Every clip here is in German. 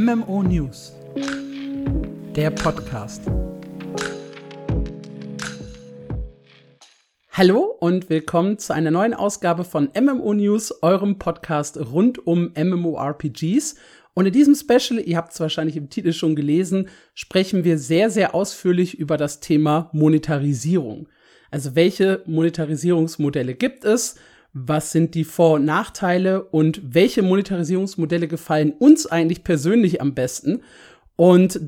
MMO News, der Podcast. Hallo und willkommen zu einer neuen Ausgabe von MMO News, eurem Podcast rund um MMORPGs. Und in diesem Special, ihr habt es wahrscheinlich im Titel schon gelesen, sprechen wir sehr, sehr ausführlich über das Thema Monetarisierung. Also welche Monetarisierungsmodelle gibt es? Was sind die Vor- und Nachteile? Und welche Monetarisierungsmodelle gefallen uns eigentlich persönlich am besten? Und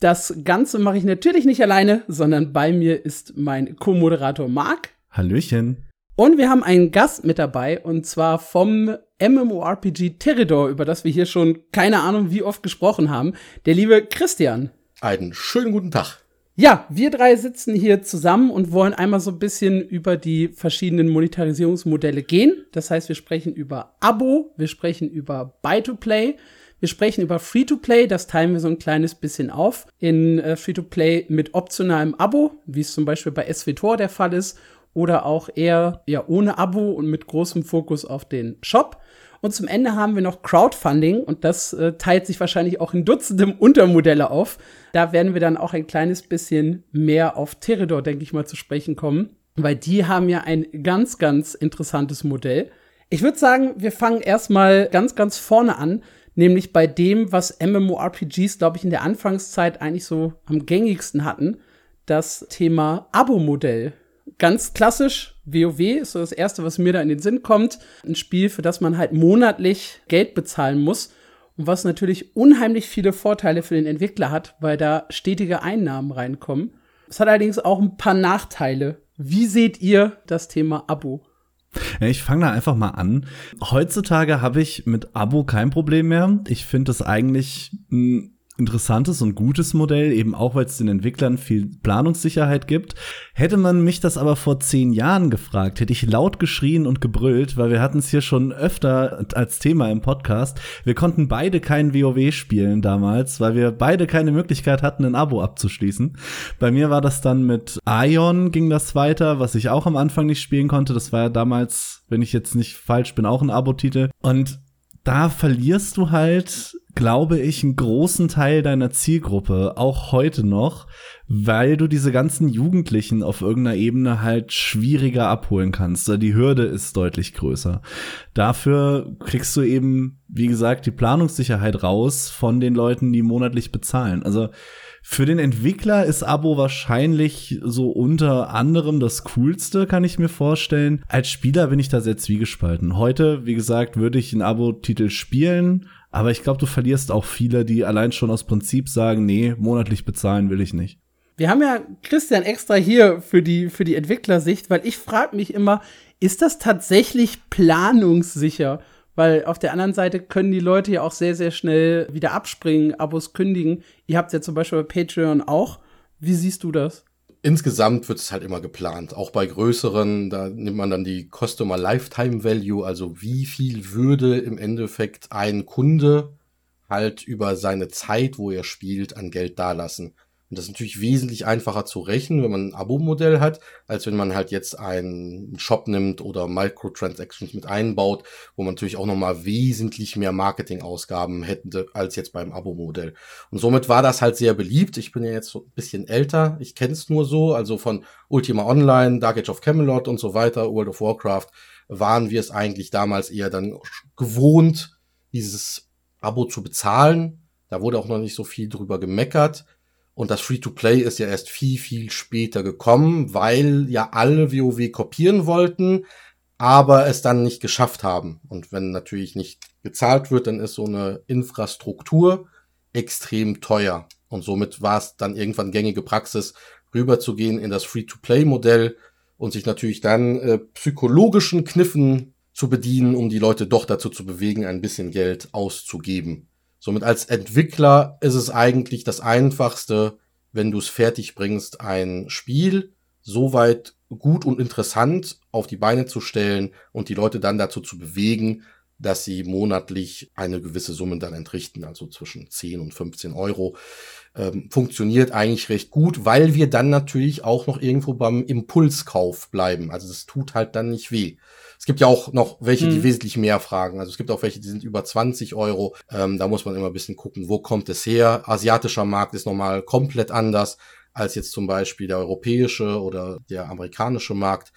das Ganze mache ich natürlich nicht alleine, sondern bei mir ist mein Co-Moderator Marc. Hallöchen. Und wir haben einen Gast mit dabei, und zwar vom MMORPG Teridor, über das wir hier schon keine Ahnung wie oft gesprochen haben, der liebe Christian. Einen schönen guten Tag. Ja, wir drei sitzen hier zusammen und wollen einmal so ein bisschen über die verschiedenen Monetarisierungsmodelle gehen. Das heißt, wir sprechen über Abo, wir sprechen über Buy-to-Play, wir sprechen über Free-to-Play, das teilen wir so ein kleines bisschen auf in äh, Free-to-Play mit optionalem Abo, wie es zum Beispiel bei SWTOR der Fall ist, oder auch eher ja ohne Abo und mit großem Fokus auf den Shop. Und zum Ende haben wir noch Crowdfunding und das äh, teilt sich wahrscheinlich auch in Dutzenden Untermodelle auf. Da werden wir dann auch ein kleines bisschen mehr auf Teredor, denke ich mal, zu sprechen kommen, weil die haben ja ein ganz, ganz interessantes Modell. Ich würde sagen, wir fangen erstmal ganz, ganz vorne an, nämlich bei dem, was MMORPGs, glaube ich, in der Anfangszeit eigentlich so am gängigsten hatten, das Thema Abo-Modell ganz klassisch, WoW ist so das erste, was mir da in den Sinn kommt. Ein Spiel, für das man halt monatlich Geld bezahlen muss und was natürlich unheimlich viele Vorteile für den Entwickler hat, weil da stetige Einnahmen reinkommen. Es hat allerdings auch ein paar Nachteile. Wie seht ihr das Thema Abo? Ich fange da einfach mal an. Heutzutage habe ich mit Abo kein Problem mehr. Ich finde es eigentlich hm, interessantes und gutes Modell, eben auch weil es den Entwicklern viel Planungssicherheit gibt. Hätte man mich das aber vor zehn Jahren gefragt, hätte ich laut geschrien und gebrüllt, weil wir hatten es hier schon öfter als Thema im Podcast. Wir konnten beide kein WoW spielen damals, weil wir beide keine Möglichkeit hatten, ein Abo abzuschließen. Bei mir war das dann mit Ion ging das weiter, was ich auch am Anfang nicht spielen konnte. Das war ja damals, wenn ich jetzt nicht falsch bin, auch ein Abo-Titel. Und da verlierst du halt glaube ich, einen großen Teil deiner Zielgruppe, auch heute noch, weil du diese ganzen Jugendlichen auf irgendeiner Ebene halt schwieriger abholen kannst. Die Hürde ist deutlich größer. Dafür kriegst du eben, wie gesagt, die Planungssicherheit raus von den Leuten, die monatlich bezahlen. Also für den Entwickler ist Abo wahrscheinlich so unter anderem das coolste, kann ich mir vorstellen. Als Spieler bin ich da sehr zwiegespalten. Heute, wie gesagt, würde ich einen Abo-Titel spielen, aber ich glaube, du verlierst auch viele, die allein schon aus Prinzip sagen, nee, monatlich bezahlen will ich nicht. Wir haben ja Christian extra hier für die, für die Entwicklersicht, weil ich frage mich immer, ist das tatsächlich planungssicher? Weil auf der anderen Seite können die Leute ja auch sehr, sehr schnell wieder abspringen, Abos kündigen. Ihr habt ja zum Beispiel bei Patreon auch. Wie siehst du das? Insgesamt wird es halt immer geplant. Auch bei größeren, da nimmt man dann die Customer Lifetime Value, also wie viel würde im Endeffekt ein Kunde halt über seine Zeit, wo er spielt, an Geld dalassen. Und das ist natürlich wesentlich einfacher zu rechnen, wenn man ein Abo-Modell hat, als wenn man halt jetzt einen Shop nimmt oder Microtransactions mit einbaut, wo man natürlich auch nochmal wesentlich mehr Marketingausgaben hätte als jetzt beim Abo-Modell. Und somit war das halt sehr beliebt. Ich bin ja jetzt so ein bisschen älter. Ich kenne es nur so, also von Ultima Online, Dark Age of Camelot und so weiter, World of Warcraft, waren wir es eigentlich damals eher dann gewohnt, dieses Abo zu bezahlen. Da wurde auch noch nicht so viel drüber gemeckert. Und das Free-to-Play ist ja erst viel, viel später gekommen, weil ja alle WoW kopieren wollten, aber es dann nicht geschafft haben. Und wenn natürlich nicht gezahlt wird, dann ist so eine Infrastruktur extrem teuer. Und somit war es dann irgendwann gängige Praxis, rüberzugehen in das Free-to-Play-Modell und sich natürlich dann äh, psychologischen Kniffen zu bedienen, um die Leute doch dazu zu bewegen, ein bisschen Geld auszugeben. Somit als Entwickler ist es eigentlich das einfachste, wenn du es fertig bringst, ein Spiel so weit gut und interessant auf die Beine zu stellen und die Leute dann dazu zu bewegen, dass sie monatlich eine gewisse Summe dann entrichten, also zwischen 10 und 15 Euro. Ähm, funktioniert eigentlich recht gut, weil wir dann natürlich auch noch irgendwo beim Impulskauf bleiben. Also es tut halt dann nicht weh. Es gibt ja auch noch welche, die mhm. wesentlich mehr fragen. Also es gibt auch welche, die sind über 20 Euro. Ähm, da muss man immer ein bisschen gucken, wo kommt es her. Asiatischer Markt ist nochmal komplett anders als jetzt zum Beispiel der europäische oder der amerikanische Markt.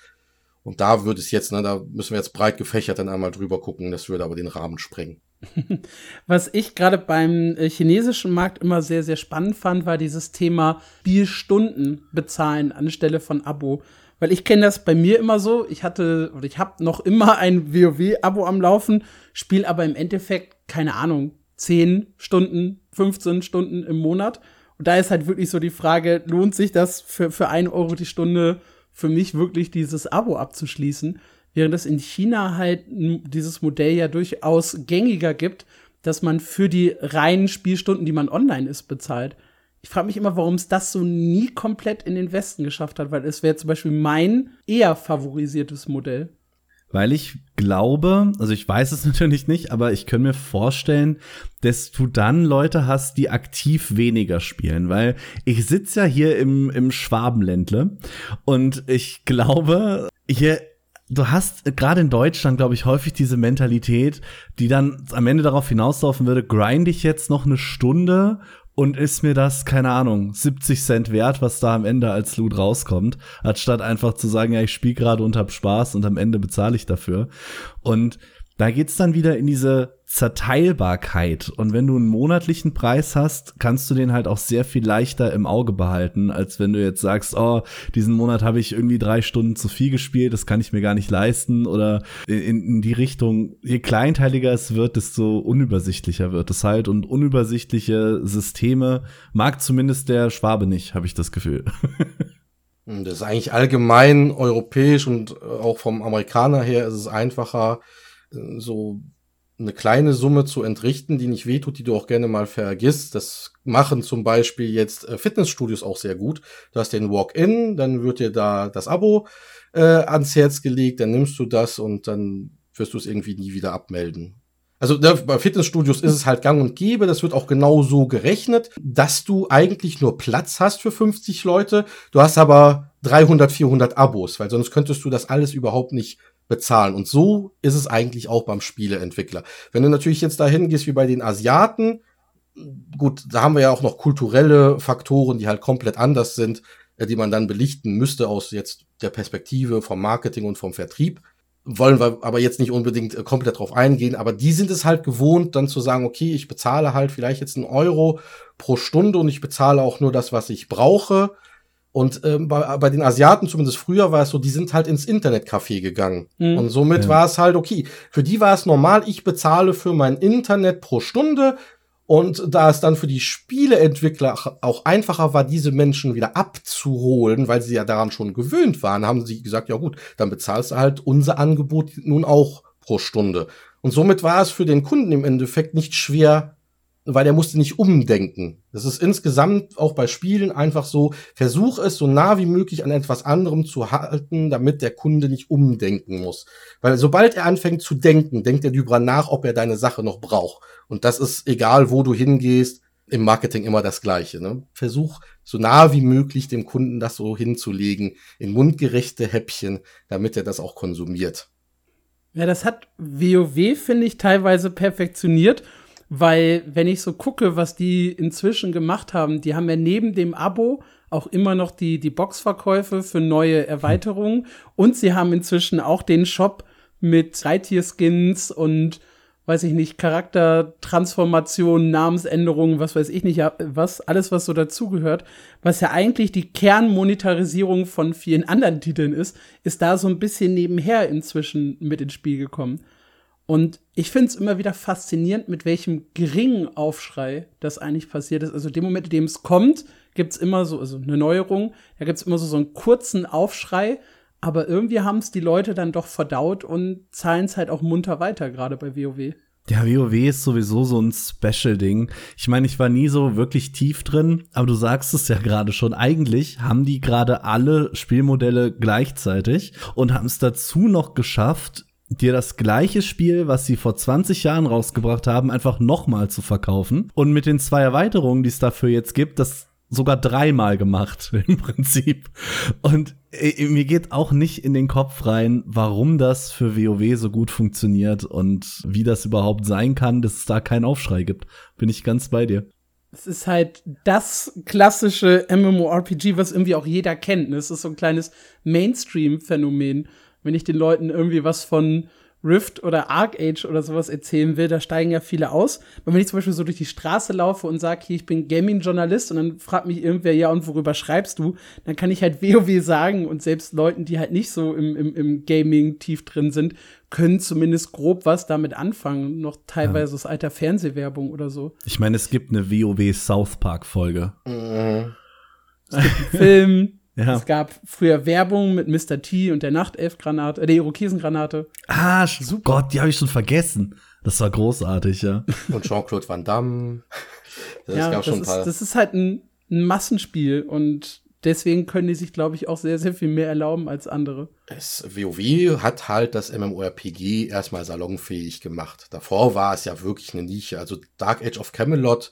Und da würde es jetzt, ne, da müssen wir jetzt breit gefächert dann einmal drüber gucken, das würde aber den Rahmen sprengen. Was ich gerade beim äh, chinesischen Markt immer sehr, sehr spannend fand, war dieses Thema Spielstunden bezahlen anstelle von Abo. Weil ich kenne das bei mir immer so, ich hatte oder ich habe noch immer ein WoW-Abo am Laufen, spiele aber im Endeffekt, keine Ahnung, 10 Stunden, 15 Stunden im Monat. Und da ist halt wirklich so die Frage, lohnt sich das für, für 1 Euro die Stunde für mich wirklich dieses Abo abzuschließen, während es in China halt dieses Modell ja durchaus gängiger gibt, dass man für die reinen Spielstunden, die man online ist, bezahlt. Ich frage mich immer, warum es das so nie komplett in den Westen geschafft hat, weil es wäre zum Beispiel mein eher favorisiertes Modell. Weil ich glaube, also ich weiß es natürlich nicht, aber ich kann mir vorstellen, dass du dann Leute hast, die aktiv weniger spielen, weil ich sitze ja hier im, im Schwabenländle und ich glaube, hier du hast gerade in Deutschland, glaube ich, häufig diese Mentalität, die dann am Ende darauf hinauslaufen würde, grind ich jetzt noch eine Stunde und ist mir das, keine Ahnung, 70 Cent wert, was da am Ende als Loot rauskommt, anstatt einfach zu sagen, ja, ich spiele gerade und hab Spaß und am Ende bezahle ich dafür. Und da geht's dann wieder in diese Zerteilbarkeit. Und wenn du einen monatlichen Preis hast, kannst du den halt auch sehr viel leichter im Auge behalten, als wenn du jetzt sagst, oh, diesen Monat habe ich irgendwie drei Stunden zu viel gespielt, das kann ich mir gar nicht leisten. Oder in, in die Richtung, je kleinteiliger es wird, desto unübersichtlicher wird es halt. Und unübersichtliche Systeme mag zumindest der Schwabe nicht, habe ich das Gefühl. Das ist eigentlich allgemein europäisch und auch vom Amerikaner her ist es einfacher, so eine kleine Summe zu entrichten, die nicht wehtut, die du auch gerne mal vergisst. Das machen zum Beispiel jetzt äh, Fitnessstudios auch sehr gut. Du hast den Walk-in, dann wird dir da das Abo äh, ans Herz gelegt, dann nimmst du das und dann wirst du es irgendwie nie wieder abmelden. Also bei Fitnessstudios ist es halt gang und gäbe, das wird auch genau so gerechnet, dass du eigentlich nur Platz hast für 50 Leute, du hast aber 300, 400 Abos, weil sonst könntest du das alles überhaupt nicht bezahlen. Und so ist es eigentlich auch beim Spieleentwickler. Wenn du natürlich jetzt dahin gehst wie bei den Asiaten, gut, da haben wir ja auch noch kulturelle Faktoren, die halt komplett anders sind, äh, die man dann belichten müsste aus jetzt der Perspektive vom Marketing und vom Vertrieb. Wollen wir aber jetzt nicht unbedingt äh, komplett drauf eingehen, aber die sind es halt gewohnt, dann zu sagen, okay, ich bezahle halt vielleicht jetzt einen Euro pro Stunde und ich bezahle auch nur das, was ich brauche und ähm, bei, bei den Asiaten, zumindest früher, war es so, die sind halt ins Internetcafé gegangen. Mhm. Und somit ja. war es halt okay. Für die war es normal, ich bezahle für mein Internet pro Stunde. Und da es dann für die Spieleentwickler auch einfacher war, diese Menschen wieder abzuholen, weil sie ja daran schon gewöhnt waren, haben sie gesagt, ja gut, dann bezahlst du halt unser Angebot nun auch pro Stunde. Und somit war es für den Kunden im Endeffekt nicht schwer, weil er musste nicht umdenken. Das ist insgesamt auch bei Spielen einfach so, versuch es so nah wie möglich an etwas anderem zu halten, damit der Kunde nicht umdenken muss. Weil sobald er anfängt zu denken, denkt er darüber nach, ob er deine Sache noch braucht. Und das ist egal, wo du hingehst, im Marketing immer das Gleiche. Ne? Versuch so nah wie möglich dem Kunden das so hinzulegen, in mundgerechte Häppchen, damit er das auch konsumiert. Ja, das hat WoW, finde ich, teilweise perfektioniert weil wenn ich so gucke, was die inzwischen gemacht haben, die haben ja neben dem Abo auch immer noch die, die Boxverkäufe für neue Erweiterungen und sie haben inzwischen auch den Shop mit Reittier-Skins und weiß ich nicht, Charaktertransformationen, Namensänderungen, was weiß ich nicht, was, alles, was so dazugehört, was ja eigentlich die Kernmonetarisierung von vielen anderen Titeln ist, ist da so ein bisschen nebenher inzwischen mit ins Spiel gekommen. Und ich finde es immer wieder faszinierend, mit welchem geringen Aufschrei das eigentlich passiert ist. Also dem Moment, in dem es kommt, gibt es immer so, also eine Neuerung, da gibt es immer so, so einen kurzen Aufschrei, aber irgendwie haben es die Leute dann doch verdaut und zahlen es halt auch munter weiter, gerade bei WoW. Ja, WoW ist sowieso so ein Special-Ding. Ich meine, ich war nie so wirklich tief drin, aber du sagst es ja gerade schon. Eigentlich haben die gerade alle Spielmodelle gleichzeitig und haben es dazu noch geschafft, dir das gleiche Spiel, was sie vor 20 Jahren rausgebracht haben, einfach nochmal zu verkaufen. Und mit den zwei Erweiterungen, die es dafür jetzt gibt, das sogar dreimal gemacht im Prinzip. Und äh, mir geht auch nicht in den Kopf rein, warum das für WoW so gut funktioniert und wie das überhaupt sein kann, dass es da keinen Aufschrei gibt. Bin ich ganz bei dir. Es ist halt das klassische MMORPG, was irgendwie auch jeder kennt. Es ist so ein kleines Mainstream-Phänomen. Wenn ich den Leuten irgendwie was von Rift oder Arc Age oder sowas erzählen will, da steigen ja viele aus. Und wenn ich zum Beispiel so durch die Straße laufe und sage, hier, ich bin Gaming-Journalist und dann fragt mich irgendwer, ja, und worüber schreibst du? Dann kann ich halt WoW sagen und selbst Leuten, die halt nicht so im, im, im Gaming tief drin sind, können zumindest grob was damit anfangen. Noch teilweise ja. aus alter Fernsehwerbung oder so. Ich meine, es gibt eine WoW South Park Folge. Mhm. Es gibt einen Film. Ja. Es gab früher Werbung mit Mr. T und der Nachtelfgranate, äh, der Irokesengranate. Ah, super. Gott, die habe ich schon vergessen. Das war großartig, ja. Und Jean-Claude Van Damme. Das ja, gab das, schon ein paar. Ist, das ist halt ein, ein Massenspiel und deswegen können die sich, glaube ich, auch sehr, sehr viel mehr erlauben als andere. Es, WoW hat halt das MMORPG erstmal salonfähig gemacht. Davor war es ja wirklich eine Nische. Also Dark Age of Camelot,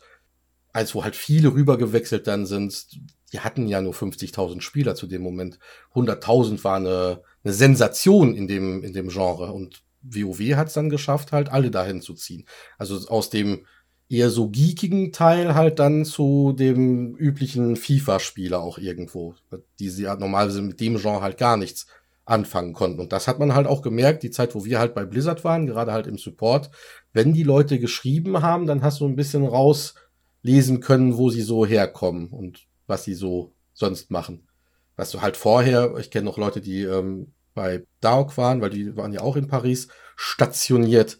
als wo halt viele rübergewechselt dann sind, die hatten ja nur 50.000 Spieler zu dem Moment. 100.000 war eine, eine Sensation in dem, in dem Genre. Und WoW hat es dann geschafft, halt alle dahin zu ziehen. Also aus dem eher so geekigen Teil halt dann zu dem üblichen FIFA-Spieler auch irgendwo, die sie halt normalerweise mit dem Genre halt gar nichts anfangen konnten. Und das hat man halt auch gemerkt, die Zeit, wo wir halt bei Blizzard waren, gerade halt im Support. Wenn die Leute geschrieben haben, dann hast du ein bisschen rauslesen können, wo sie so herkommen. Und was sie so sonst machen. Was du halt vorher, ich kenne noch Leute, die ähm, bei Dauk waren, weil die waren ja auch in Paris stationiert.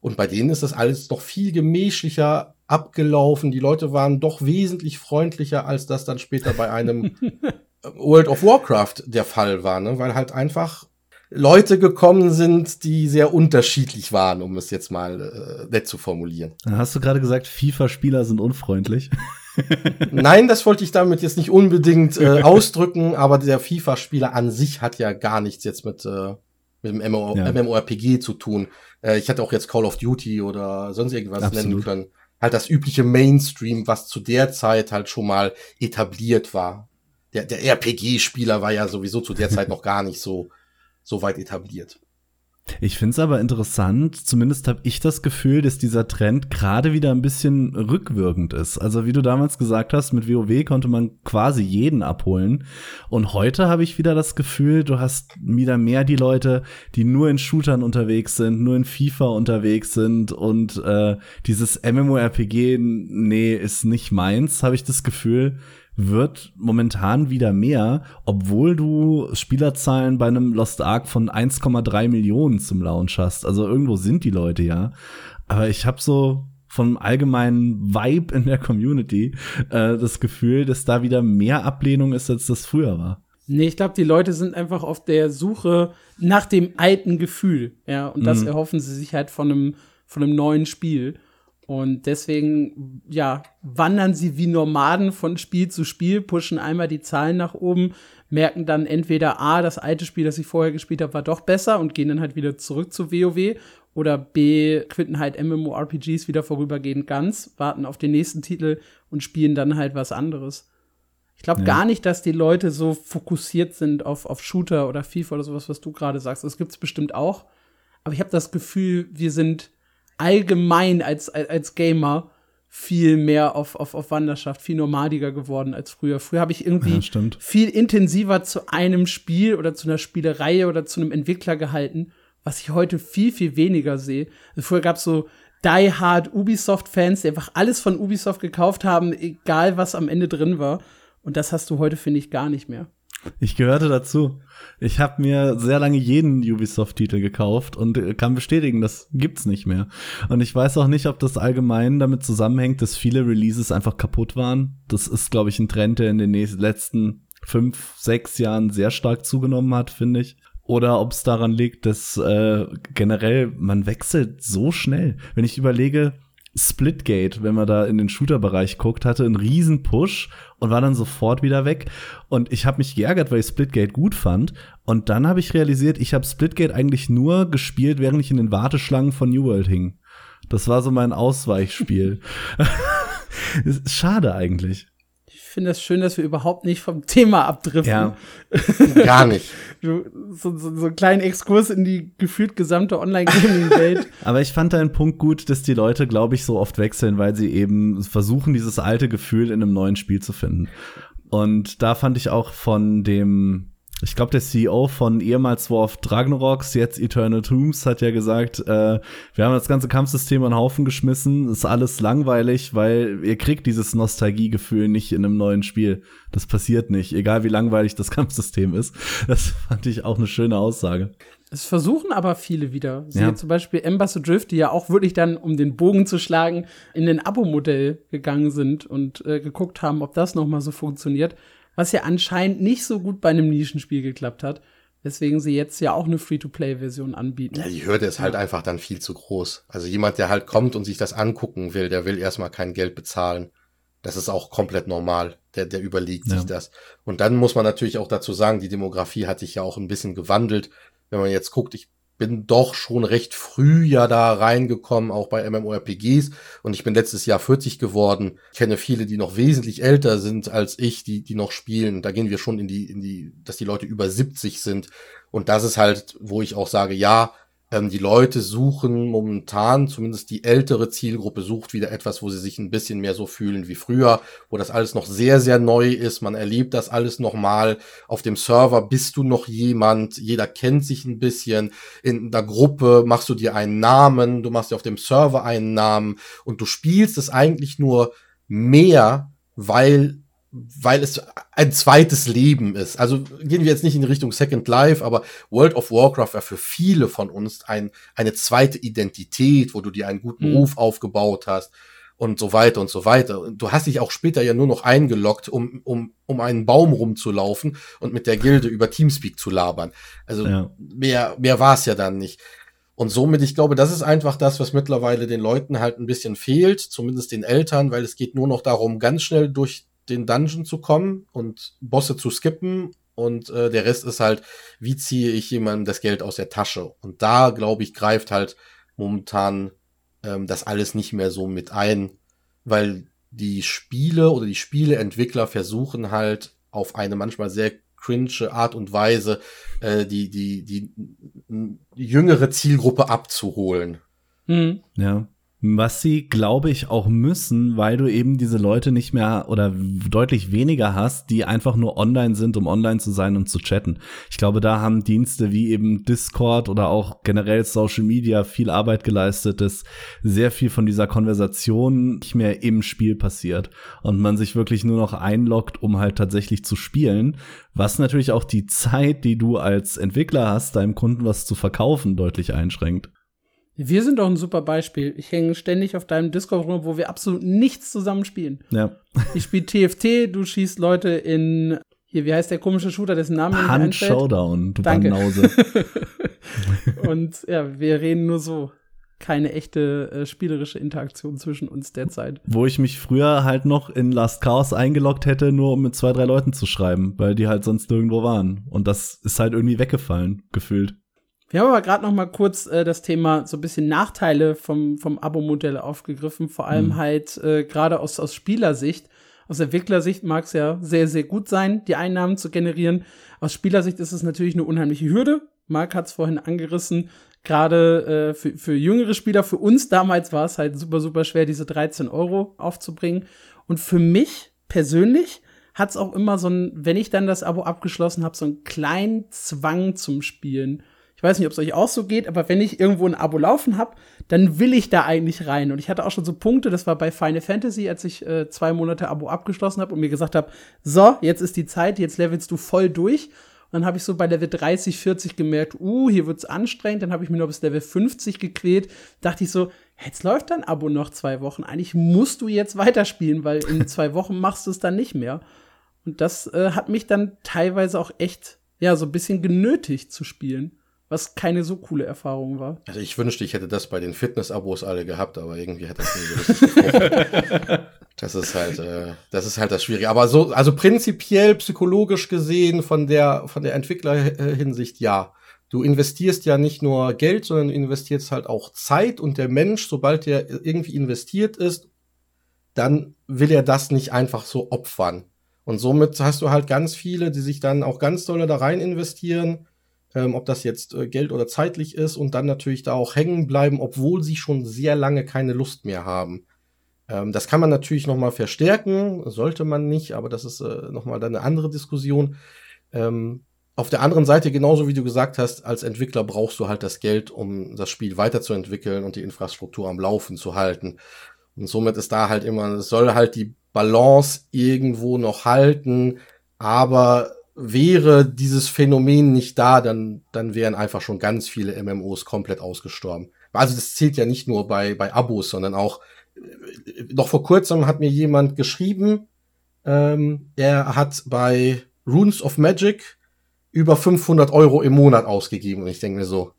Und bei denen ist das alles doch viel gemächlicher abgelaufen. Die Leute waren doch wesentlich freundlicher, als das dann später bei einem World of Warcraft der Fall war, ne? weil halt einfach Leute gekommen sind, die sehr unterschiedlich waren, um es jetzt mal äh, nett zu formulieren. Hast du gerade gesagt, FIFA-Spieler sind unfreundlich? Nein, das wollte ich damit jetzt nicht unbedingt äh, ausdrücken, aber der FIFA-Spieler an sich hat ja gar nichts jetzt mit, äh, mit dem MMO ja. MMORPG zu tun. Äh, ich hätte auch jetzt Call of Duty oder sonst irgendwas Absolut. nennen können. Halt das übliche Mainstream, was zu der Zeit halt schon mal etabliert war. Der, der RPG-Spieler war ja sowieso zu der Zeit noch gar nicht so, so weit etabliert. Ich finde es aber interessant, zumindest habe ich das Gefühl, dass dieser Trend gerade wieder ein bisschen rückwirkend ist. Also wie du damals gesagt hast, mit WoW konnte man quasi jeden abholen. Und heute habe ich wieder das Gefühl, du hast wieder mehr die Leute, die nur in Shootern unterwegs sind, nur in FIFA unterwegs sind und äh, dieses MMORPG, nee, ist nicht meins, habe ich das Gefühl wird momentan wieder mehr, obwohl du Spielerzahlen bei einem Lost Ark von 1,3 Millionen zum Launch hast. Also irgendwo sind die Leute ja. Aber ich habe so vom allgemeinen Vibe in der Community äh, das Gefühl, dass da wieder mehr Ablehnung ist, als das früher war. Nee, ich glaube, die Leute sind einfach auf der Suche nach dem alten Gefühl, ja, und das mhm. erhoffen sie sich halt von einem, von einem neuen Spiel. Und deswegen, ja, wandern sie wie Nomaden von Spiel zu Spiel, pushen einmal die Zahlen nach oben, merken dann entweder A, das alte Spiel, das ich vorher gespielt habe, war doch besser und gehen dann halt wieder zurück zu WoW. Oder B, quitten halt MMORPGs wieder vorübergehend ganz, warten auf den nächsten Titel und spielen dann halt was anderes. Ich glaube ja. gar nicht, dass die Leute so fokussiert sind auf, auf Shooter oder FIFA oder sowas, was du gerade sagst. Das gibt's bestimmt auch. Aber ich habe das Gefühl, wir sind allgemein als, als, als Gamer viel mehr auf, auf, auf Wanderschaft, viel nomadiger geworden als früher. Früher habe ich irgendwie ja, viel intensiver zu einem Spiel oder zu einer Spielerei oder zu einem Entwickler gehalten, was ich heute viel, viel weniger sehe. Also früher gab es so die Hard Ubisoft-Fans, die einfach alles von Ubisoft gekauft haben, egal was am Ende drin war. Und das hast du heute, finde ich, gar nicht mehr. Ich gehörte dazu. Ich habe mir sehr lange jeden Ubisoft-Titel gekauft und äh, kann bestätigen, das gibt's nicht mehr. Und ich weiß auch nicht, ob das allgemein damit zusammenhängt, dass viele Releases einfach kaputt waren. Das ist, glaube ich, ein Trend, der in den letzten fünf, sechs Jahren sehr stark zugenommen hat, finde ich. Oder ob es daran liegt, dass äh, generell man wechselt so schnell. Wenn ich überlege, Splitgate, wenn man da in den Shooter-Bereich guckt, hatte einen riesen Push und war dann sofort wieder weg. Und ich habe mich geärgert, weil ich Splitgate gut fand. Und dann habe ich realisiert, ich habe Splitgate eigentlich nur gespielt, während ich in den Warteschlangen von New World hing. Das war so mein Ausweichspiel. Schade eigentlich. Finde es das schön, dass wir überhaupt nicht vom Thema abdriften. Ja. Gar nicht. So, so, so einen kleinen Exkurs in die gefühlt gesamte Online-Gaming-Welt. Aber ich fand deinen Punkt gut, dass die Leute, glaube ich, so oft wechseln, weil sie eben versuchen, dieses alte Gefühl in einem neuen Spiel zu finden. Und da fand ich auch von dem ich glaube, der CEO von ehemals War of Ragnaroks, jetzt Eternal Tombs, hat ja gesagt, äh, wir haben das ganze Kampfsystem an den Haufen geschmissen, ist alles langweilig, weil ihr kriegt dieses Nostalgiegefühl nicht in einem neuen Spiel. Das passiert nicht, egal wie langweilig das Kampfsystem ist. Das fand ich auch eine schöne Aussage. Es versuchen aber viele wieder. Sie ja. zum Beispiel Embassy Drift, die ja auch wirklich dann, um den Bogen zu schlagen, in den Abo-Modell gegangen sind und äh, geguckt haben, ob das noch mal so funktioniert was ja anscheinend nicht so gut bei einem Nischenspiel geklappt hat. Weswegen sie jetzt ja auch eine Free-to-Play-Version anbieten. Ja, die Hürde ist halt einfach dann viel zu groß. Also jemand, der halt kommt und sich das angucken will, der will erstmal kein Geld bezahlen. Das ist auch komplett normal. Der, der überlegt ja. sich das. Und dann muss man natürlich auch dazu sagen, die Demografie hat sich ja auch ein bisschen gewandelt. Wenn man jetzt guckt, ich bin doch schon recht früh ja da reingekommen, auch bei MMORPGs. Und ich bin letztes Jahr 40 geworden. Ich kenne viele, die noch wesentlich älter sind als ich, die, die noch spielen. Da gehen wir schon in die, in die, dass die Leute über 70 sind. Und das ist halt, wo ich auch sage, ja, ähm, die Leute suchen momentan, zumindest die ältere Zielgruppe sucht wieder etwas, wo sie sich ein bisschen mehr so fühlen wie früher, wo das alles noch sehr, sehr neu ist. Man erlebt das alles nochmal. Auf dem Server bist du noch jemand. Jeder kennt sich ein bisschen. In der Gruppe machst du dir einen Namen. Du machst dir auf dem Server einen Namen und du spielst es eigentlich nur mehr, weil weil es ein zweites Leben ist. Also gehen wir jetzt nicht in Richtung Second Life, aber World of Warcraft war für viele von uns ein, eine zweite Identität, wo du dir einen guten mhm. Ruf aufgebaut hast und so weiter und so weiter. Du hast dich auch später ja nur noch eingeloggt, um, um, um einen Baum rumzulaufen und mit der Gilde über Teamspeak zu labern. Also ja. mehr, mehr war es ja dann nicht. Und somit, ich glaube, das ist einfach das, was mittlerweile den Leuten halt ein bisschen fehlt, zumindest den Eltern, weil es geht nur noch darum, ganz schnell durch den Dungeon zu kommen und Bosse zu skippen und äh, der Rest ist halt, wie ziehe ich jemandem das Geld aus der Tasche? Und da, glaube ich, greift halt momentan ähm, das alles nicht mehr so mit ein, weil die Spiele oder die Spieleentwickler versuchen halt auf eine manchmal sehr cringe Art und Weise äh, die, die, die, die jüngere Zielgruppe abzuholen. Mhm. Ja. Was sie, glaube ich, auch müssen, weil du eben diese Leute nicht mehr oder deutlich weniger hast, die einfach nur online sind, um online zu sein und zu chatten. Ich glaube, da haben Dienste wie eben Discord oder auch generell Social Media viel Arbeit geleistet, dass sehr viel von dieser Konversation nicht mehr im Spiel passiert und man sich wirklich nur noch einloggt, um halt tatsächlich zu spielen, was natürlich auch die Zeit, die du als Entwickler hast, deinem Kunden was zu verkaufen, deutlich einschränkt. Wir sind doch ein super Beispiel. Ich hänge ständig auf deinem Discord rum, wo wir absolut nichts zusammen spielen. Ja. Ich spiele TFT, du schießt Leute in hier, wie heißt der komische Shooter, dessen Name Hand nicht Showdown, du Danke. Banause. Und ja, wir reden nur so. Keine echte äh, spielerische Interaktion zwischen uns derzeit. Wo ich mich früher halt noch in Last Chaos eingeloggt hätte, nur um mit zwei, drei Leuten zu schreiben, weil die halt sonst nirgendwo waren. Und das ist halt irgendwie weggefallen, gefühlt. Wir haben aber gerade noch mal kurz äh, das Thema so ein bisschen Nachteile vom, vom Abo-Modell aufgegriffen, vor allem mhm. halt äh, gerade aus, aus Spielersicht. Aus Entwicklersicht mag es ja sehr, sehr gut sein, die Einnahmen zu generieren. Aus Spielersicht ist es natürlich eine unheimliche Hürde. Marc hat es vorhin angerissen. Gerade äh, für, für jüngere Spieler, für uns damals war es halt super, super schwer, diese 13 Euro aufzubringen. Und für mich persönlich hat es auch immer so ein, wenn ich dann das Abo abgeschlossen habe, so einen kleinen Zwang zum Spielen weiß nicht, ob es euch auch so geht, aber wenn ich irgendwo ein Abo laufen habe, dann will ich da eigentlich rein. Und ich hatte auch schon so Punkte, das war bei Final Fantasy, als ich äh, zwei Monate Abo abgeschlossen habe und mir gesagt habe, so, jetzt ist die Zeit, jetzt levelst du voll durch. Und dann habe ich so bei Level 30, 40 gemerkt, uh, hier wird's anstrengend. Dann habe ich mir noch bis Level 50 gequält. Dachte ich so, jetzt läuft dein Abo noch zwei Wochen. Eigentlich musst du jetzt weiterspielen, weil in zwei Wochen machst du es dann nicht mehr. Und das äh, hat mich dann teilweise auch echt, ja, so ein bisschen genötigt zu spielen was keine so coole Erfahrung war. Also ich wünschte, ich hätte das bei den Fitness-Abos alle gehabt, aber irgendwie hat das nie so richtig Das ist halt, äh, das ist halt das Schwierige. Aber so, also prinzipiell psychologisch gesehen von der, von der Entwicklerhinsicht ja. Du investierst ja nicht nur Geld, sondern du investierst halt auch Zeit und der Mensch, sobald er irgendwie investiert ist, dann will er das nicht einfach so opfern. Und somit hast du halt ganz viele, die sich dann auch ganz doll da rein investieren, ähm, ob das jetzt äh, Geld oder zeitlich ist und dann natürlich da auch hängen bleiben, obwohl sie schon sehr lange keine Lust mehr haben. Ähm, das kann man natürlich noch mal verstärken, sollte man nicht, aber das ist äh, noch mal dann eine andere Diskussion. Ähm, auf der anderen Seite, genauso wie du gesagt hast, als Entwickler brauchst du halt das Geld, um das Spiel weiterzuentwickeln und die Infrastruktur am Laufen zu halten. Und somit ist da halt immer, es soll halt die Balance irgendwo noch halten, aber wäre dieses Phänomen nicht da, dann, dann wären einfach schon ganz viele MMOs komplett ausgestorben. Also das zählt ja nicht nur bei, bei Abos, sondern auch, noch vor kurzem hat mir jemand geschrieben, ähm, er hat bei Runes of Magic über 500 Euro im Monat ausgegeben. Und ich denke mir so,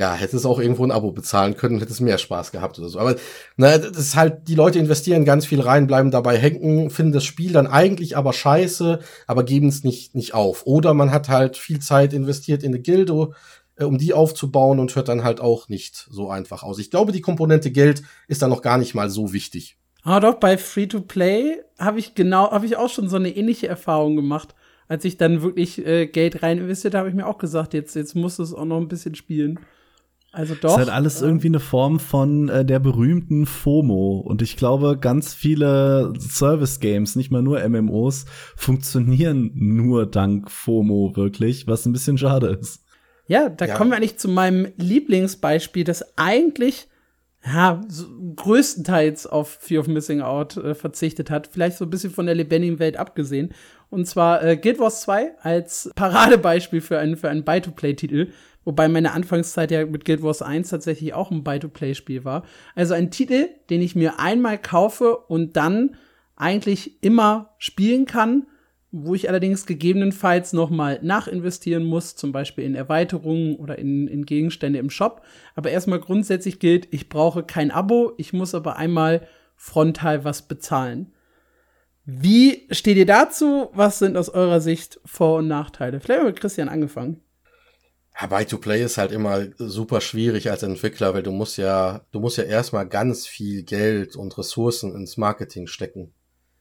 ja, hätte es auch irgendwo ein Abo bezahlen können, hätte es mehr Spaß gehabt oder so. Aber na, das ist halt, die Leute investieren ganz viel rein, bleiben dabei hängen, finden das Spiel dann eigentlich aber scheiße, aber geben es nicht, nicht auf. Oder man hat halt viel Zeit investiert in eine Gilde, äh, um die aufzubauen und hört dann halt auch nicht so einfach aus. Ich glaube, die Komponente Geld ist da noch gar nicht mal so wichtig. Ah, doch, bei Free-to-Play habe ich genau, habe ich auch schon so eine ähnliche Erfahrung gemacht als ich dann wirklich äh, Geld rein investiert habe, habe ich mir auch gesagt, jetzt, jetzt muss es auch noch ein bisschen spielen. Also doch. Das ist halt alles irgendwie eine Form von äh, der berühmten FOMO. Und ich glaube, ganz viele Service-Games, nicht mal nur MMOs, funktionieren nur dank FOMO wirklich, was ein bisschen schade ist. Ja, da ja. kommen wir eigentlich zu meinem Lieblingsbeispiel, das eigentlich ja, so größtenteils auf Fear of Missing Out äh, verzichtet hat. Vielleicht so ein bisschen von der lebendigen Welt abgesehen. Und zwar äh, Guild Wars 2 als Paradebeispiel für einen, für einen Buy-to-Play-Titel. Wobei meine Anfangszeit ja mit Guild Wars 1 tatsächlich auch ein Buy-to-Play-Spiel war. Also ein Titel, den ich mir einmal kaufe und dann eigentlich immer spielen kann wo ich allerdings gegebenenfalls nochmal nachinvestieren muss, zum Beispiel in Erweiterungen oder in, in Gegenstände im Shop. Aber erstmal grundsätzlich gilt, ich brauche kein Abo, ich muss aber einmal frontal was bezahlen. Wie steht ihr dazu? Was sind aus eurer Sicht Vor- und Nachteile? Vielleicht mit Christian angefangen. Ja, Buy-to-Play ist halt immer super schwierig als Entwickler, weil du musst ja, du musst ja erstmal ganz viel Geld und Ressourcen ins Marketing stecken.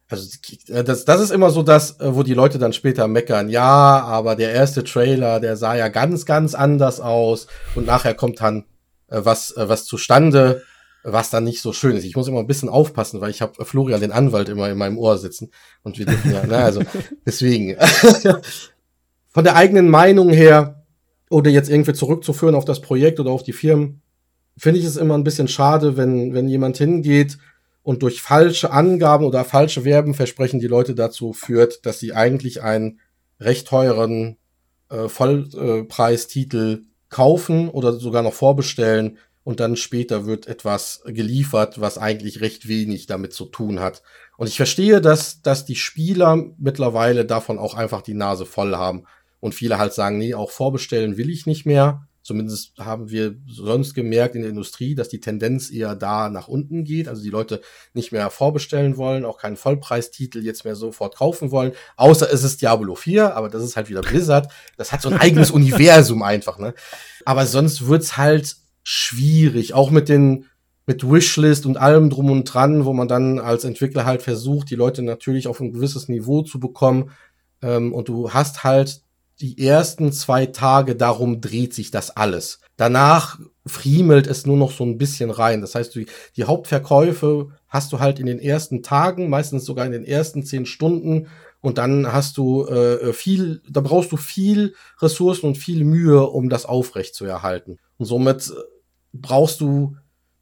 Also äh, das, das ist immer so das, äh, wo die Leute dann später meckern, ja, aber der erste Trailer, der sah ja ganz, ganz anders aus und nachher kommt dann äh, was, äh, was zustande, was dann nicht so schön ist. Ich muss immer ein bisschen aufpassen, weil ich habe Florian den Anwalt immer in meinem Ohr sitzen und wir dürfen ja, ne, also deswegen. Von der eigenen Meinung her oder jetzt irgendwie zurückzuführen auf das Projekt oder auf die Firmen, finde ich es immer ein bisschen schade, wenn, wenn jemand hingeht und durch falsche Angaben oder falsche Verben versprechen die Leute dazu führt, dass sie eigentlich einen recht teuren äh, Vollpreistitel kaufen oder sogar noch vorbestellen und dann später wird etwas geliefert, was eigentlich recht wenig damit zu tun hat. Und ich verstehe, dass, dass die Spieler mittlerweile davon auch einfach die Nase voll haben und viele halt sagen, nee, auch vorbestellen will ich nicht mehr. Zumindest haben wir sonst gemerkt in der Industrie, dass die Tendenz eher da nach unten geht. Also die Leute nicht mehr vorbestellen wollen, auch keinen Vollpreistitel jetzt mehr sofort kaufen wollen. Außer es ist Diablo 4, aber das ist halt wieder Blizzard. Das hat so ein eigenes Universum einfach, ne? Aber sonst wird's halt schwierig. Auch mit den, mit Wishlist und allem drum und dran, wo man dann als Entwickler halt versucht, die Leute natürlich auf ein gewisses Niveau zu bekommen. Ähm, und du hast halt die ersten zwei Tage, darum dreht sich das alles. Danach friemelt es nur noch so ein bisschen rein. Das heißt, die, die Hauptverkäufe hast du halt in den ersten Tagen, meistens sogar in den ersten zehn Stunden. Und dann hast du äh, viel, da brauchst du viel Ressourcen und viel Mühe, um das aufrecht zu erhalten. Und somit äh, brauchst du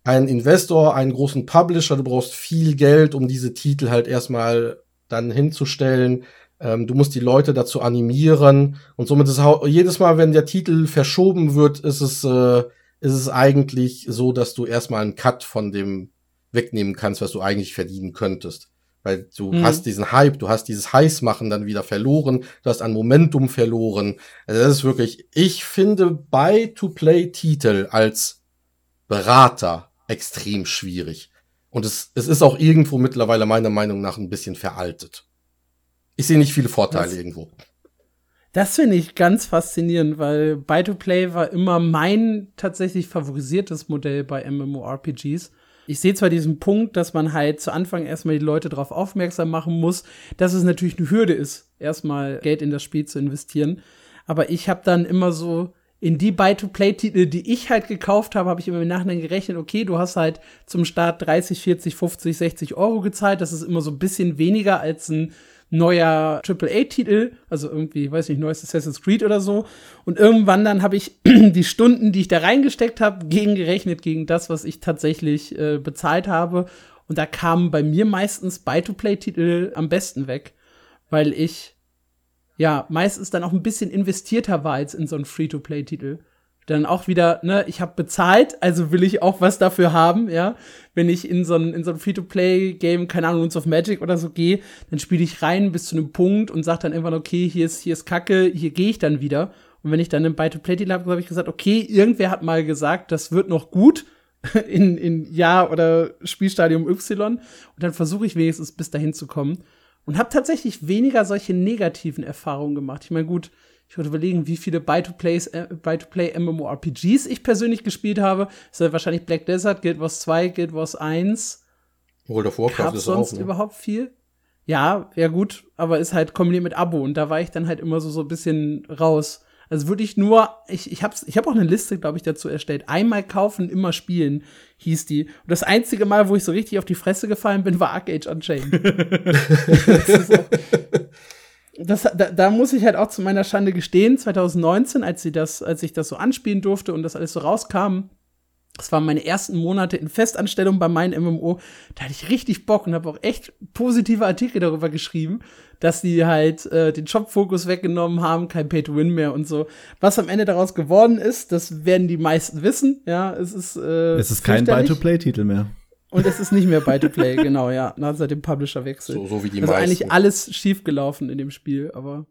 einen Investor, einen großen Publisher, du brauchst viel Geld, um diese Titel halt erstmal dann hinzustellen. Ähm, du musst die Leute dazu animieren und somit ist auch, jedes Mal, wenn der Titel verschoben wird, ist es, äh, ist es eigentlich so, dass du erstmal einen Cut von dem wegnehmen kannst, was du eigentlich verdienen könntest. Weil du mhm. hast diesen Hype, du hast dieses Heißmachen dann wieder verloren, du hast ein Momentum verloren. Also das ist wirklich, ich finde Buy-to-Play-Titel als Berater extrem schwierig. Und es, es ist auch irgendwo mittlerweile meiner Meinung nach ein bisschen veraltet. Ich sehe nicht viele Vorteile das, irgendwo. Das finde ich ganz faszinierend, weil Buy-to-Play war immer mein tatsächlich favorisiertes Modell bei MMORPGs. ich sehe zwar diesen Punkt, dass man halt zu Anfang erstmal die Leute darauf aufmerksam machen muss, dass es natürlich eine Hürde ist, erstmal Geld in das Spiel zu investieren. Aber ich habe dann immer so in die Buy-to-Play-Titel, die ich halt gekauft habe, habe ich immer im Nachhinein gerechnet, okay, du hast halt zum Start 30, 40, 50, 60 Euro gezahlt. Das ist immer so ein bisschen weniger als ein neuer AAA-Titel, also irgendwie, weiß nicht, neues Assassin's Creed oder so. Und irgendwann dann habe ich die Stunden, die ich da reingesteckt habe, gegengerechnet gegen das, was ich tatsächlich äh, bezahlt habe. Und da kamen bei mir meistens Buy-to-Play-Titel am besten weg, weil ich ja meistens dann auch ein bisschen investierter war als in so einen Free-to-Play-Titel dann auch wieder, ne, ich habe bezahlt, also will ich auch was dafür haben, ja. Wenn ich in so ein, in so ein Free-to-Play-Game, keine Ahnung, Runes of Magic oder so gehe, dann spiele ich rein bis zu einem Punkt und sag dann irgendwann, okay, hier ist, hier ist Kacke, hier gehe ich dann wieder. Und wenn ich dann einen Buy-to-Play-Deal habe, habe ich gesagt, okay, irgendwer hat mal gesagt, das wird noch gut in, in Jahr oder Spielstadium Y. Und dann versuche ich wenigstens bis dahin zu kommen. Und habe tatsächlich weniger solche negativen Erfahrungen gemacht. Ich meine, gut, ich würde überlegen, wie viele Buy-to-Plays, äh, ich persönlich gespielt habe. Das ist wahrscheinlich Black Desert, Guild Wars 2, Guild Wars 1. World of Warcraft ist sonst auch, ne? überhaupt viel? Ja, ja gut, aber ist halt kombiniert mit Abo und da war ich dann halt immer so so ein bisschen raus. Also würde ich nur, ich, ich habe ich hab auch eine Liste, glaube ich, dazu erstellt. Einmal kaufen, immer spielen, hieß die. Und das einzige Mal, wo ich so richtig auf die Fresse gefallen bin, war Arc Age Unchained. das, auch, das, da, da muss ich halt auch zu meiner Schande gestehen, 2019, als, sie das, als ich das so anspielen durfte und das alles so rauskam, das waren meine ersten Monate in Festanstellung bei meinem MMO. Da hatte ich richtig Bock und habe auch echt positive Artikel darüber geschrieben, dass die halt äh, den Jobfokus weggenommen haben, kein Pay-to-Win mehr und so. Was am Ende daraus geworden ist, das werden die meisten wissen. Ja, es ist äh, es ist kein Buy-to-Play-Titel mehr. Und es ist nicht mehr Buy-to-Play, genau, ja, nach seit dem Publisher-Wechsel. So, so wie die also meisten. eigentlich alles schiefgelaufen in dem Spiel, aber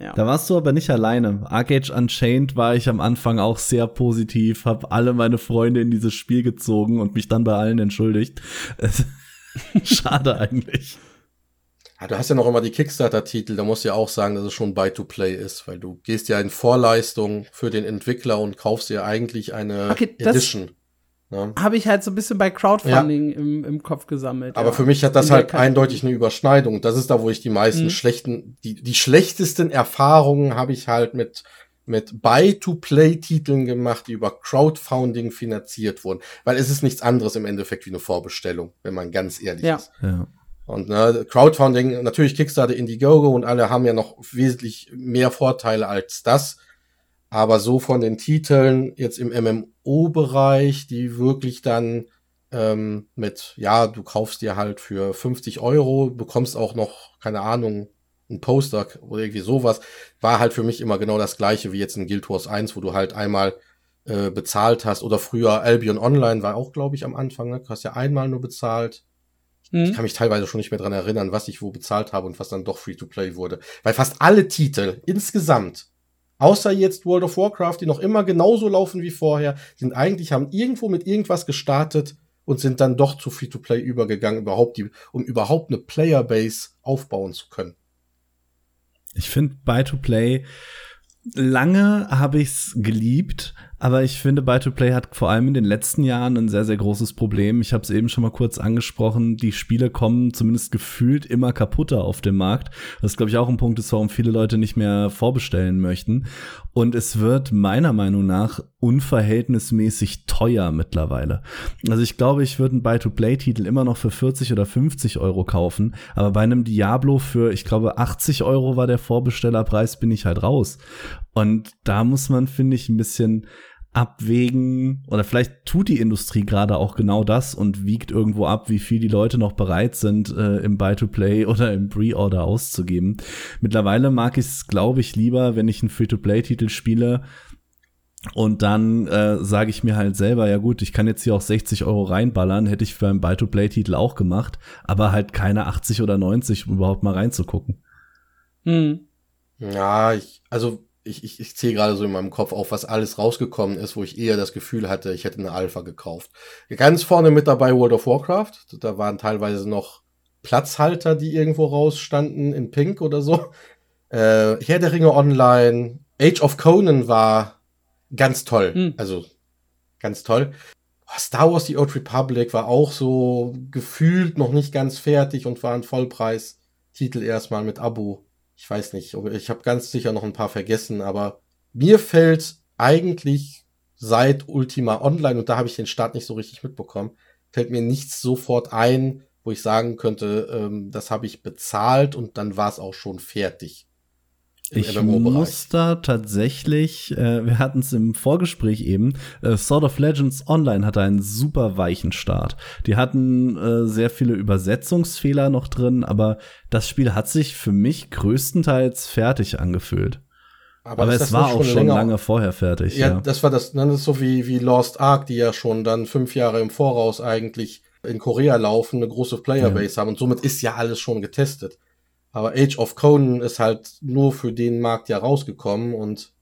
ja. Da warst du aber nicht alleine. Arcade Unchained war ich am Anfang auch sehr positiv, habe alle meine Freunde in dieses Spiel gezogen und mich dann bei allen entschuldigt. Schade eigentlich. Ja, du hast ja noch immer die Kickstarter-Titel, da musst du ja auch sagen, dass es schon Buy-to-Play ist, weil du gehst ja in Vorleistung für den Entwickler und kaufst ja eigentlich eine okay, Edition. Ne? Habe ich halt so ein bisschen bei Crowdfunding ja. im, im Kopf gesammelt. Aber ja. für mich hat das halt eindeutig eine Überschneidung. Das ist da, wo ich die meisten mhm. schlechten, die, die schlechtesten Erfahrungen habe ich halt mit, mit Buy-to-Play-Titeln gemacht, die über Crowdfunding finanziert wurden. Weil es ist nichts anderes im Endeffekt wie eine Vorbestellung, wenn man ganz ehrlich ja. ist. Ja. Und ne, Crowdfunding, natürlich Kickstarter, Indiegogo und alle haben ja noch wesentlich mehr Vorteile als das. Aber so von den Titeln jetzt im MMO-Bereich, die wirklich dann ähm, mit, ja, du kaufst dir halt für 50 Euro, bekommst auch noch, keine Ahnung, ein Poster oder irgendwie sowas, war halt für mich immer genau das gleiche wie jetzt in Guild Wars 1, wo du halt einmal äh, bezahlt hast. Oder früher Albion Online war auch, glaube ich, am Anfang, ne? Du hast ja einmal nur bezahlt. Mhm. Ich kann mich teilweise schon nicht mehr dran erinnern, was ich wo bezahlt habe und was dann doch Free-to-Play wurde. Weil fast alle Titel insgesamt Außer jetzt World of Warcraft, die noch immer genauso laufen wie vorher, sind eigentlich, haben irgendwo mit irgendwas gestartet und sind dann doch zu Free-to-Play übergegangen, überhaupt die, um überhaupt eine Playerbase aufbauen zu können. Ich finde Buy-to-Play lange habe ich's geliebt, aber ich finde, Buy-to-Play hat vor allem in den letzten Jahren ein sehr, sehr großes Problem. Ich habe es eben schon mal kurz angesprochen. Die Spiele kommen zumindest gefühlt immer kaputter auf dem Markt. Das glaube ich auch ein Punkt ist, warum viele Leute nicht mehr vorbestellen möchten. Und es wird meiner Meinung nach unverhältnismäßig teuer mittlerweile. Also ich glaube, ich würde einen Buy-to-Play-Titel immer noch für 40 oder 50 Euro kaufen, aber bei einem Diablo für, ich glaube, 80 Euro war der Vorbestellerpreis, bin ich halt raus. Und da muss man, finde ich, ein bisschen abwägen oder vielleicht tut die Industrie gerade auch genau das und wiegt irgendwo ab, wie viel die Leute noch bereit sind, äh, im Buy-to-Play oder im Pre-Order auszugeben. Mittlerweile mag ich es, glaube ich, lieber, wenn ich einen Free-to-Play-Titel spiele und dann äh, sage ich mir halt selber, ja gut, ich kann jetzt hier auch 60 Euro reinballern, hätte ich für einen Buy-to-Play-Titel auch gemacht, aber halt keine 80 oder 90, um überhaupt mal reinzugucken. Hm. Ja, ich, also ich, ich, ich zähle gerade so in meinem Kopf auf, was alles rausgekommen ist, wo ich eher das Gefühl hatte, ich hätte eine Alpha gekauft. Ganz vorne mit dabei World of Warcraft. Da waren teilweise noch Platzhalter, die irgendwo rausstanden in Pink oder so. Äh, Herr der Ringe Online. Age of Conan war ganz toll. Hm. Also ganz toll. Star Wars The Old Republic war auch so gefühlt noch nicht ganz fertig und war ein Vollpreis-Titel erstmal mit Abo. Ich weiß nicht, ich habe ganz sicher noch ein paar vergessen, aber mir fällt eigentlich seit Ultima Online, und da habe ich den Start nicht so richtig mitbekommen, fällt mir nichts sofort ein, wo ich sagen könnte, ähm, das habe ich bezahlt und dann war es auch schon fertig. Ich muss da tatsächlich, äh, wir hatten es im Vorgespräch eben, äh, Sword of Legends Online hatte einen super weichen Start. Die hatten äh, sehr viele Übersetzungsfehler noch drin, aber das Spiel hat sich für mich größtenteils fertig angefühlt. Aber, aber es war auch schon länger, lange vorher fertig. Ja, ja, das war das, ne, das ist so wie, wie Lost Ark, die ja schon dann fünf Jahre im Voraus eigentlich in Korea laufen, eine große Playerbase ja. haben und somit ist ja alles schon getestet. Aber Age of Conan ist halt nur für den Markt ja rausgekommen und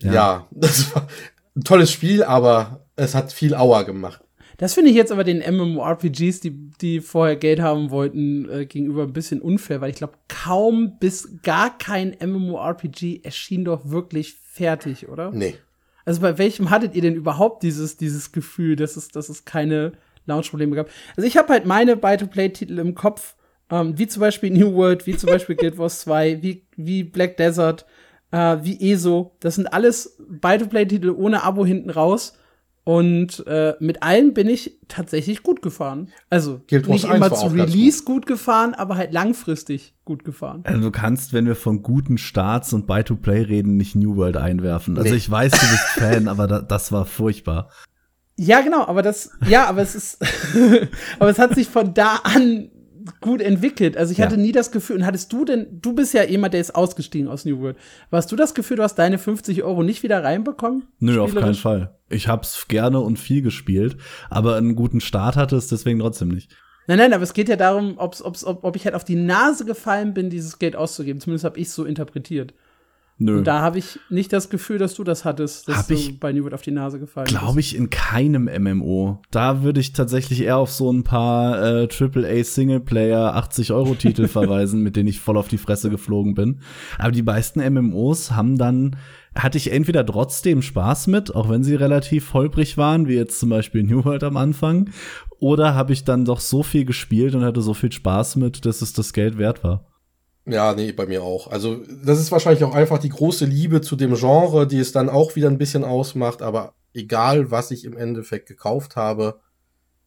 ja, ja das war ein tolles Spiel, aber es hat viel Auer gemacht. Das finde ich jetzt aber den MMORPGs, die, die vorher Geld haben wollten, äh, gegenüber ein bisschen unfair, weil ich glaube, kaum bis gar kein MMORPG erschien doch wirklich fertig, oder? Nee. Also bei welchem hattet ihr denn überhaupt dieses, dieses Gefühl, dass es, dass es keine Launch-Probleme gab? Also ich habe halt meine Buy-to-Play-Titel im Kopf, ähm, wie zum Beispiel New World, wie zum Beispiel Guild Wars 2, wie, wie Black Desert, äh, wie ESO. Das sind alles Buy-to-Play-Titel ohne Abo hinten raus. Und äh, mit allen bin ich tatsächlich gut gefahren. Also Guild nicht immer zu Release gut. gut. gefahren, aber halt langfristig gut gefahren. Also du kannst, wenn wir von guten Starts und Buy-to-Play reden, nicht New World einwerfen. Also nee. ich weiß, du bist Fan, aber da, das war furchtbar. Ja, genau, aber das, ja, aber es ist, aber es hat sich von da an gut entwickelt. Also ich hatte nie das Gefühl, und hattest du denn, du bist ja jemand, der ist ausgestiegen aus New World. Warst du das Gefühl, du hast deine 50 Euro nicht wieder reinbekommen? Nö, auf keinen Fall. Ich hab's gerne und viel gespielt, aber einen guten Start hatte es deswegen trotzdem nicht. Nein, nein, aber es geht ja darum, ob's, ob's, ob, ob ich halt auf die Nase gefallen bin, dieses Geld auszugeben. Zumindest habe ich so interpretiert. Nö. Und da habe ich nicht das Gefühl, dass du das hattest, dass hab du bei New World auf die Nase gefallen Glaube ich in keinem MMO. Da würde ich tatsächlich eher auf so ein paar äh, AAA Singleplayer 80 Euro Titel verweisen, mit denen ich voll auf die Fresse geflogen bin. Aber die meisten MMOs haben dann hatte ich entweder trotzdem Spaß mit, auch wenn sie relativ holprig waren, wie jetzt zum Beispiel New World am Anfang, oder habe ich dann doch so viel gespielt und hatte so viel Spaß mit, dass es das Geld wert war. Ja, nee, bei mir auch. Also, das ist wahrscheinlich auch einfach die große Liebe zu dem Genre, die es dann auch wieder ein bisschen ausmacht. Aber egal, was ich im Endeffekt gekauft habe,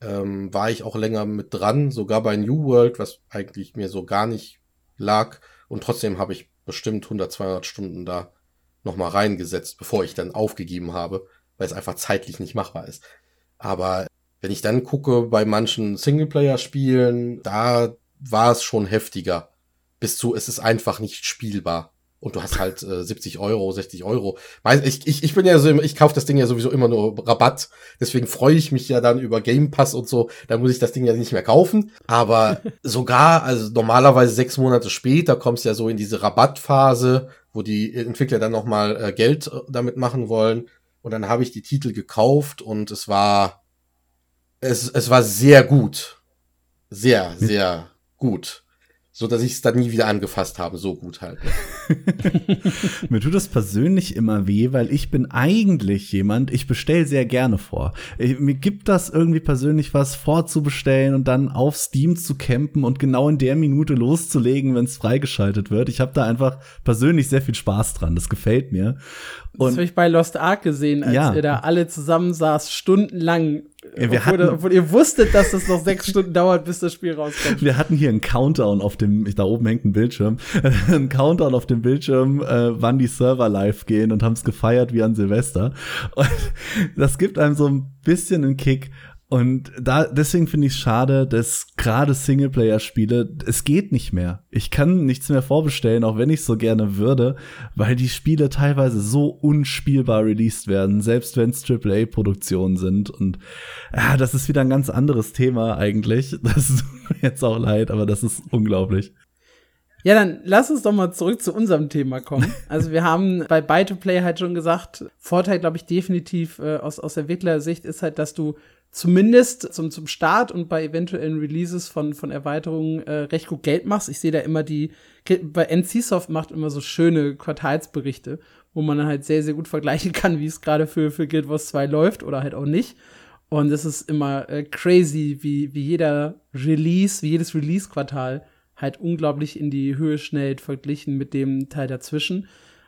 ähm, war ich auch länger mit dran. Sogar bei New World, was eigentlich mir so gar nicht lag. Und trotzdem habe ich bestimmt 100, 200 Stunden da nochmal reingesetzt, bevor ich dann aufgegeben habe, weil es einfach zeitlich nicht machbar ist. Aber wenn ich dann gucke bei manchen Singleplayer-Spielen, da war es schon heftiger bis zu, es ist einfach nicht spielbar. Und du hast halt äh, 70 Euro, 60 Euro. Ich, ich, ich bin ja so, ich kaufe das Ding ja sowieso immer nur Rabatt. Deswegen freue ich mich ja dann über Game Pass und so. Da muss ich das Ding ja nicht mehr kaufen. Aber sogar, also normalerweise sechs Monate später kommst du ja so in diese Rabattphase, wo die Entwickler dann nochmal äh, Geld äh, damit machen wollen. Und dann habe ich die Titel gekauft und es war, es, es war sehr gut. Sehr, sehr gut so dass ich es dann nie wieder angefasst habe, so gut halt. Ne? Mir tut das persönlich immer weh, weil ich bin eigentlich jemand, ich bestell sehr gerne vor. Ich, mir gibt das irgendwie persönlich was vorzubestellen und dann auf Steam zu campen und genau in der Minute loszulegen, wenn es freigeschaltet wird. Ich habe da einfach persönlich sehr viel Spaß dran. Das gefällt mir. Und das habe ich bei Lost Ark gesehen, als ja. ihr da alle zusammen saß, stundenlang ja, wir obwohl, hatten, obwohl ihr wusstet, dass es noch sechs Stunden dauert, bis das Spiel rauskommt. Wir hatten hier einen Countdown auf dem, da oben hängt ein Bildschirm, einen Countdown auf dem Bildschirm, äh, wann die Server live gehen und haben es gefeiert wie an Silvester. Und das gibt einem so ein bisschen einen Kick. Und da, deswegen finde ich es schade, dass gerade Singleplayer-Spiele, es geht nicht mehr. Ich kann nichts mehr vorbestellen, auch wenn ich so gerne würde, weil die Spiele teilweise so unspielbar released werden, selbst wenn es AAA-Produktionen sind. Und ja, das ist wieder ein ganz anderes Thema eigentlich. Das ist mir jetzt auch leid, aber das ist unglaublich. Ja, dann lass uns doch mal zurück zu unserem Thema kommen. Also wir haben bei Buy-to-Play halt schon gesagt, Vorteil, glaube ich, definitiv äh, aus, aus Entwicklersicht ist halt, dass du zumindest zum, zum Start und bei eventuellen Releases von, von Erweiterungen äh, recht gut Geld machst. Ich sehe da immer die, bei NCSoft macht immer so schöne Quartalsberichte, wo man dann halt sehr, sehr gut vergleichen kann, wie es gerade für, für Guild Wars 2 läuft oder halt auch nicht. Und es ist immer äh, crazy, wie, wie jeder Release, wie jedes Release-Quartal halt unglaublich in die Höhe schnellt, verglichen mit dem Teil dazwischen.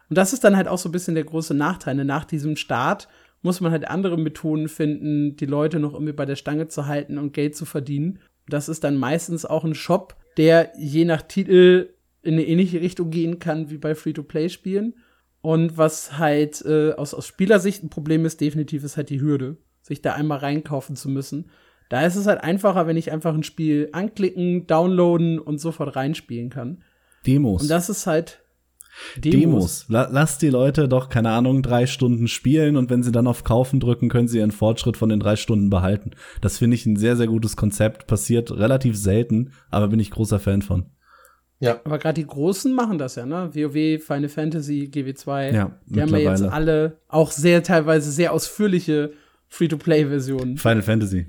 Und das ist dann halt auch so ein bisschen der große Nachteil. Ne? Nach diesem Start muss man halt andere Methoden finden, die Leute noch irgendwie bei der Stange zu halten und Geld zu verdienen. Das ist dann meistens auch ein Shop, der je nach Titel in eine ähnliche Richtung gehen kann wie bei Free-to-Play-Spielen. Und was halt äh, aus, aus Spielersicht ein Problem ist, definitiv ist halt die Hürde sich da einmal reinkaufen zu müssen. Da ist es halt einfacher, wenn ich einfach ein Spiel anklicken, downloaden und sofort reinspielen kann. Demos. Und das ist halt Demos. Demos. Lass die Leute doch, keine Ahnung, drei Stunden spielen und wenn sie dann auf Kaufen drücken, können sie ihren Fortschritt von den drei Stunden behalten. Das finde ich ein sehr, sehr gutes Konzept. Passiert relativ selten, aber bin ich großer Fan von. Ja. Aber gerade die Großen machen das ja, ne? WoW, Final Fantasy, GW2. Ja, die haben ja jetzt alle auch sehr teilweise sehr ausführliche Free-to-Play-Versionen. Final Fantasy.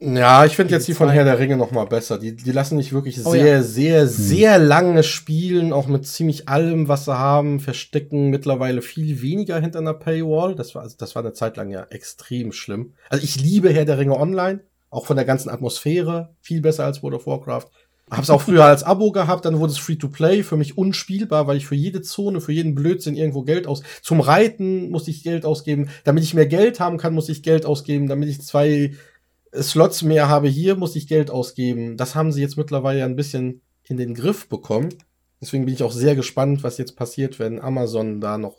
Ja, ich finde jetzt die von Herr der Ringe noch mal besser. Die, die lassen nicht wirklich oh, sehr, ja. sehr, hm. sehr lange spielen, auch mit ziemlich allem, was sie haben, verstecken mittlerweile viel weniger hinter einer Paywall. Das war, das war eine Zeit lang ja extrem schlimm. Also ich liebe Herr der Ringe online, auch von der ganzen Atmosphäre, viel besser als World of Warcraft. Hab's auch früher als Abo gehabt, dann wurde es Free-to-Play, für mich unspielbar, weil ich für jede Zone, für jeden Blödsinn irgendwo Geld aus. Zum Reiten musste ich Geld ausgeben. Damit ich mehr Geld haben kann, muss ich Geld ausgeben. Damit ich zwei Slots mehr habe hier, muss ich Geld ausgeben. Das haben sie jetzt mittlerweile ein bisschen in den Griff bekommen. Deswegen bin ich auch sehr gespannt, was jetzt passiert, wenn Amazon da noch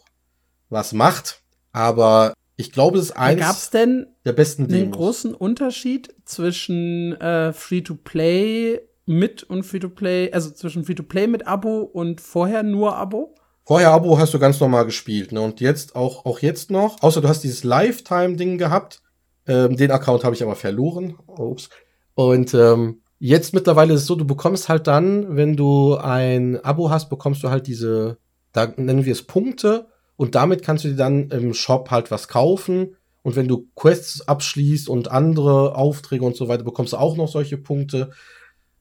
was macht. Aber ich glaube, es ist eins Gab's denn der besten Demos. einen großen Unterschied zwischen äh, Free-to-Play mit und Free-to-Play, also zwischen Free-to-Play mit Abo und vorher nur Abo? Vorher Abo hast du ganz normal gespielt, ne? Und jetzt auch, auch jetzt noch, außer du hast dieses Lifetime-Ding gehabt. Ähm, den Account habe ich aber verloren. Ups. Und ähm, jetzt mittlerweile ist es so, du bekommst halt dann, wenn du ein Abo hast, bekommst du halt diese, da nennen wir es Punkte. Und damit kannst du dir dann im Shop halt was kaufen. Und wenn du Quests abschließt und andere Aufträge und so weiter, bekommst du auch noch solche Punkte.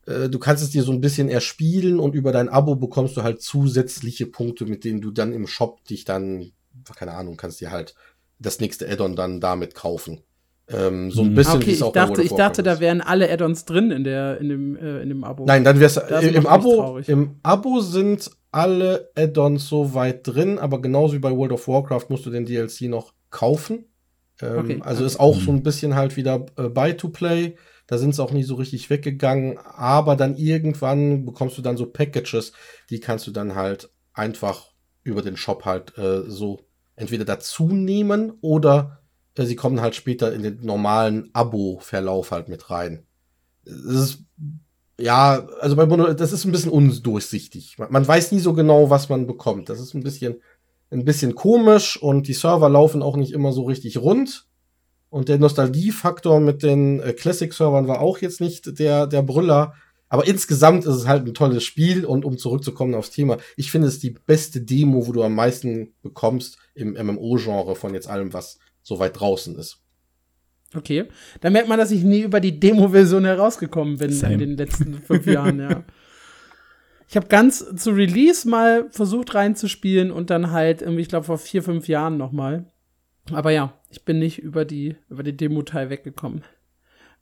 Äh, du kannst es dir so ein bisschen erspielen und über dein Abo bekommst du halt zusätzliche Punkte, mit denen du dann im Shop dich dann, keine Ahnung, kannst dir halt das nächste Addon dann damit kaufen. Ähm, so ein mhm. bisschen okay, ich dachte, ich dachte, da wären alle Add-ons drin in der in dem äh, in dem Abo. Nein, dann wär's im, im Abo im Abo sind alle Add-ons so weit drin, aber genauso wie bei World of Warcraft musst du den DLC noch kaufen. Ähm, okay, also okay. ist auch so ein bisschen halt wieder äh, Buy to Play. Da sind sie auch nie so richtig weggegangen. Aber dann irgendwann bekommst du dann so Packages, die kannst du dann halt einfach über den Shop halt äh, so entweder dazu nehmen oder äh, sie kommen halt später in den normalen Abo-Verlauf halt mit rein. Das ist, ja, also bei Mono, das ist ein bisschen undurchsichtig. Man, man weiß nie so genau, was man bekommt. Das ist ein bisschen, ein bisschen komisch und die Server laufen auch nicht immer so richtig rund. Und der Nostalgiefaktor mit den äh, Classic-Servern war auch jetzt nicht der, der Brüller. Aber insgesamt ist es halt ein tolles Spiel und um zurückzukommen aufs Thema, ich finde es die beste Demo, wo du am meisten bekommst im MMO-Genre von jetzt allem, was so weit draußen ist. Okay. Da merkt man, dass ich nie über die Demo-Version herausgekommen bin Same. in den letzten fünf Jahren, ja. Ich habe ganz zu Release mal versucht reinzuspielen und dann halt irgendwie, ich glaube, vor vier, fünf Jahren noch mal. Aber ja, ich bin nicht über die, über den Demo-Teil weggekommen.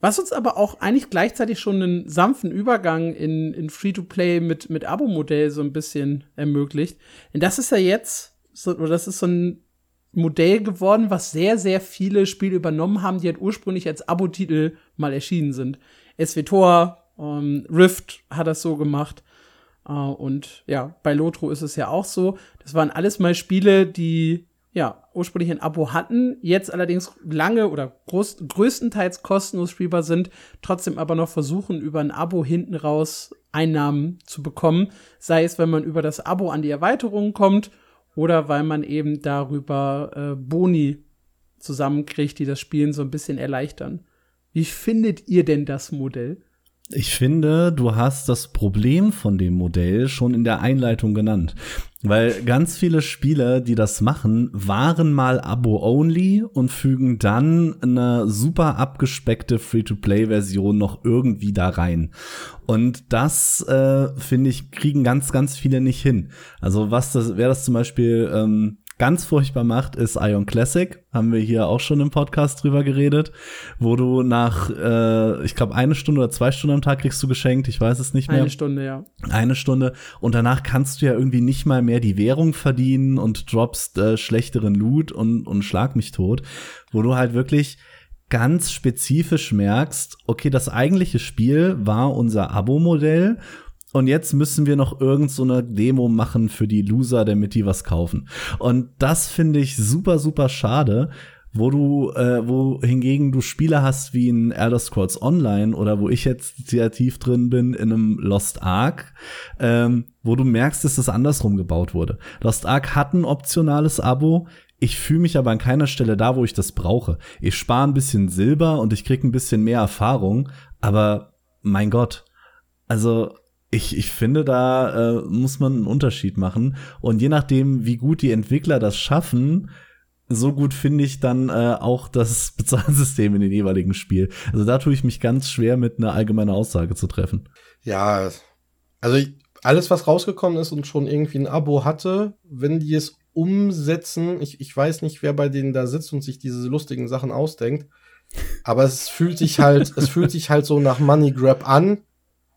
Was uns aber auch eigentlich gleichzeitig schon einen sanften Übergang in, in Free-to-Play mit, mit Abo-Modell so ein bisschen ermöglicht. Denn das ist ja jetzt, so, oder das ist so ein Modell geworden, was sehr, sehr viele Spiele übernommen haben, die halt ursprünglich als Abo-Titel mal erschienen sind. SWTOR, ähm, Rift hat das so gemacht. Uh, und ja, bei Lotro ist es ja auch so. Das waren alles mal Spiele, die ja, ursprünglich ein Abo hatten, jetzt allerdings lange oder groß, größtenteils kostenlos spielbar sind, trotzdem aber noch versuchen, über ein Abo hinten raus Einnahmen zu bekommen. Sei es, wenn man über das Abo an die Erweiterungen kommt oder weil man eben darüber äh, Boni zusammenkriegt, die das Spielen so ein bisschen erleichtern. Wie findet ihr denn das Modell? Ich finde, du hast das Problem von dem Modell schon in der Einleitung genannt. Weil ganz viele Spieler, die das machen, waren mal Abo-only und fügen dann eine super abgespeckte Free-to-Play-Version noch irgendwie da rein. Und das, äh, finde ich, kriegen ganz, ganz viele nicht hin. Also was das, wer das zum Beispiel ähm, ganz furchtbar macht, ist Ion Classic. Haben wir hier auch schon im Podcast drüber geredet, wo du nach, äh, ich glaube, eine Stunde oder zwei Stunden am Tag kriegst du geschenkt. Ich weiß es nicht mehr. Eine Stunde, ja. Eine Stunde. Und danach kannst du ja irgendwie nicht mal mehr die Währung verdienen und droppst äh, schlechteren Loot und, und schlag mich tot. Wo du halt wirklich ganz spezifisch merkst, okay, das eigentliche Spiel war unser Abo-Modell und jetzt müssen wir noch irgend so eine Demo machen für die Loser, damit die was kaufen. Und das finde ich super, super schade, wo du, äh, wo hingegen du Spiele hast wie in Elder Scrolls Online oder wo ich jetzt sehr tief drin bin in einem Lost Ark, ähm, wo du merkst, dass das andersrum gebaut wurde. Lost Ark hat ein optionales Abo. Ich fühle mich aber an keiner Stelle da, wo ich das brauche. Ich spare ein bisschen Silber und ich krieg ein bisschen mehr Erfahrung, aber mein Gott. Also ich, ich finde, da äh, muss man einen Unterschied machen. Und je nachdem, wie gut die Entwickler das schaffen, so gut finde ich dann äh, auch das Bezahlsystem in den jeweiligen Spiel. Also da tue ich mich ganz schwer mit einer allgemeinen Aussage zu treffen. Ja, also ich, alles, was rausgekommen ist und schon irgendwie ein Abo hatte, wenn die es umsetzen, ich, ich weiß nicht, wer bei denen da sitzt und sich diese lustigen Sachen ausdenkt, aber es fühlt sich halt, es fühlt sich halt so nach Money Grab an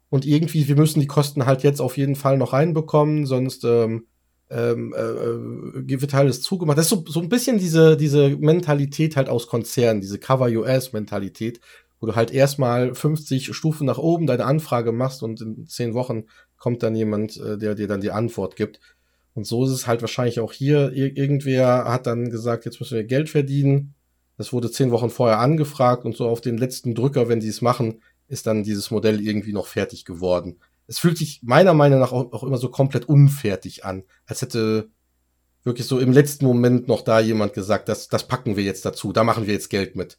und irgendwie, wir müssen die Kosten halt jetzt auf jeden Fall noch reinbekommen, sonst ähm, ähm, äh, äh wird alles zugemacht. Das ist so, so ein bisschen diese, diese Mentalität halt aus Konzernen, diese Cover-US-Mentalität, wo du halt erstmal 50 Stufen nach oben deine Anfrage machst und in zehn Wochen kommt dann jemand, äh, der dir dann die Antwort gibt. Und so ist es halt wahrscheinlich auch hier. Ir irgendwer hat dann gesagt, jetzt müssen wir Geld verdienen. Das wurde zehn Wochen vorher angefragt und so auf den letzten Drücker, wenn sie es machen, ist dann dieses Modell irgendwie noch fertig geworden. Es fühlt sich meiner Meinung nach auch, auch immer so komplett unfertig an, als hätte wirklich so im letzten Moment noch da jemand gesagt, das, das packen wir jetzt dazu, da machen wir jetzt Geld mit.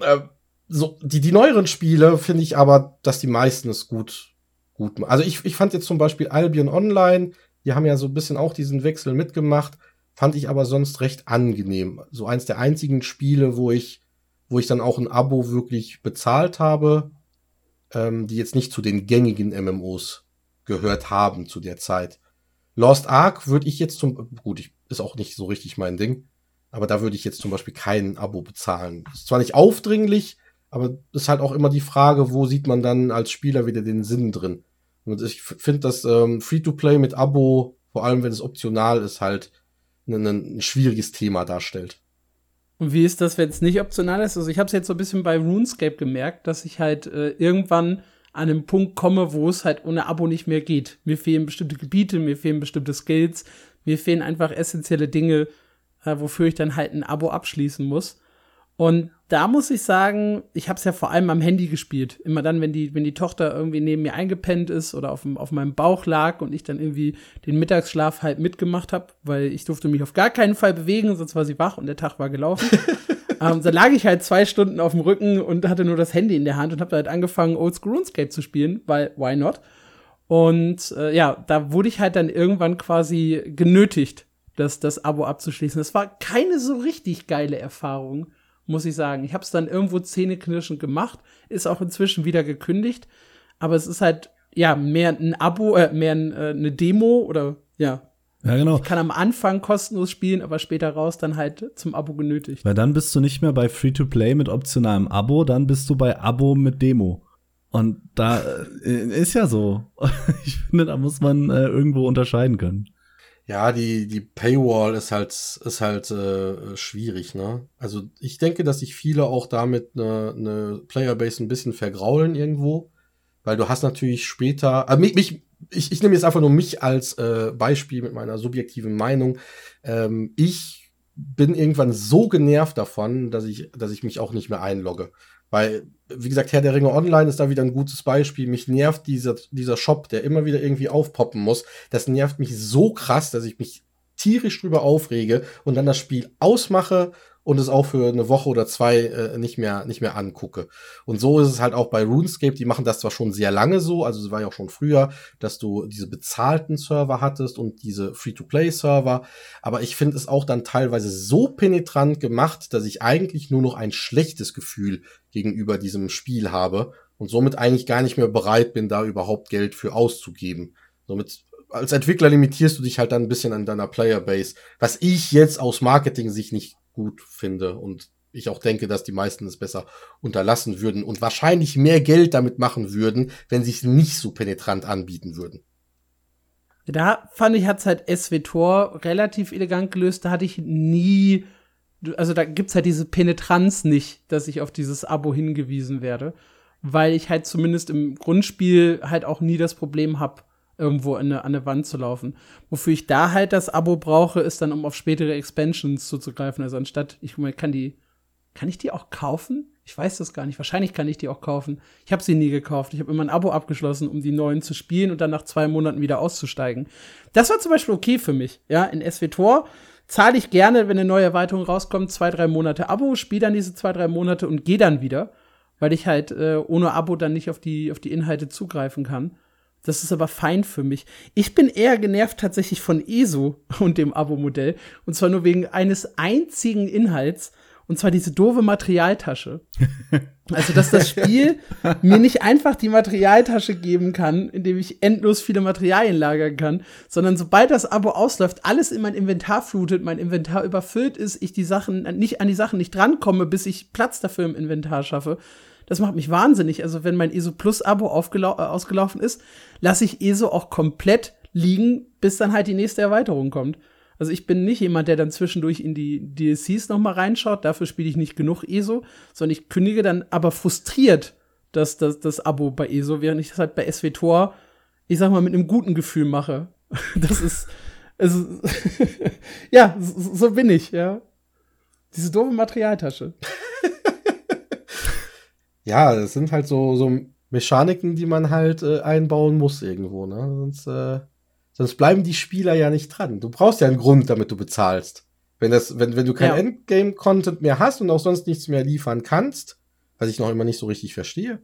Äh, so, die, die neueren Spiele finde ich aber, dass die meisten es gut, gut machen. Also ich, ich fand jetzt zum Beispiel Albion Online, die haben ja so ein bisschen auch diesen Wechsel mitgemacht, fand ich aber sonst recht angenehm. So eins der einzigen Spiele, wo ich, wo ich dann auch ein Abo wirklich bezahlt habe, ähm, die jetzt nicht zu den gängigen MMOs gehört haben zu der Zeit. Lost Ark würde ich jetzt zum, gut, ich, ist auch nicht so richtig mein Ding, aber da würde ich jetzt zum Beispiel kein Abo bezahlen. Ist zwar nicht aufdringlich, aber ist halt auch immer die Frage, wo sieht man dann als Spieler wieder den Sinn drin. Und ich finde, dass ähm, Free-to-Play mit Abo, vor allem wenn es optional ist, halt ein, ein schwieriges Thema darstellt. Und wie ist das, wenn es nicht optional ist? Also ich habe es jetzt so ein bisschen bei RuneScape gemerkt, dass ich halt äh, irgendwann an einem Punkt komme, wo es halt ohne Abo nicht mehr geht. Mir fehlen bestimmte Gebiete, mir fehlen bestimmte Skills, mir fehlen einfach essentielle Dinge, äh, wofür ich dann halt ein Abo abschließen muss. Und da muss ich sagen, ich habe es ja vor allem am Handy gespielt. Immer dann, wenn die, wenn die Tochter irgendwie neben mir eingepennt ist oder auf, auf meinem Bauch lag und ich dann irgendwie den Mittagsschlaf halt mitgemacht habe, weil ich durfte mich auf gar keinen Fall bewegen, sonst war sie wach und der Tag war gelaufen. ähm, dann lag ich halt zwei Stunden auf dem Rücken und hatte nur das Handy in der Hand und habe halt angefangen, Oldschool RuneScape zu spielen, weil why not? Und äh, ja, da wurde ich halt dann irgendwann quasi genötigt, das, das Abo abzuschließen. Das war keine so richtig geile Erfahrung muss ich sagen. Ich habe es dann irgendwo zähneknirschend gemacht, ist auch inzwischen wieder gekündigt, aber es ist halt ja mehr ein Abo, äh, mehr ein, äh, eine Demo oder ja. Ja, genau. Ich kann am Anfang kostenlos spielen, aber später raus dann halt zum Abo genötigt. Weil dann bist du nicht mehr bei Free-to-Play mit optionalem Abo, dann bist du bei Abo mit Demo. Und da äh, ist ja so. ich finde, da muss man äh, irgendwo unterscheiden können. Ja, die, die Paywall ist halt, ist halt äh, schwierig, ne? Also ich denke, dass sich viele auch damit eine, eine Playerbase ein bisschen vergraulen irgendwo. Weil du hast natürlich später, äh, mich, mich, ich, ich nehme jetzt einfach nur mich als äh, Beispiel mit meiner subjektiven Meinung. Ähm, ich bin irgendwann so genervt davon, dass ich, dass ich mich auch nicht mehr einlogge. Weil, wie gesagt, Herr der Ringe Online ist da wieder ein gutes Beispiel. Mich nervt dieser, dieser Shop, der immer wieder irgendwie aufpoppen muss. Das nervt mich so krass, dass ich mich tierisch drüber aufrege und dann das Spiel ausmache und es auch für eine Woche oder zwei äh, nicht mehr nicht mehr angucke. Und so ist es halt auch bei RuneScape, die machen das zwar schon sehr lange so, also es war ja auch schon früher, dass du diese bezahlten Server hattest und diese Free-to-Play Server, aber ich finde es auch dann teilweise so penetrant gemacht, dass ich eigentlich nur noch ein schlechtes Gefühl gegenüber diesem Spiel habe und somit eigentlich gar nicht mehr bereit bin, da überhaupt Geld für auszugeben. Somit als Entwickler limitierst du dich halt dann ein bisschen an deiner Playerbase, was ich jetzt aus Marketing-Sicht nicht gut finde und ich auch denke, dass die meisten es besser unterlassen würden und wahrscheinlich mehr Geld damit machen würden, wenn sie es nicht so penetrant anbieten würden. Da fand ich, hat's halt SWTOR relativ elegant gelöst. Da hatte ich nie, also da gibt's halt diese Penetranz nicht, dass ich auf dieses Abo hingewiesen werde, weil ich halt zumindest im Grundspiel halt auch nie das Problem hab, irgendwo an eine, an eine Wand zu laufen. Wofür ich da halt das Abo brauche, ist dann, um auf spätere Expansions zuzugreifen. Also anstatt, ich kann die kann ich die auch kaufen? Ich weiß das gar nicht. Wahrscheinlich kann ich die auch kaufen. Ich habe sie nie gekauft. Ich habe immer ein Abo abgeschlossen, um die neuen zu spielen und dann nach zwei Monaten wieder auszusteigen. Das war zum Beispiel okay für mich. Ja, in SWTOR zahle ich gerne, wenn eine neue Erweiterung rauskommt, zwei, drei Monate Abo, spiele dann diese zwei, drei Monate und gehe dann wieder, weil ich halt äh, ohne Abo dann nicht auf die, auf die Inhalte zugreifen kann. Das ist aber fein für mich. Ich bin eher genervt tatsächlich von ESO und dem Abo-Modell. Und zwar nur wegen eines einzigen Inhalts, und zwar diese doofe Materialtasche. Also, dass das Spiel mir nicht einfach die Materialtasche geben kann, indem ich endlos viele Materialien lagern kann, sondern sobald das Abo ausläuft, alles in mein Inventar flutet, mein Inventar überfüllt ist, ich die Sachen nicht an die Sachen nicht drankomme, bis ich Platz dafür im Inventar schaffe. Das macht mich wahnsinnig. Also, wenn mein ESO Plus Abo äh, ausgelaufen ist, lasse ich ESO auch komplett liegen, bis dann halt die nächste Erweiterung kommt. Also ich bin nicht jemand, der dann zwischendurch in die DLCs noch mal reinschaut. Dafür spiele ich nicht genug ESO, sondern ich kündige dann aber frustriert das, das, das Abo bei ESO, während ich das halt bei SWTOR, ich sag mal, mit einem guten Gefühl mache. Das ist, also, ja, so, so bin ich, ja. Diese doofe Materialtasche. ja, das sind halt so, so Mechaniken, die man halt äh, einbauen muss irgendwo, ne? Sonst, äh, Sonst bleiben die Spieler ja nicht dran. Du brauchst ja einen Grund, damit du bezahlst. Wenn, das, wenn, wenn du kein ja. Endgame-Content mehr hast und auch sonst nichts mehr liefern kannst, was ich noch immer nicht so richtig verstehe,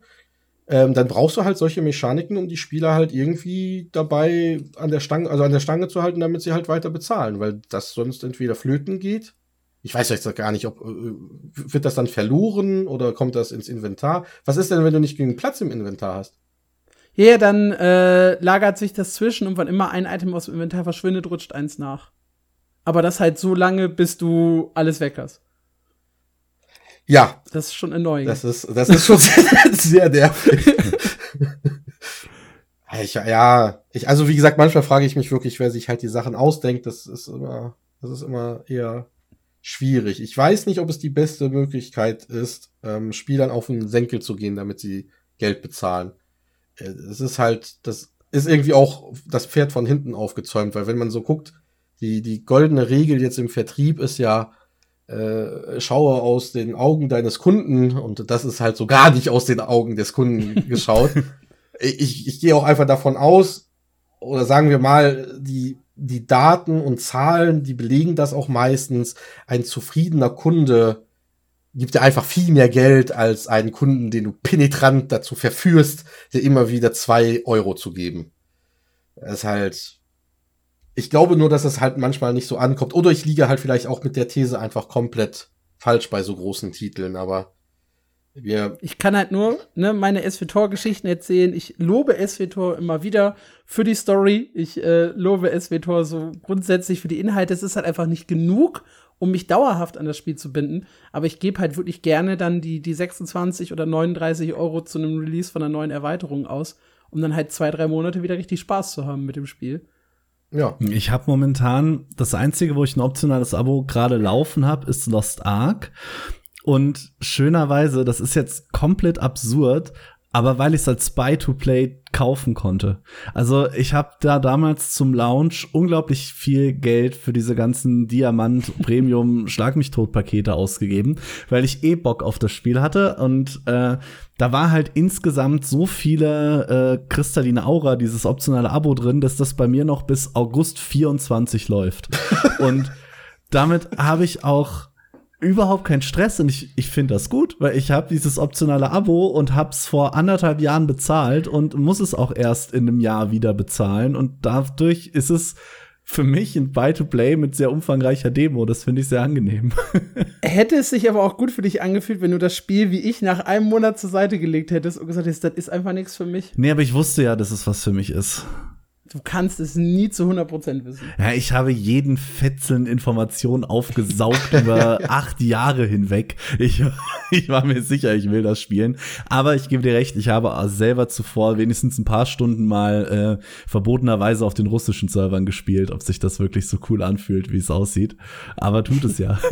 ähm, dann brauchst du halt solche Mechaniken, um die Spieler halt irgendwie dabei an der Stange, also an der Stange zu halten, damit sie halt weiter bezahlen, weil das sonst entweder flöten geht. Ich weiß jetzt gar nicht, ob äh, wird das dann verloren oder kommt das ins Inventar? Was ist denn, wenn du nicht genügend Platz im Inventar hast? Ja, dann äh, lagert sich das zwischen und wann immer ein Item aus dem Inventar verschwindet, rutscht eins nach. Aber das halt so lange, bis du alles weg hast. Ja. Das ist schon erneuend. Das ist, das ist schon sehr, sehr nervig. ich, ja, ich, also wie gesagt, manchmal frage ich mich wirklich, wer sich halt die Sachen ausdenkt. Das ist immer, das ist immer eher schwierig. Ich weiß nicht, ob es die beste Möglichkeit ist, ähm, Spielern auf den Senkel zu gehen, damit sie Geld bezahlen. Äh, es ist halt, das ist irgendwie auch das Pferd von hinten aufgezäumt, weil wenn man so guckt, die, die goldene Regel jetzt im Vertrieb ist ja, äh, schaue aus den Augen deines Kunden und das ist halt so gar nicht aus den Augen des Kunden geschaut. ich, ich gehe auch einfach davon aus, oder sagen wir mal, die, die Daten und Zahlen, die belegen das auch meistens, ein zufriedener Kunde gibt dir einfach viel mehr Geld als einen Kunden, den du penetrant dazu verführst, dir immer wieder zwei Euro zu geben. Das ist halt, ich glaube nur, dass es halt manchmal nicht so ankommt. Oder ich liege halt vielleicht auch mit der These einfach komplett falsch bei so großen Titeln, aber wir ich kann halt nur ne, meine SWTOR-Geschichten erzählen. Ich lobe SWTOR immer wieder für die Story. Ich äh, lobe SWTOR so grundsätzlich für die Inhalte. Es ist halt einfach nicht genug, um mich dauerhaft an das Spiel zu binden. Aber ich gebe halt wirklich gerne dann die, die 26 oder 39 Euro zu einem Release von einer neuen Erweiterung aus, um dann halt zwei, drei Monate wieder richtig Spaß zu haben mit dem Spiel. Ja. Ich habe momentan das einzige, wo ich ein optionales Abo gerade laufen habe, ist Lost Ark. Und schönerweise, das ist jetzt komplett absurd, aber weil ich es als Buy-to-Play kaufen konnte. Also ich habe da damals zum Launch unglaublich viel Geld für diese ganzen Diamant Premium Schlag mich tot Pakete ausgegeben, weil ich eh Bock auf das Spiel hatte und äh, da war halt insgesamt so viele äh, kristalline Aura dieses optionale Abo drin, dass das bei mir noch bis August 24 läuft. und damit habe ich auch überhaupt keinen Stress und ich, ich finde das gut, weil ich habe dieses optionale Abo und hab's vor anderthalb Jahren bezahlt und muss es auch erst in einem Jahr wieder bezahlen und dadurch ist es für mich ein Buy-to-Play mit sehr umfangreicher Demo. Das finde ich sehr angenehm. Hätte es sich aber auch gut für dich angefühlt, wenn du das Spiel wie ich nach einem Monat zur Seite gelegt hättest und gesagt hättest, das ist einfach nichts für mich? Nee, aber ich wusste ja, dass es was für mich ist. Du kannst es nie zu 100% wissen. Ja, ich habe jeden Fetzeln Informationen aufgesaugt über acht Jahre hinweg. Ich, ich war mir sicher, ich will das spielen. Aber ich gebe dir recht, ich habe selber zuvor wenigstens ein paar Stunden mal äh, verbotenerweise auf den russischen Servern gespielt, ob sich das wirklich so cool anfühlt, wie es aussieht. Aber tut es ja.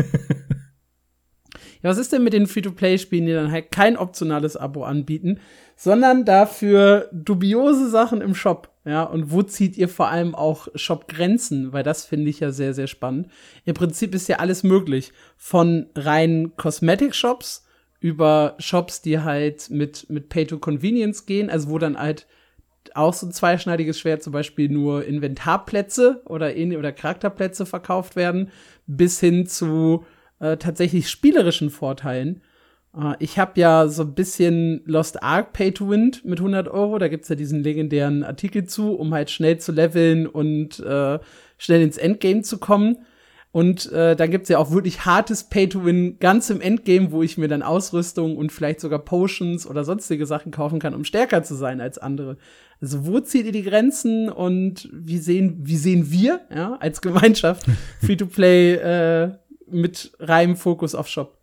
Ja, was ist denn mit den Free-to-Play-Spielen, die dann halt kein optionales Abo anbieten, sondern dafür dubiose Sachen im Shop? Ja, und wo zieht ihr vor allem auch Shop-Grenzen? Weil das finde ich ja sehr, sehr spannend. Im Prinzip ist ja alles möglich. Von rein Cosmetic-Shops über Shops, die halt mit, mit Pay-to-Convenience gehen, also wo dann halt auch so ein zweischneidiges Schwert, zum Beispiel nur Inventarplätze oder, oder Charakterplätze verkauft werden, bis hin zu äh, tatsächlich spielerischen Vorteilen. Äh, ich habe ja so ein bisschen Lost Ark Pay to Win mit 100 Euro. Da gibt's ja diesen legendären Artikel zu, um halt schnell zu leveln und äh, schnell ins Endgame zu kommen. Und äh, dann gibt's ja auch wirklich hartes Pay-to-Win ganz im Endgame, wo ich mir dann Ausrüstung und vielleicht sogar Potions oder sonstige Sachen kaufen kann, um stärker zu sein als andere. Also wo zieht ihr die Grenzen und wie sehen, wie sehen wir ja, als Gemeinschaft Free-to-Play äh, mit reinem Fokus auf Shop.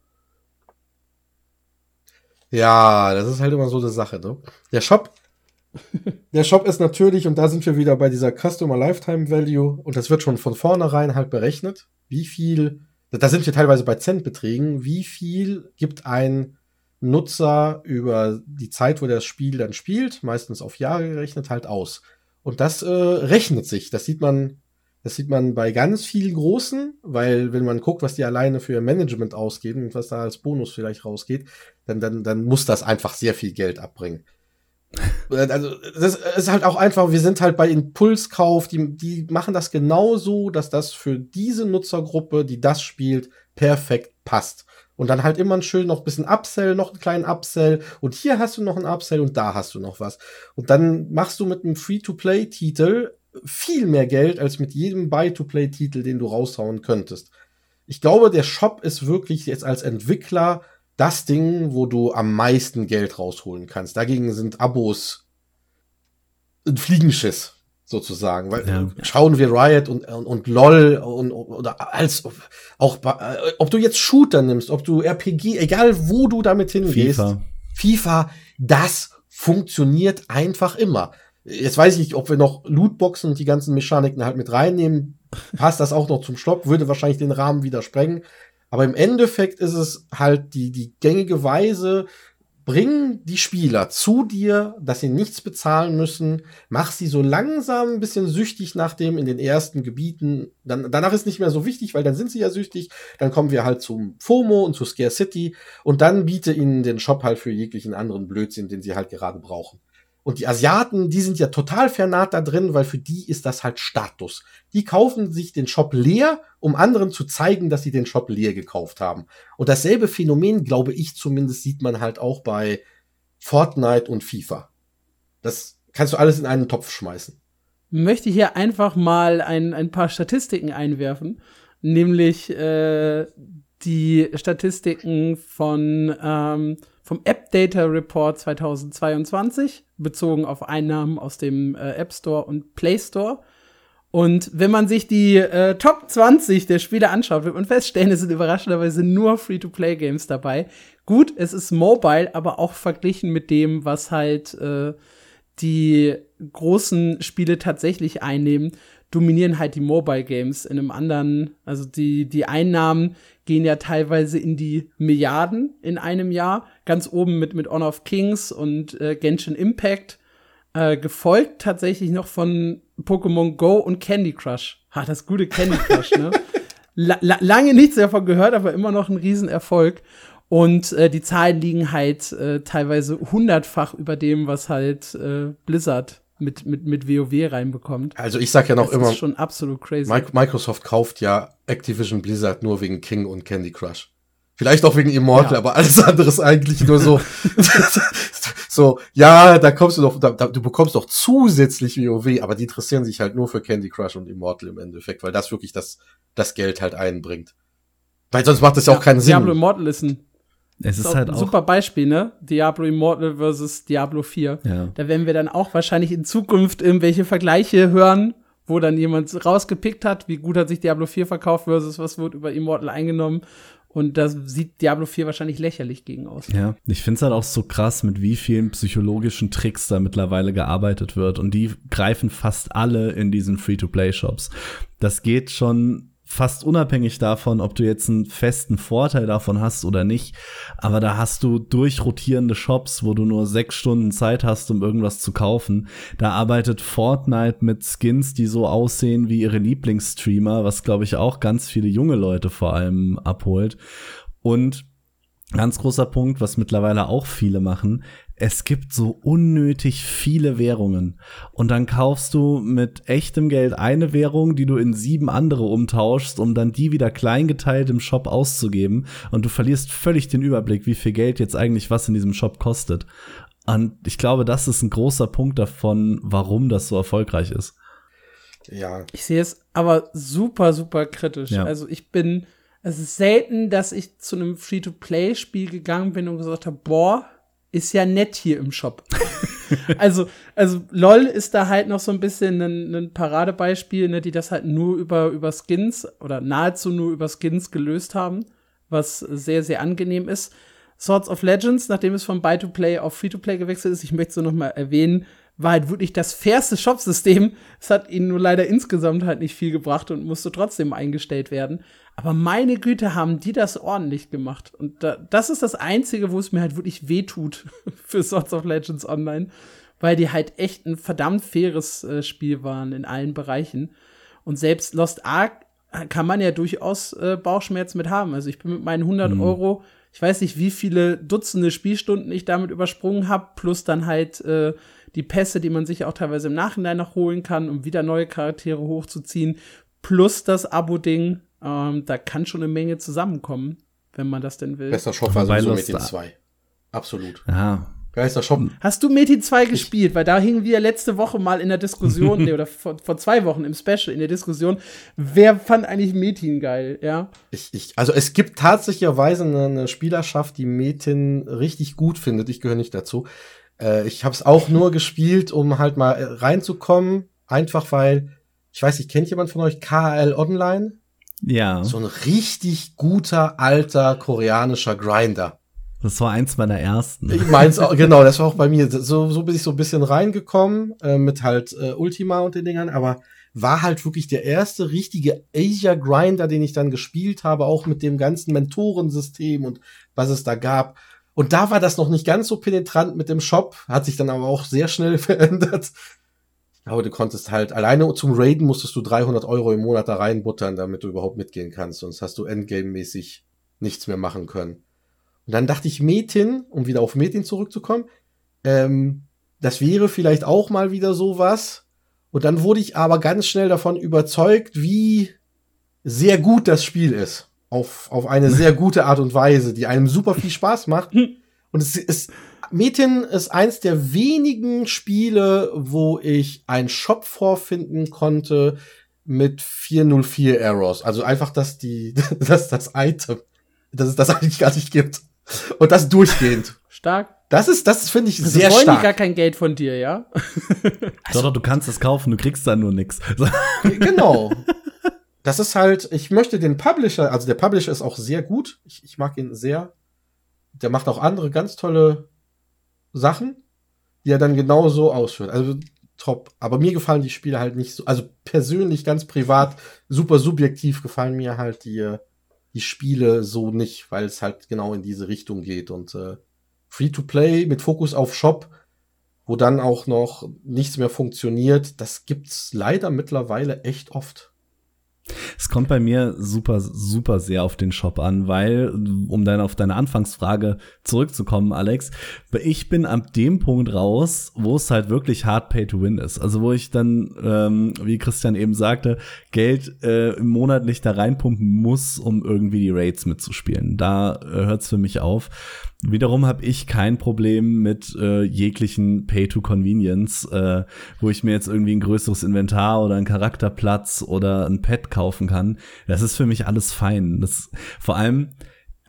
Ja, das ist halt immer so eine Sache, ne? Der Shop, der Shop ist natürlich, und da sind wir wieder bei dieser Customer Lifetime Value, und das wird schon von vornherein halt berechnet, wie viel, da sind wir teilweise bei Centbeträgen, wie viel gibt ein Nutzer über die Zeit, wo das Spiel dann spielt, meistens auf Jahre gerechnet, halt aus. Und das äh, rechnet sich. Das sieht man das sieht man bei ganz vielen Großen, weil wenn man guckt, was die alleine für ihr Management ausgeben und was da als Bonus vielleicht rausgeht, dann, dann, dann muss das einfach sehr viel Geld abbringen. Also, das ist halt auch einfach, wir sind halt bei Impulskauf, die, die machen das genauso, dass das für diese Nutzergruppe, die das spielt, perfekt passt. Und dann halt immer schön noch ein bisschen Upsell, noch einen kleinen Upsell. Und hier hast du noch einen Upsell und da hast du noch was. Und dann machst du mit einem Free-to-Play-Titel viel mehr Geld als mit jedem Buy-to-Play-Titel, den du raushauen könntest. Ich glaube, der Shop ist wirklich jetzt als Entwickler das Ding, wo du am meisten Geld rausholen kannst. Dagegen sind Abos ein Fliegenschiss sozusagen, weil ja. schauen wir Riot und, und, und LOL und, oder als auch ob du jetzt Shooter nimmst, ob du RPG, egal wo du damit hingehst, FIFA, FIFA das funktioniert einfach immer. Jetzt weiß ich nicht, ob wir noch Lootboxen und die ganzen Mechaniken halt mit reinnehmen. Passt das auch noch zum Stopp, würde wahrscheinlich den Rahmen wieder sprengen. Aber im Endeffekt ist es halt die, die gängige Weise, bring die Spieler zu dir, dass sie nichts bezahlen müssen, mach sie so langsam ein bisschen süchtig nach dem in den ersten Gebieten. Dann, danach ist nicht mehr so wichtig, weil dann sind sie ja süchtig. Dann kommen wir halt zum FOMO und zu Scare City und dann biete ihnen den Shop halt für jeglichen anderen Blödsinn, den sie halt gerade brauchen. Und die Asiaten, die sind ja total fernat da drin, weil für die ist das halt Status. Die kaufen sich den Shop leer, um anderen zu zeigen, dass sie den Shop leer gekauft haben. Und dasselbe Phänomen, glaube ich zumindest, sieht man halt auch bei Fortnite und FIFA. Das kannst du alles in einen Topf schmeißen. Möchte hier einfach mal ein, ein paar Statistiken einwerfen, nämlich äh, die Statistiken von ähm, vom App Data Report 2022, bezogen auf Einnahmen aus dem äh, App Store und Play Store. Und wenn man sich die äh, Top 20 der Spiele anschaut, wird man feststellen, es sind überraschenderweise nur Free-to-Play-Games dabei. Gut, es ist mobile, aber auch verglichen mit dem, was halt äh, die großen Spiele tatsächlich einnehmen, dominieren halt die Mobile Games in einem anderen, also die, die Einnahmen gehen ja teilweise in die Milliarden in einem Jahr. Ganz oben mit, mit Honor of Kings und äh, Genshin Impact. Äh, gefolgt tatsächlich noch von Pokémon Go und Candy Crush. Ha, das gute Candy Crush, ne? La la lange nichts davon gehört, aber immer noch ein Riesenerfolg. Und äh, die Zahlen liegen halt äh, teilweise hundertfach über dem, was halt äh, Blizzard mit, mit, mit WoW reinbekommt. Also ich sag ja noch das immer. ist schon absolut crazy. Microsoft kauft ja Activision Blizzard nur wegen King und Candy Crush. Vielleicht auch wegen Immortal, ja. aber alles andere ist eigentlich nur so, so, ja, da kommst du doch, da, da, du bekommst doch zusätzlich WoW, aber die interessieren sich halt nur für Candy Crush und Immortal im Endeffekt, weil das wirklich das, das Geld halt einbringt. Weil sonst macht das ja, ja auch keinen Sinn. Diablo Immortal ist ein Es ist, ist halt ein auch super Beispiel, ne? Diablo Immortal versus Diablo 4. Ja. Da werden wir dann auch wahrscheinlich in Zukunft irgendwelche Vergleiche hören, wo dann jemand rausgepickt hat, wie gut hat sich Diablo 4 verkauft versus was wird über Immortal eingenommen. Und da sieht Diablo 4 wahrscheinlich lächerlich gegen aus. Ja, ich finde es halt auch so krass, mit wie vielen psychologischen Tricks da mittlerweile gearbeitet wird. Und die greifen fast alle in diesen Free-to-Play-Shops. Das geht schon fast unabhängig davon, ob du jetzt einen festen Vorteil davon hast oder nicht. Aber da hast du durchrotierende Shops, wo du nur sechs Stunden Zeit hast, um irgendwas zu kaufen. Da arbeitet Fortnite mit Skins, die so aussehen wie ihre Lieblingsstreamer, was glaube ich auch ganz viele junge Leute vor allem abholt. Und Ganz großer Punkt, was mittlerweile auch viele machen. Es gibt so unnötig viele Währungen. Und dann kaufst du mit echtem Geld eine Währung, die du in sieben andere umtauschst, um dann die wieder kleingeteilt im Shop auszugeben. Und du verlierst völlig den Überblick, wie viel Geld jetzt eigentlich was in diesem Shop kostet. Und ich glaube, das ist ein großer Punkt davon, warum das so erfolgreich ist. Ja. Ich sehe es aber super, super kritisch. Ja. Also ich bin, es ist selten, dass ich zu einem Free-to-Play-Spiel gegangen bin und gesagt habe, boah, ist ja nett hier im Shop. also, also LOL ist da halt noch so ein bisschen ein, ein Paradebeispiel, ne, die das halt nur über, über Skins oder nahezu nur über Skins gelöst haben, was sehr, sehr angenehm ist. Swords of Legends, nachdem es von Buy-to-Play auf Free-to-Play gewechselt ist, ich möchte es so noch mal erwähnen, war halt wirklich das fairste Shopsystem. Es hat ihnen nur leider insgesamt halt nicht viel gebracht und musste trotzdem eingestellt werden. Aber meine Güte, haben die das ordentlich gemacht. Und da, das ist das Einzige, wo es mir halt wirklich wehtut für Swords of Legends Online, weil die halt echt ein verdammt faires äh, Spiel waren in allen Bereichen. Und selbst Lost Ark kann man ja durchaus äh, Bauchschmerz mit haben. Also ich bin mit meinen 100 Mhm. Euro, ich weiß nicht, wie viele Dutzende Spielstunden ich damit übersprungen habe, plus dann halt äh, die Pässe, die man sich auch teilweise im Nachhinein noch holen kann, um wieder neue Charaktere hochzuziehen, plus das Abo-Ding. Ähm, da kann schon eine Menge zusammenkommen, wenn man das denn will. Bester Shop war sowieso Ark- zwei. Absolut. Ja, Geilster Shop. Hast du Metin 2 gespielt? Weil da hingen wir letzte Woche mal in der Diskussion, nee, oder vor, vor zwei Wochen im Special in der Diskussion, wer fand eigentlich Metin geil, ja? Ich, ich, also es gibt tatsächlicherweise eine, eine Spielerschaft, die Metin richtig gut findet. Ich gehöre nicht dazu. Äh, ich habe es auch nur gespielt, um halt mal äh, reinzukommen. Einfach weil, ich weiß nicht, kennt jemand von euch KL Online? ja. So ein richtig guter, alter koreanischer Grinder. Das war eins meiner ersten. Ich meins auch, genau, das war auch bei mir. So, so bin ich so ein bisschen reingekommen, äh, mit halt äh, Ultima und den Dingern, aber war halt wirklich der erste richtige Asia Grinder, den ich dann gespielt habe, auch mit dem ganzen Mentorensystem und was es da gab. Und da war das noch nicht ganz so penetrant mit dem Shop, hat sich dann aber auch sehr schnell verändert. Aber du konntest halt, alleine zum Raiden musstest du 300 Euro im Monat da reinbuttern, damit du überhaupt mitgehen kannst. Sonst hast du Endgame-mäßig nichts mehr machen können. Und dann dachte ich, Metin, um wieder auf Metin zurückzukommen, ähm, das wäre vielleicht auch mal wieder sowas. Und dann wurde ich aber ganz schnell davon überzeugt, wie sehr gut das Spiel ist. Auf, auf eine sehr gute Art und Weise, die einem super viel Spaß macht. Und es ist, Metin ist eins der wenigen Spiele, wo ich einen Shop vorfinden konnte mit 404 Errors. Also einfach, dass die, dass das Item, dass es das eigentlich gar nicht gibt. Und das durchgehend. Stark. Das ist, das finde ich Also sehr wollen die gar stark. kein Geld von dir, ja? doch, doch, du kannst es kaufen, du kriegst da nur nix. genau. Das ist halt, ich möchte den Publisher, also der Publisher ist auch sehr gut. Ich, ich mag ihn sehr. Der macht auch andere ganz tolle Sachen, die er dann genauso ausführt. Also top. Aber mir gefallen die Spiele halt nicht so, also persönlich, ganz privat, super subjektiv gefallen mir halt die, die Spiele so nicht, weil es halt genau in diese Richtung geht. Und äh, Free-to-Play mit Fokus auf Shop, wo dann auch noch nichts mehr funktioniert, das gibt's leider mittlerweile echt oft. Es kommt bei mir super, super sehr auf den Shop an, weil, um dann auf deine Anfangsfrage zurückzukommen, Alex, ich bin ab dem Punkt raus, wo es halt wirklich hard pay to win ist. Also wo ich dann, ähm, wie Christian eben sagte, Geld äh, monatlich da reinpumpen muss, um irgendwie die Raids mitzuspielen. Da äh, hört's für mich auf. Wiederum habe ich kein Problem mit äh, jeglichen Pay-to-Convenience, äh, wo ich mir jetzt irgendwie ein größeres Inventar oder einen Charakterplatz oder ein Pet kaufen kann. Das ist für mich alles fein. Das, vor allem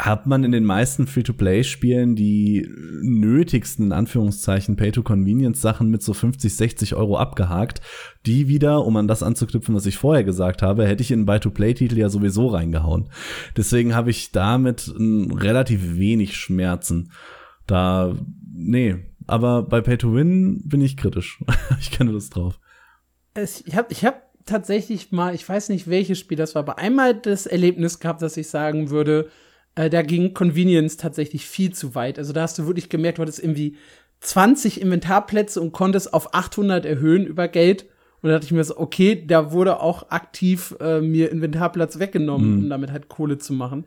hat man in den meisten Free-to-Play-Spielen die nötigsten, in Anführungszeichen, Pay-to-Convenience-Sachen mit so 50, 60 Euro abgehakt. Die wieder, um an das anzuknüpfen, was ich vorher gesagt habe, hätte ich in Buy-to-Play-Titel ja sowieso reingehauen. Deswegen habe ich damit relativ wenig Schmerzen. Da, nee, aber bei Pay-to-Win bin ich kritisch. ich kenne das drauf. Ich habe ich hab tatsächlich mal, ich weiß nicht, welches Spiel das war, aber einmal das Erlebnis gehabt, dass ich sagen würde, äh, da ging Convenience tatsächlich viel zu weit. Also da hast du wirklich gemerkt, du hattest irgendwie 20 Inventarplätze und konntest auf 800 erhöhen über Geld. Und da dachte ich mir so, okay, da wurde auch aktiv äh, mir Inventarplatz weggenommen, mhm. um damit halt Kohle zu machen.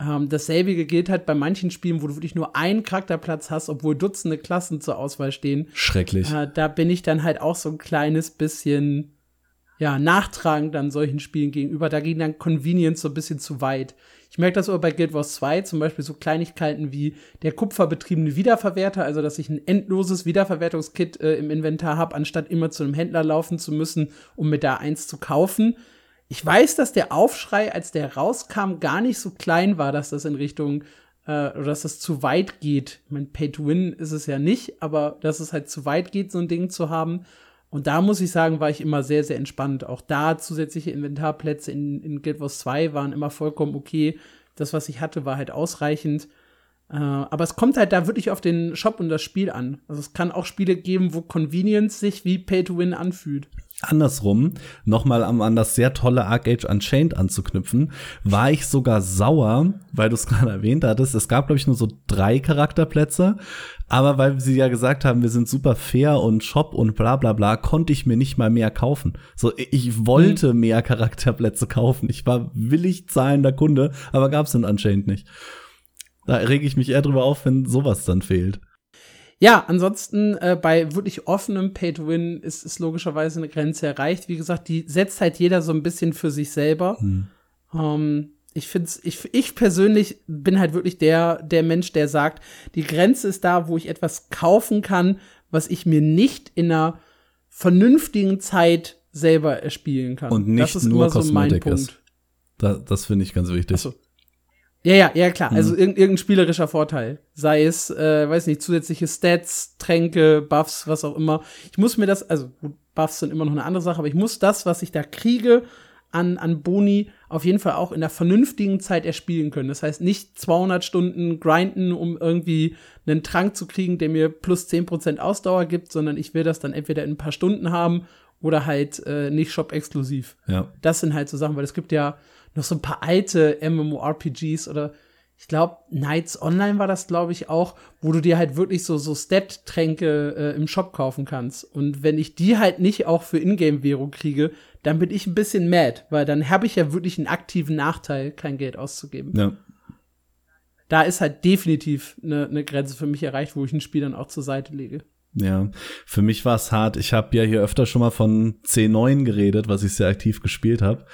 Ähm, dasselbe gilt halt bei manchen Spielen, wo du wirklich nur einen Charakterplatz hast, obwohl Dutzende Klassen zur Auswahl stehen. Schrecklich. Äh, da bin ich dann halt auch so ein kleines bisschen ja, nachtragend an solchen Spielen gegenüber. Da ging dann Convenience so ein bisschen zu weit. Ich merke das aber bei Guild Wars 2, zum Beispiel so Kleinigkeiten wie der kupferbetriebene Wiederverwerter, also dass ich ein endloses Wiederverwertungskit äh, im Inventar habe, anstatt immer zu einem Händler laufen zu müssen, um mir da eins zu kaufen. Ich weiß, dass der Aufschrei, als der rauskam, gar nicht so klein war, dass das in Richtung äh, oder dass das zu weit geht. Ich meine, Pay to Win ist es ja nicht, aber dass es halt zu weit geht, so ein Ding zu haben. Und da muss ich sagen, war ich immer sehr, sehr entspannt. Auch da zusätzliche Inventarplätze in, in Guild Wars 2 waren immer vollkommen okay. Das, was ich hatte, war halt ausreichend. Äh, aber es kommt halt da wirklich auf den Shop und das Spiel an. Also es kann auch Spiele geben, wo Convenience sich wie Pay to Win anfühlt andersrum, nochmal an das sehr tolle Arc Age Unchained anzuknüpfen, war ich sogar sauer, weil du es gerade erwähnt hattest. Es gab, glaube ich, nur so drei Charakterplätze. Aber weil sie ja gesagt haben, wir sind super fair und Shop und bla bla bla, konnte ich mir nicht mal mehr kaufen. So, ich wollte hm. mehr Charakterplätze kaufen. Ich war willig zahlender Kunde, aber gab's in Unchained nicht. Da rege ich mich eher drüber auf, wenn sowas dann fehlt. Ja, ansonsten äh, bei wirklich offenem Pay-to-Win ist, ist logischerweise eine Grenze erreicht. Wie gesagt, die setzt halt jeder so ein bisschen für sich selber. Hm. Ähm, ich finde ich, ich persönlich bin halt wirklich der, der Mensch, der sagt, die Grenze ist da, wo ich etwas kaufen kann, was ich mir nicht in einer vernünftigen Zeit selber erspielen kann. Und nicht das ist nur immer so mein Punkt. Ist. Da, das finde ich ganz wichtig. So. Ja, ja, ja, klar. Also mhm. irg irgendein spielerischer Vorteil. Sei es, äh, weiß nicht, zusätzliche Stats, Tränke, Buffs, was auch immer. Ich muss mir das, also gut, Buffs sind immer noch eine andere Sache, aber ich muss das, was ich da kriege, an, an Boni auf jeden Fall auch in der vernünftigen Zeit erspielen können. Das heißt, nicht 200 Stunden grinden, um irgendwie einen Trank zu kriegen, der mir plus 10% Ausdauer gibt, sondern ich will das dann entweder in ein paar Stunden haben oder halt äh, nicht Shop-exklusiv. Ja. Das sind halt so Sachen, weil es gibt ja noch so ein paar alte MMORPGs oder ich glaube, Knights Online war das, glaube ich, auch, wo du dir halt wirklich so, so Stat-Tränke äh, im Shop kaufen kannst. Und wenn ich die halt nicht auch für Ingame-Währung kriege, dann bin ich ein bisschen mad, weil dann habe ich ja wirklich einen aktiven Nachteil, kein Geld auszugeben. Ja. Da ist halt definitiv eine ne Grenze für mich erreicht, wo ich ein Spiel dann auch zur Seite lege. Ja, für mich war es hart. Ich habe ja hier öfter schon mal von C9 geredet, was ich sehr aktiv gespielt habe.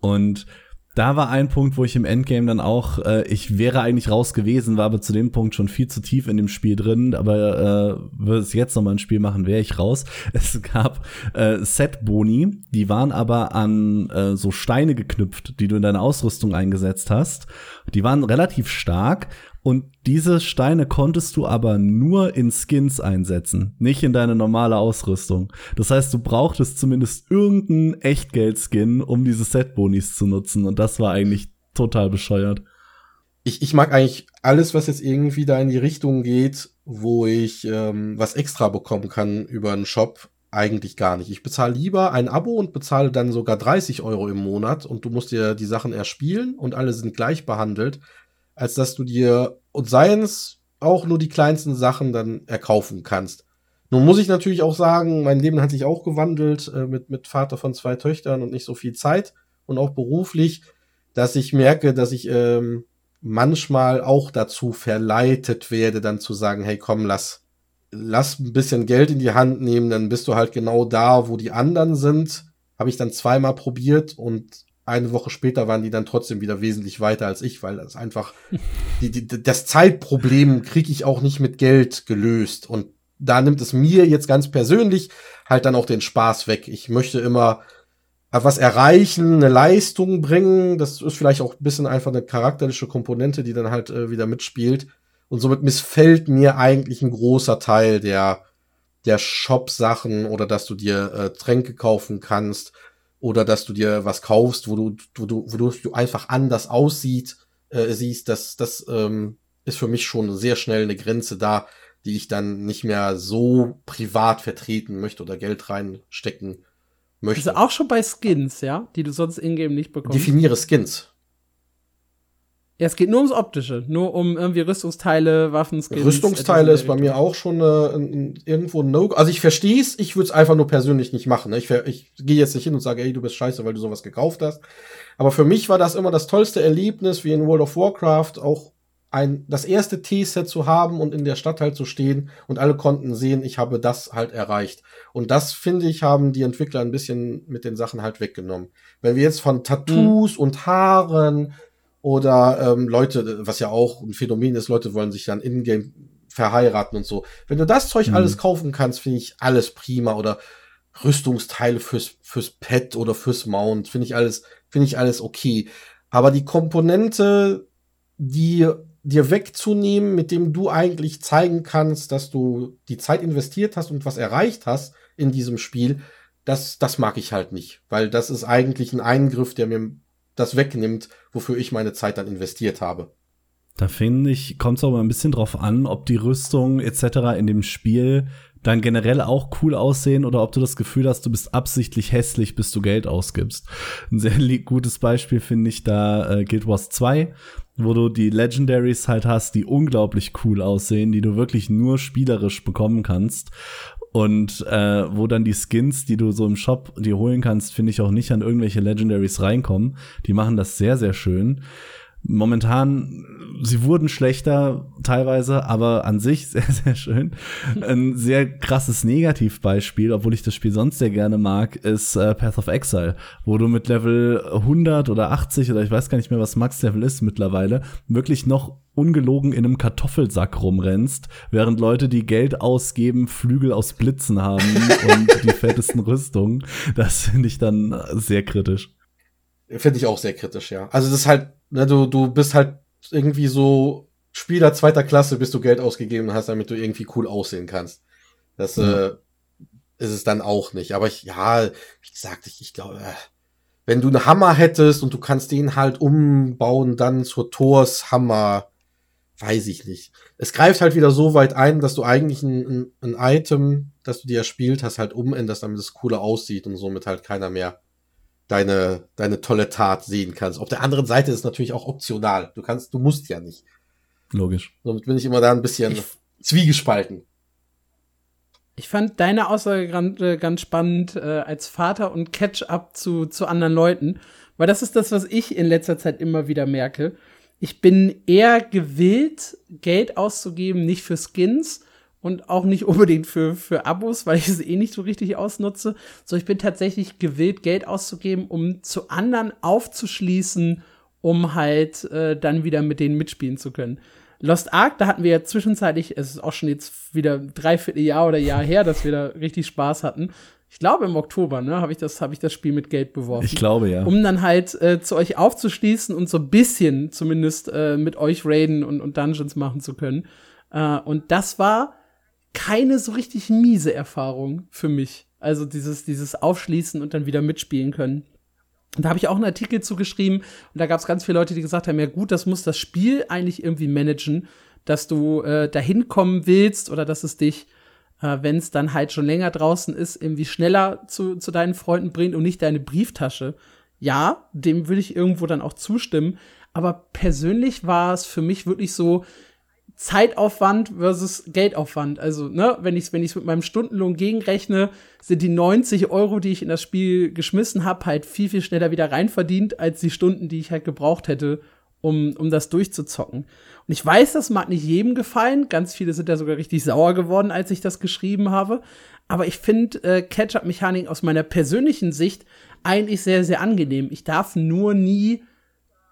Und da war ein Punkt, wo ich im Endgame dann auch, äh, ich wäre eigentlich raus gewesen, war aber zu dem Punkt schon viel zu tief in dem Spiel drin, aber äh, würde es jetzt nochmal ein Spiel machen, wäre ich raus. Es gab äh, Set-Boni, die waren aber an äh, so Steine geknüpft, die du in deine Ausrüstung eingesetzt hast. Die waren relativ stark und diese Steine konntest du aber nur in Skins einsetzen, nicht in deine normale Ausrüstung. Das heißt, du brauchtest zumindest irgendeinen Echtgeld-Skin, um diese Set-Bonis zu nutzen. Und das war eigentlich total bescheuert. Ich, ich mag eigentlich alles, was jetzt irgendwie da in die Richtung geht, wo ich ähm, was extra bekommen kann über einen Shop, eigentlich gar nicht. Ich bezahle lieber ein Abo und bezahle dann sogar 30 Euro im Monat und du musst dir die Sachen erspielen und alle sind gleich behandelt, als dass du dir und seien es auch nur die kleinsten Sachen dann erkaufen kannst. Nun muss ich natürlich auch sagen, mein Leben hat sich auch gewandelt äh, mit, mit Vater von zwei Töchtern und nicht so viel Zeit und auch beruflich, dass ich merke, dass ich ähm, manchmal auch dazu verleitet werde, dann zu sagen, hey komm, lass, lass ein bisschen Geld in die Hand nehmen, dann bist du halt genau da, wo die anderen sind. Habe ich dann zweimal probiert und eine Woche später waren die dann trotzdem wieder wesentlich weiter als ich, weil das einfach die, die, das Zeitproblem kriege ich auch nicht mit Geld gelöst. Und da nimmt es mir jetzt ganz persönlich halt dann auch den Spaß weg. Ich möchte immer was erreichen, eine Leistung bringen. Das ist vielleicht auch ein bisschen einfach eine charakterliche Komponente, die dann halt äh, wieder mitspielt. Und somit missfällt mir eigentlich ein großer Teil der, der Shop-Sachen oder dass du dir äh, Tränke kaufen kannst oder dass du dir was kaufst, wo du, wo du, wo du einfach anders aussieht, äh, siehst. Das, das ähm, ist für mich schon sehr schnell eine Grenze da, die ich dann nicht mehr so privat vertreten möchte oder Geld reinstecken möchte. Also auch schon bei Skins, ja, die du sonst ingame nicht bekommst. Definiere Skins. Ja, es geht nur ums Optische, nur um irgendwie Rüstungsteile, Waffenskins. Rüstungsteile ist bei mir auch schon äh, ein, irgendwo ein No. Also ich verstehe es, ich würde es einfach nur persönlich nicht machen. Ne? Ich, ich gehe jetzt nicht hin und sage, ey, du bist scheiße, weil du sowas gekauft hast. Aber für mich war das immer das tollste Erlebnis, wie in World of Warcraft, auch ein, das erste T-Set zu haben und in der Stadt halt zu stehen und alle konnten sehen, ich habe das halt erreicht. Und das, finde ich, haben die Entwickler ein bisschen mit den Sachen halt weggenommen. Wenn wir jetzt von Tattoos mhm. und Haaren oder ähm, Leute, was ja auch ein Phänomen ist, Leute wollen sich dann in-game verheiraten und so. Wenn du das Zeug mhm. alles kaufen kannst, finde ich alles prima oder Rüstungsteile fürs, fürs Pet oder fürs Mount, finde ich alles, finde ich alles okay. Aber die Komponente, die dir wegzunehmen, mit dem du eigentlich zeigen kannst, dass du die Zeit investiert hast und was erreicht hast in diesem Spiel, das, das mag ich halt nicht, weil das ist eigentlich ein Eingriff, der mir das wegnimmt, wofür ich meine Zeit dann investiert habe. Da finde ich, kommt es mal ein bisschen drauf an, ob die Rüstung etc. in dem Spiel dann generell auch cool aussehen oder ob du das Gefühl hast, du bist absichtlich hässlich, bis du Geld ausgibst. Ein sehr gutes Beispiel finde ich da äh, Guild Wars 2, wo du die Legendaries halt hast, die unglaublich cool aussehen, die du wirklich nur spielerisch bekommen kannst. Und äh, wo dann die Skins, die du so im Shop dir holen kannst, finde ich auch nicht an irgendwelche Legendaries reinkommen. Die machen das sehr, sehr schön. Momentan, sie wurden schlechter teilweise, aber an sich sehr, sehr schön. Ein sehr krasses Negativbeispiel, obwohl ich das Spiel sonst sehr gerne mag, ist äh, Path of Exile, wo du mit Level 100 oder 80 oder ich weiß gar nicht mehr, was Max-Level ist mittlerweile, wirklich noch ungelogen in einem Kartoffelsack rumrennst, während Leute, die Geld ausgeben, Flügel aus Blitzen haben und die fettesten Rüstungen. Das finde ich dann sehr kritisch. Finde ich auch sehr kritisch, ja. Also das ist halt, ne, du, du bist halt irgendwie so Spieler zweiter Klasse, bis du Geld ausgegeben hast, damit du irgendwie cool aussehen kannst. Das mhm. äh, ist es dann auch nicht. Aber ich, ja, wie gesagt, ich, ich glaube, äh, wenn du einen Hammer hättest und du kannst den halt umbauen, dann zur Thors Hammer, weiß ich nicht. Es greift halt wieder so weit ein, dass du eigentlich ein, ein, ein Item, das du dir erspielt hast, halt umänderst, damit es cooler aussieht und somit halt keiner mehr deine, deine tolle Tat sehen kannst. Auf der anderen Seite ist es natürlich auch optional. Du kannst, du musst ja nicht. Logisch. Somit bin ich immer da ein bisschen ich, zwiegespalten. Ich fand deine Aussage ganz, äh, ganz spannend äh, als Vater und Catch-up zu, zu anderen Leuten, weil das ist das, was ich in letzter Zeit immer wieder merke. Ich bin eher gewillt, Geld auszugeben, nicht für Skins, und auch nicht unbedingt für, für Abos, weil ich es eh nicht so richtig ausnutze. So, ich bin tatsächlich gewillt, Geld auszugeben, um zu anderen aufzuschließen, um halt äh, dann wieder mit denen mitspielen zu können. Lost Ark, da hatten wir ja zwischenzeitlich, es ist auch schon jetzt wieder dreiviertel Jahr oder Jahr her, dass wir da richtig Spaß hatten. Ich glaube im Oktober, ne, habe ich das, habe ich das Spiel mit Geld beworfen. Ich glaube ja. Um dann halt äh, zu euch aufzuschließen und so ein bisschen zumindest äh, mit euch raiden und, und Dungeons machen zu können. Äh, und das war keine so richtig miese Erfahrung für mich. Also dieses, dieses Aufschließen und dann wieder mitspielen können. Und da habe ich auch einen Artikel zugeschrieben und da gab es ganz viele Leute, die gesagt haben, ja gut, das muss das Spiel eigentlich irgendwie managen, dass du äh, dahin kommen willst oder dass es dich, äh, wenn es dann halt schon länger draußen ist, irgendwie schneller zu, zu deinen Freunden bringt und nicht deine Brieftasche. Ja, dem würde ich irgendwo dann auch zustimmen. Aber persönlich war es für mich wirklich so, Zeitaufwand versus Geldaufwand. Also, ne, wenn ich es wenn ich's mit meinem Stundenlohn gegenrechne, sind die 90 Euro, die ich in das Spiel geschmissen habe, halt viel, viel schneller wieder reinverdient, als die Stunden, die ich halt gebraucht hätte, um, um das durchzuzocken. Und ich weiß, das mag nicht jedem gefallen. Ganz viele sind ja sogar richtig sauer geworden, als ich das geschrieben habe. Aber ich finde äh, Catch-up-Mechanik aus meiner persönlichen Sicht eigentlich sehr, sehr angenehm. Ich darf nur nie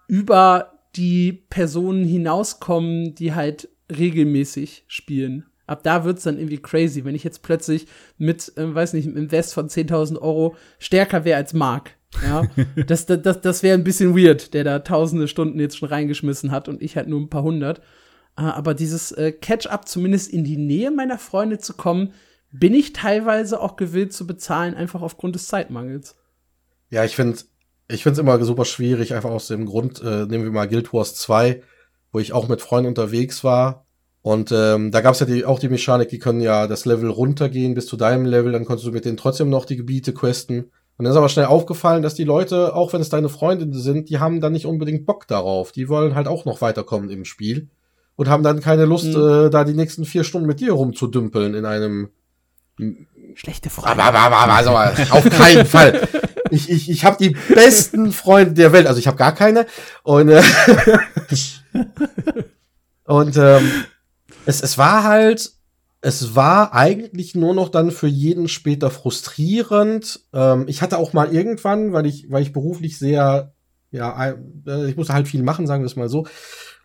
über die Personen hinauskommen, die halt regelmäßig spielen. Ab da wird's dann irgendwie crazy, wenn ich jetzt plötzlich mit, äh, weiß nicht, einem Invest von 10.000 Euro stärker wäre als Mark. Ja, das, das, das, das wäre ein bisschen weird, der da tausende Stunden jetzt schon reingeschmissen hat und ich halt nur ein paar hundert. Äh, aber dieses äh, Catch-up zumindest in die Nähe meiner Freunde zu kommen, bin ich teilweise auch gewillt zu bezahlen, einfach aufgrund des Zeitmangels. Ja, ich finde ich finde es immer super schwierig, einfach aus dem Grund, äh, nehmen wir mal Guild Wars 2, wo ich auch mit Freunden unterwegs war. Und ähm, da gab es ja die, auch die Mechanik, die können ja das Level runtergehen bis zu deinem Level, dann konntest du mit denen trotzdem noch die Gebiete questen. Und dann ist aber schnell aufgefallen, dass die Leute, auch wenn es deine Freundinnen sind, die haben dann nicht unbedingt Bock darauf. Die wollen halt auch noch weiterkommen im Spiel und haben dann keine Lust, mhm. äh, da die nächsten vier Stunden mit dir rumzudümpeln in einem Schlechte Freunde. Aber, aber, aber, also, auf keinen Fall. Ich, ich, ich habe die besten Freunde der Welt. Also ich habe gar keine. Und, äh, und ähm, es, es war halt, es war eigentlich nur noch dann für jeden später frustrierend. Ähm, ich hatte auch mal irgendwann, weil ich, weil ich beruflich sehr, ja, äh, ich musste halt viel machen, sagen wir es mal so.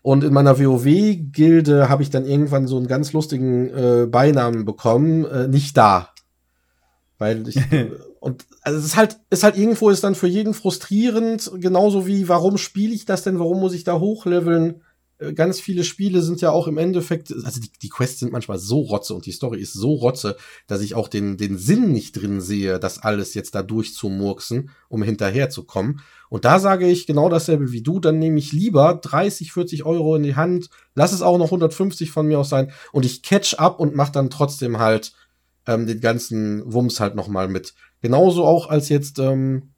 Und in meiner WoW-Gilde habe ich dann irgendwann so einen ganz lustigen äh, Beinamen bekommen, äh, nicht da. Weil ich, und also es ist halt, ist halt irgendwo ist dann für jeden frustrierend, genauso wie, warum spiele ich das denn, warum muss ich da hochleveln? Äh, ganz viele Spiele sind ja auch im Endeffekt, also die, die Quests sind manchmal so rotze und die Story ist so rotze, dass ich auch den, den Sinn nicht drin sehe, das alles jetzt da durchzumurksen, um hinterherzukommen. Und da sage ich genau dasselbe wie du, dann nehme ich lieber 30, 40 Euro in die Hand, lass es auch noch 150 von mir aus sein und ich catch up und mach dann trotzdem halt ähm, den ganzen Wumms halt nochmal mit. Genauso auch als jetzt ähm,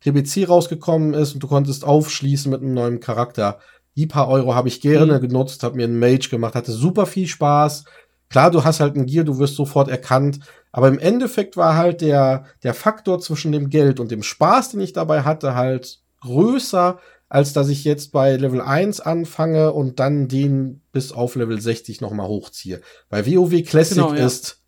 TBC rausgekommen ist und du konntest aufschließen mit einem neuen Charakter. Die paar Euro habe ich gerne mhm. genutzt, habe mir einen Mage gemacht, hatte super viel Spaß. Klar, du hast halt ein Gear, du wirst sofort erkannt, aber im Endeffekt war halt der, der Faktor zwischen dem Geld und dem Spaß, den ich dabei hatte, halt größer, als dass ich jetzt bei Level 1 anfange und dann den bis auf Level 60 nochmal hochziehe. Bei WoW Classic genau, ja. ist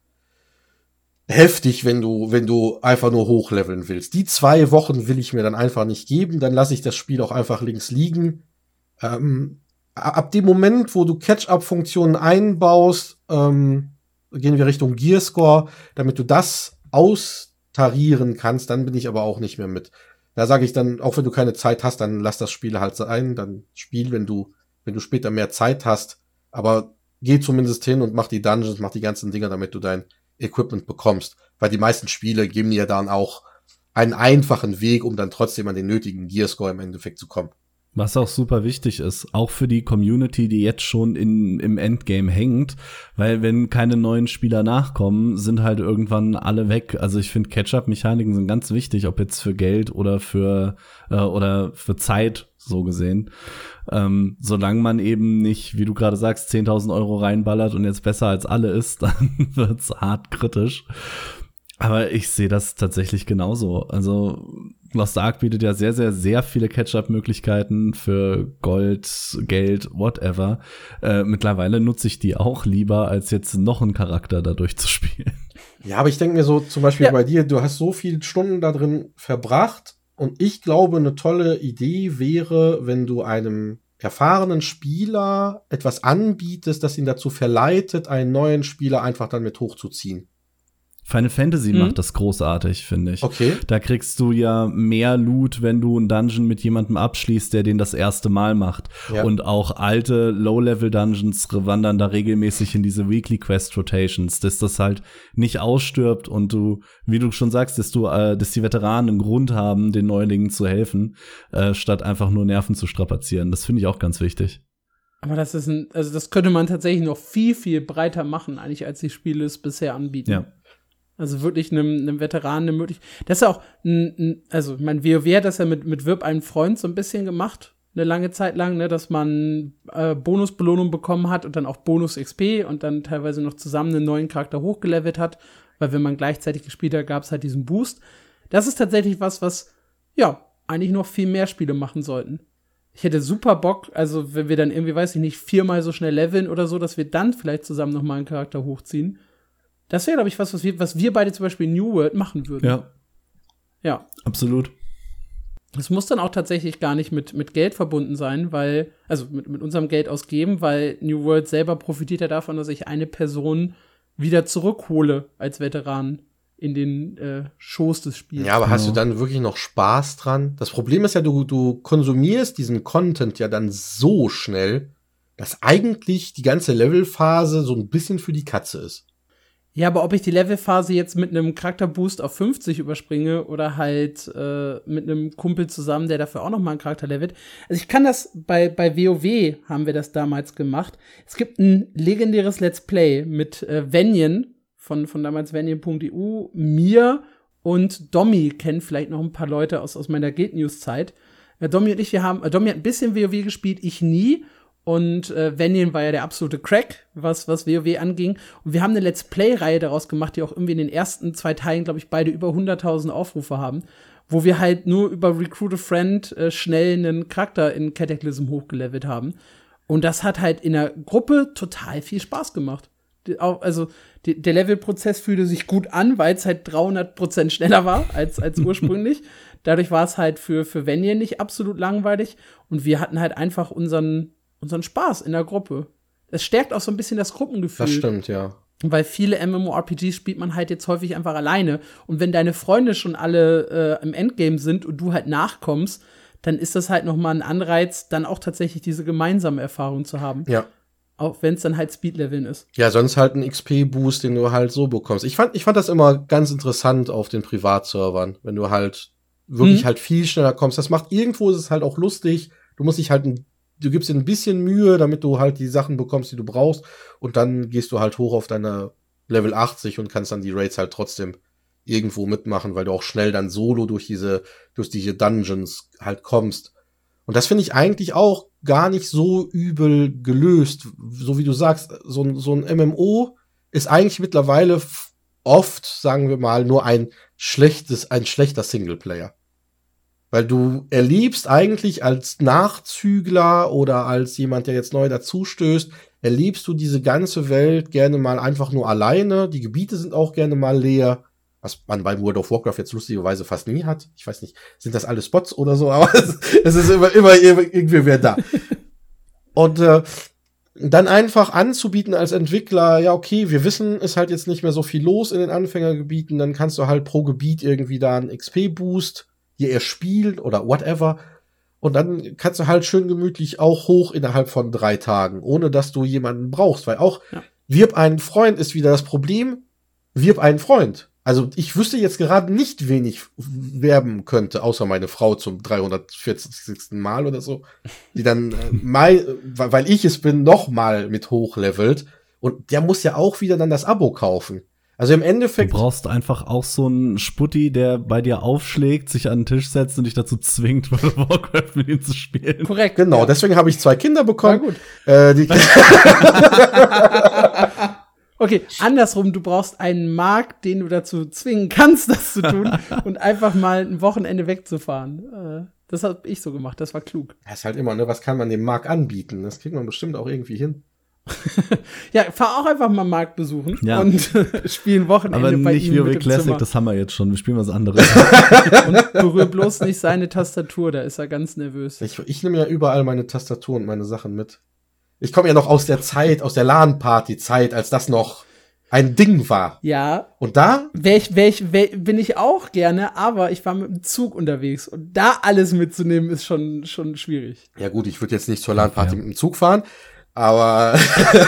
heftig, wenn du, wenn du einfach nur hochleveln willst. Die zwei Wochen will ich mir dann einfach nicht geben, dann lasse ich das Spiel auch einfach links liegen. Ähm, ab dem Moment, wo du Catch-up-Funktionen einbaust, ähm, gehen wir Richtung Gearscore, damit du das austarieren kannst, dann bin ich aber auch nicht mehr mit. Da sage ich dann, auch wenn du keine Zeit hast, dann lass das Spiel halt sein, dann spiel, wenn du, wenn du später mehr Zeit hast, aber geh zumindest hin und mach die Dungeons, mach die ganzen Dinger, damit du dein Equipment bekommst. Weil die meisten Spiele geben dir dann auch einen einfachen Weg, um dann trotzdem an den nötigen Gearscore im Endeffekt zu kommen. Was auch super wichtig ist, auch für die Community, die jetzt schon in, im Endgame hängt, weil wenn keine neuen Spieler nachkommen, sind halt irgendwann alle weg. Also ich finde Catch-up-Mechaniken sind ganz wichtig, ob jetzt für Geld oder für äh, oder für Zeit so gesehen. Ähm, solange man eben nicht, wie du gerade sagst, 10.000 Euro reinballert und jetzt besser als alle ist, dann wird's hart kritisch. Aber ich sehe das tatsächlich genauso. Also Lost Ark bietet ja sehr, sehr, sehr viele Catch-up-Möglichkeiten für Gold, Geld, whatever. Äh, mittlerweile nutze ich die auch lieber, als jetzt noch einen Charakter dadurch zu spielen. Ja, aber ich denke mir so, zum Beispiel ja. bei dir, du hast so viele Stunden da drin verbracht und ich glaube, eine tolle Idee wäre, wenn du einem erfahrenen Spieler etwas anbietest, das ihn dazu verleitet, einen neuen Spieler einfach dann mit hochzuziehen. Final Fantasy mhm. macht das großartig, finde ich. Okay. Da kriegst du ja mehr Loot, wenn du einen Dungeon mit jemandem abschließt, der den das erste Mal macht. Ja. Und auch alte Low-Level-Dungeons wandern da regelmäßig in diese Weekly Quest Rotations, dass das halt nicht ausstirbt und du, wie du schon sagst, dass du, äh, dass die Veteranen einen Grund haben, den Neulingen zu helfen, äh, statt einfach nur Nerven zu strapazieren. Das finde ich auch ganz wichtig. Aber das ist ein, also das könnte man tatsächlich noch viel, viel breiter machen, eigentlich, als die Spiele es bisher anbieten. Ja. Also wirklich einem, einem Veteranen eine Möglichkeit. Das ist ja auch, ein, ein, also mein WoW hat das ja mit, mit Wirb einen Freund so ein bisschen gemacht, eine lange Zeit lang, ne, dass man äh, Bonusbelohnung bekommen hat und dann auch Bonus XP und dann teilweise noch zusammen einen neuen Charakter hochgelevelt hat, weil wenn man gleichzeitig gespielt hat, gab es halt diesen Boost. Das ist tatsächlich was, was, ja, eigentlich noch viel mehr Spiele machen sollten. Ich hätte super Bock, also wenn wir dann irgendwie, weiß ich nicht, viermal so schnell leveln oder so, dass wir dann vielleicht zusammen noch mal einen Charakter hochziehen. Das wäre, glaube ich, was, was wir, was wir beide zum Beispiel in New World machen würden. Ja. Ja. Absolut. Es muss dann auch tatsächlich gar nicht mit, mit Geld verbunden sein, weil, also mit, mit unserem Geld ausgeben, weil New World selber profitiert ja davon, dass ich eine Person wieder zurückhole als Veteran in den äh, Schoß des Spiels. Ja, aber hast du dann wirklich noch Spaß dran? Das Problem ist ja, du, du konsumierst diesen Content ja dann so schnell, dass eigentlich die ganze Levelphase so ein bisschen für die Katze ist. Ja, aber ob ich die Levelphase jetzt mit einem Charakterboost auf 50 überspringe oder halt äh, mit einem Kumpel zusammen, der dafür auch noch mal einen Charakter levelt. Also ich kann das bei bei WoW haben wir das damals gemacht. Es gibt ein legendäres Let's Play mit äh, Venien von von damals venien.eu, mir und Domi kennen vielleicht noch ein paar Leute aus aus meiner Guild News Zeit. Äh, Domi und ich, wir haben äh, Domi hat ein bisschen WoW gespielt, ich nie und äh, Venien war ja der absolute Crack, was, was WoW anging. Und wir haben eine Let's Play-Reihe daraus gemacht, die auch irgendwie in den ersten zwei Teilen, glaube ich, beide über 100.000 Aufrufe haben. Wo wir halt nur über Recruit a Friend äh, schnell einen Charakter in Cataclysm hochgelevelt haben. Und das hat halt in der Gruppe total viel Spaß gemacht. Die, auch, also die, der Levelprozess fühlte sich gut an, weil es halt 300% schneller war als, als ursprünglich. Dadurch war es halt für, für Venien nicht absolut langweilig. Und wir hatten halt einfach unseren unseren Spaß in der Gruppe. Es stärkt auch so ein bisschen das Gruppengefühl. Das stimmt, ja. Weil viele MMORPGs spielt man halt jetzt häufig einfach alleine. Und wenn deine Freunde schon alle äh, im Endgame sind und du halt nachkommst, dann ist das halt noch mal ein Anreiz, dann auch tatsächlich diese gemeinsame Erfahrung zu haben. Ja. Auch wenn es dann halt Speedleveln ist. Ja, sonst halt ein XP-Boost, den du halt so bekommst. Ich fand, ich fand das immer ganz interessant auf den Privatservern, wenn du halt wirklich mhm. halt viel schneller kommst. Das macht irgendwo ist es halt auch lustig. Du musst dich halt ein du gibst dir ein bisschen Mühe, damit du halt die Sachen bekommst, die du brauchst. Und dann gehst du halt hoch auf deine Level 80 und kannst dann die Raids halt trotzdem irgendwo mitmachen, weil du auch schnell dann solo durch diese, durch diese Dungeons halt kommst. Und das finde ich eigentlich auch gar nicht so übel gelöst. So wie du sagst, so, ein so ein MMO ist eigentlich mittlerweile oft, sagen wir mal, nur ein schlechtes, ein schlechter Singleplayer. Weil du erlebst eigentlich als Nachzügler oder als jemand, der jetzt neu dazustößt, erlebst du diese ganze Welt gerne mal einfach nur alleine. Die Gebiete sind auch gerne mal leer. Was man bei World of Warcraft jetzt lustigerweise fast nie hat. Ich weiß nicht, sind das alle Spots oder so, aber es, es ist immer, immer irgendwie wer da. Und äh, dann einfach anzubieten als Entwickler, ja, okay, wir wissen, ist halt jetzt nicht mehr so viel los in den Anfängergebieten, dann kannst du halt pro Gebiet irgendwie da einen XP-Boost hier erspielen oder whatever. Und dann kannst du halt schön gemütlich auch hoch innerhalb von drei Tagen, ohne dass du jemanden brauchst, weil auch ja. wirb einen Freund ist wieder das Problem. Wirb einen Freund. Also ich wüsste jetzt gerade nicht, wen ich werben könnte, außer meine Frau zum 340. Mal oder so, die dann äh, mal, weil ich es bin, noch mal mit hochlevelt. Und der muss ja auch wieder dann das Abo kaufen. Also im Endeffekt. Du brauchst einfach auch so einen Sputti, der bei dir aufschlägt, sich an den Tisch setzt und dich dazu zwingt, World of Warcraft mit ihm zu spielen. Korrekt. Genau, ja. deswegen habe ich zwei Kinder bekommen. gut. Äh, okay, andersrum, du brauchst einen Markt, den du dazu zwingen kannst, das zu tun und einfach mal ein Wochenende wegzufahren. Äh, das habe ich so gemacht, das war klug. Das ist halt immer, ne, was kann man dem Markt anbieten? Das kriegt man bestimmt auch irgendwie hin. ja, fahr auch einfach mal Markt besuchen ja. und spielen Wochenende Aber bei nicht ihm WoW Classic, Zimmer. das haben wir jetzt schon. Wir spielen was anderes. und berühr bloß nicht seine Tastatur, da ist er ganz nervös. Ich, ich nehme ja überall meine Tastatur und meine Sachen mit. Ich komme ja noch aus der Zeit, aus der LAN-Party-Zeit, als das noch ein Ding war. Ja. Und da? Wär ich, wär ich, wär, bin ich auch gerne, aber ich war mit dem Zug unterwegs und da alles mitzunehmen ist schon, schon schwierig. Ja gut, ich würde jetzt nicht zur LAN-Party ja. mit dem Zug fahren, aber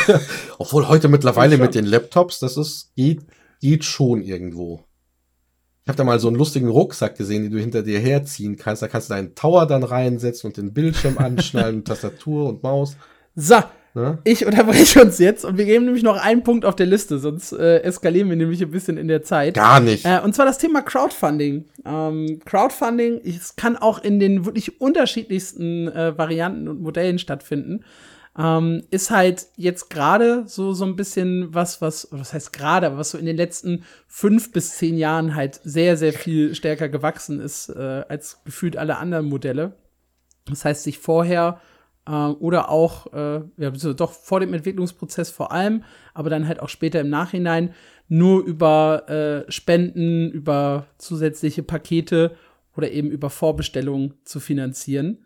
obwohl heute mittlerweile mit den Laptops, das ist, geht, geht schon irgendwo. Ich habe da mal so einen lustigen Rucksack gesehen, den du hinter dir herziehen kannst. Da kannst du deinen Tower dann reinsetzen und den Bildschirm anschnallen, Tastatur und Maus. So, ne? ich unterbreche uns jetzt und wir geben nämlich noch einen Punkt auf der Liste, sonst äh, eskalieren wir nämlich ein bisschen in der Zeit. Gar nicht. Äh, und zwar das Thema Crowdfunding. Ähm, Crowdfunding, es kann auch in den wirklich unterschiedlichsten äh, Varianten und Modellen stattfinden. Ähm, ist halt jetzt gerade so, so ein bisschen was, was, was heißt gerade, was so in den letzten fünf bis zehn Jahren halt sehr, sehr viel stärker gewachsen ist äh, als gefühlt alle anderen Modelle. Das heißt, sich vorher äh, oder auch, äh, ja, doch vor dem Entwicklungsprozess vor allem, aber dann halt auch später im Nachhinein nur über äh, Spenden, über zusätzliche Pakete oder eben über Vorbestellungen zu finanzieren.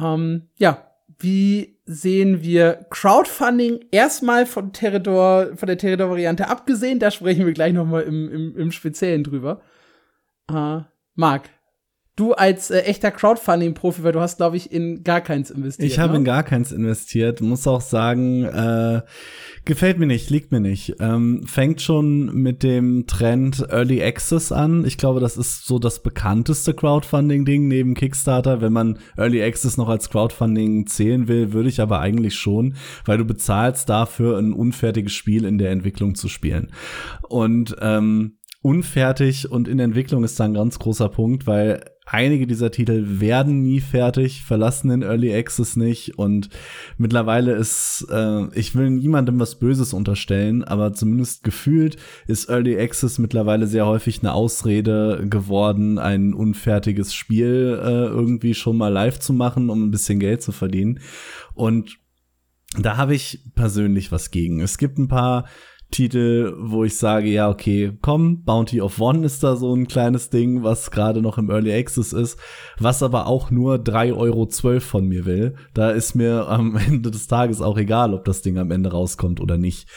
Ähm, ja, wie sehen wir Crowdfunding erstmal von Territor, von der Territor-Variante abgesehen? Da sprechen wir gleich noch mal im, im, im Speziellen drüber. Uh, Marc, du als äh, echter Crowdfunding-Profi, weil du hast, glaube ich, in gar keins investiert. Ich habe ne? in gar keins investiert. Muss auch sagen, äh, gefällt mir nicht, liegt mir nicht. Ähm, fängt schon mit dem Trend Early Access an. Ich glaube, das ist so das bekannteste Crowdfunding-Ding neben Kickstarter. Wenn man Early Access noch als Crowdfunding zählen will, würde ich aber eigentlich schon, weil du bezahlst dafür, ein unfertiges Spiel in der Entwicklung zu spielen. Und ähm, unfertig und in Entwicklung ist da ein ganz großer Punkt, weil einige dieser Titel werden nie fertig, verlassen den Early Access nicht und mittlerweile ist, äh, ich will niemandem was Böses unterstellen, aber zumindest gefühlt ist Early Access mittlerweile sehr häufig eine Ausrede geworden, ein unfertiges Spiel äh, irgendwie schon mal live zu machen, um ein bisschen Geld zu verdienen und da habe ich persönlich was gegen. Es gibt ein paar Titel, wo ich sage, ja, okay, komm, Bounty of One ist da so ein kleines Ding, was gerade noch im Early Access ist, was aber auch nur 3,12 Euro von mir will. Da ist mir am Ende des Tages auch egal, ob das Ding am Ende rauskommt oder nicht.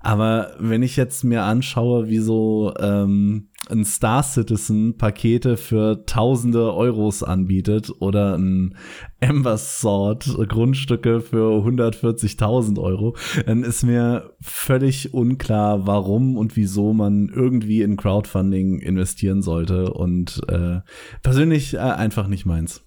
Aber wenn ich jetzt mir anschaue, wie so ähm, ein Star Citizen Pakete für tausende Euros anbietet oder ein Ember Sword Grundstücke für 140.000 Euro, dann ist mir völlig unklar, warum und wieso man irgendwie in Crowdfunding investieren sollte und äh, persönlich äh, einfach nicht meins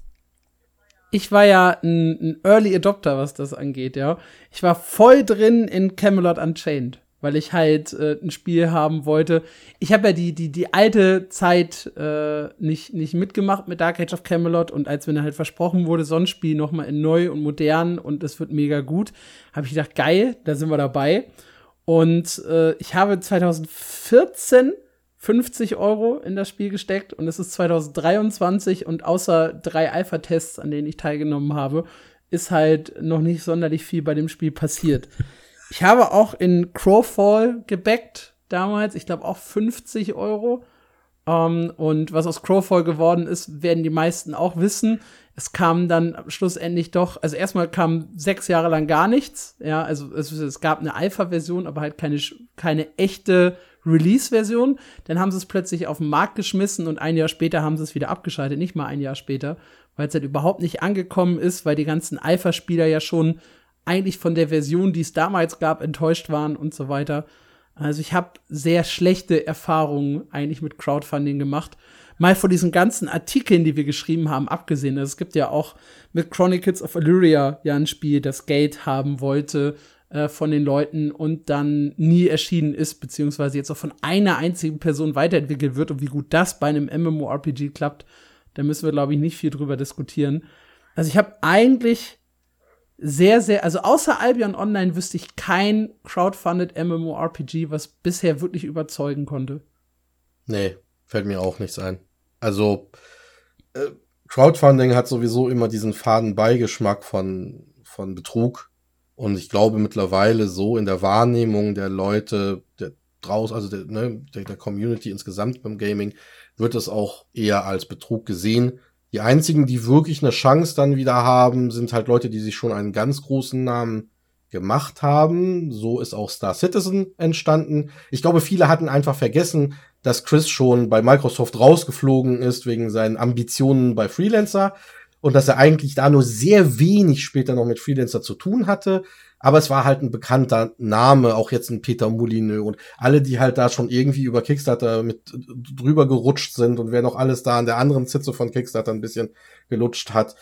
ich war ja ein, ein, Early Adopter, was das angeht, ja. Ich war voll drin in Camelot Unchained weil ich halt äh, ein Spiel haben wollte. Ich habe ja die, die, die alte Zeit äh, nicht, nicht mitgemacht mit Dark Age of Camelot und als mir dann halt versprochen wurde, so ein Spiel nochmal in neu und modern und es wird mega gut, habe ich gedacht, geil, da sind wir dabei. Und äh, ich habe 2014 50 Euro in das Spiel gesteckt und es ist 2023 und außer drei Alpha-Tests, an denen ich teilgenommen habe, ist halt noch nicht sonderlich viel bei dem Spiel passiert. Ich habe auch in Crowfall gebackt damals, ich glaube auch 50 Euro. Um, ähm, und was aus Crowfall geworden ist, werden die meisten auch wissen. Es kam dann schlussendlich doch, also erstmal kam sechs Jahre lang gar nichts. Ja, also es, es gab eine Alpha-Version, aber halt keine, keine echte Release-Version. Dann haben sie es plötzlich auf den Markt geschmissen und ein Jahr später haben sie es wieder abgeschaltet, nicht mal ein Jahr später, weil es halt überhaupt nicht angekommen ist, weil die ganzen Alpha-Spieler ja schon eigentlich von der Version, die es damals gab, enttäuscht waren und so weiter. Also ich habe sehr schlechte Erfahrungen eigentlich mit Crowdfunding gemacht. Mal von diesen ganzen Artikeln, die wir geschrieben haben, abgesehen. Also es gibt ja auch mit Chronicles of Illyria ja ein Spiel, das Geld haben wollte äh, von den Leuten und dann nie erschienen ist, beziehungsweise jetzt auch von einer einzigen Person weiterentwickelt wird und wie gut das bei einem MMORPG klappt, da müssen wir, glaube ich, nicht viel drüber diskutieren. Also ich habe eigentlich sehr, sehr, also außer Albion Online wüsste ich kein crowdfunded MMORPG, was bisher wirklich überzeugen konnte. Nee, fällt mir auch nichts ein. Also, äh, Crowdfunding hat sowieso immer diesen faden Beigeschmack von, von Betrug. Und ich glaube mittlerweile so in der Wahrnehmung der Leute, der draus, also der, ne, der, der Community insgesamt beim Gaming, wird es auch eher als Betrug gesehen. Die einzigen, die wirklich eine Chance dann wieder haben, sind halt Leute, die sich schon einen ganz großen Namen gemacht haben. So ist auch Star Citizen entstanden. Ich glaube, viele hatten einfach vergessen, dass Chris schon bei Microsoft rausgeflogen ist wegen seinen Ambitionen bei Freelancer und dass er eigentlich da nur sehr wenig später noch mit Freelancer zu tun hatte. Aber es war halt ein bekannter Name, auch jetzt ein Peter Moulineux und alle, die halt da schon irgendwie über Kickstarter mit drüber gerutscht sind und wer noch alles da an der anderen Zitze von Kickstarter ein bisschen gelutscht hat,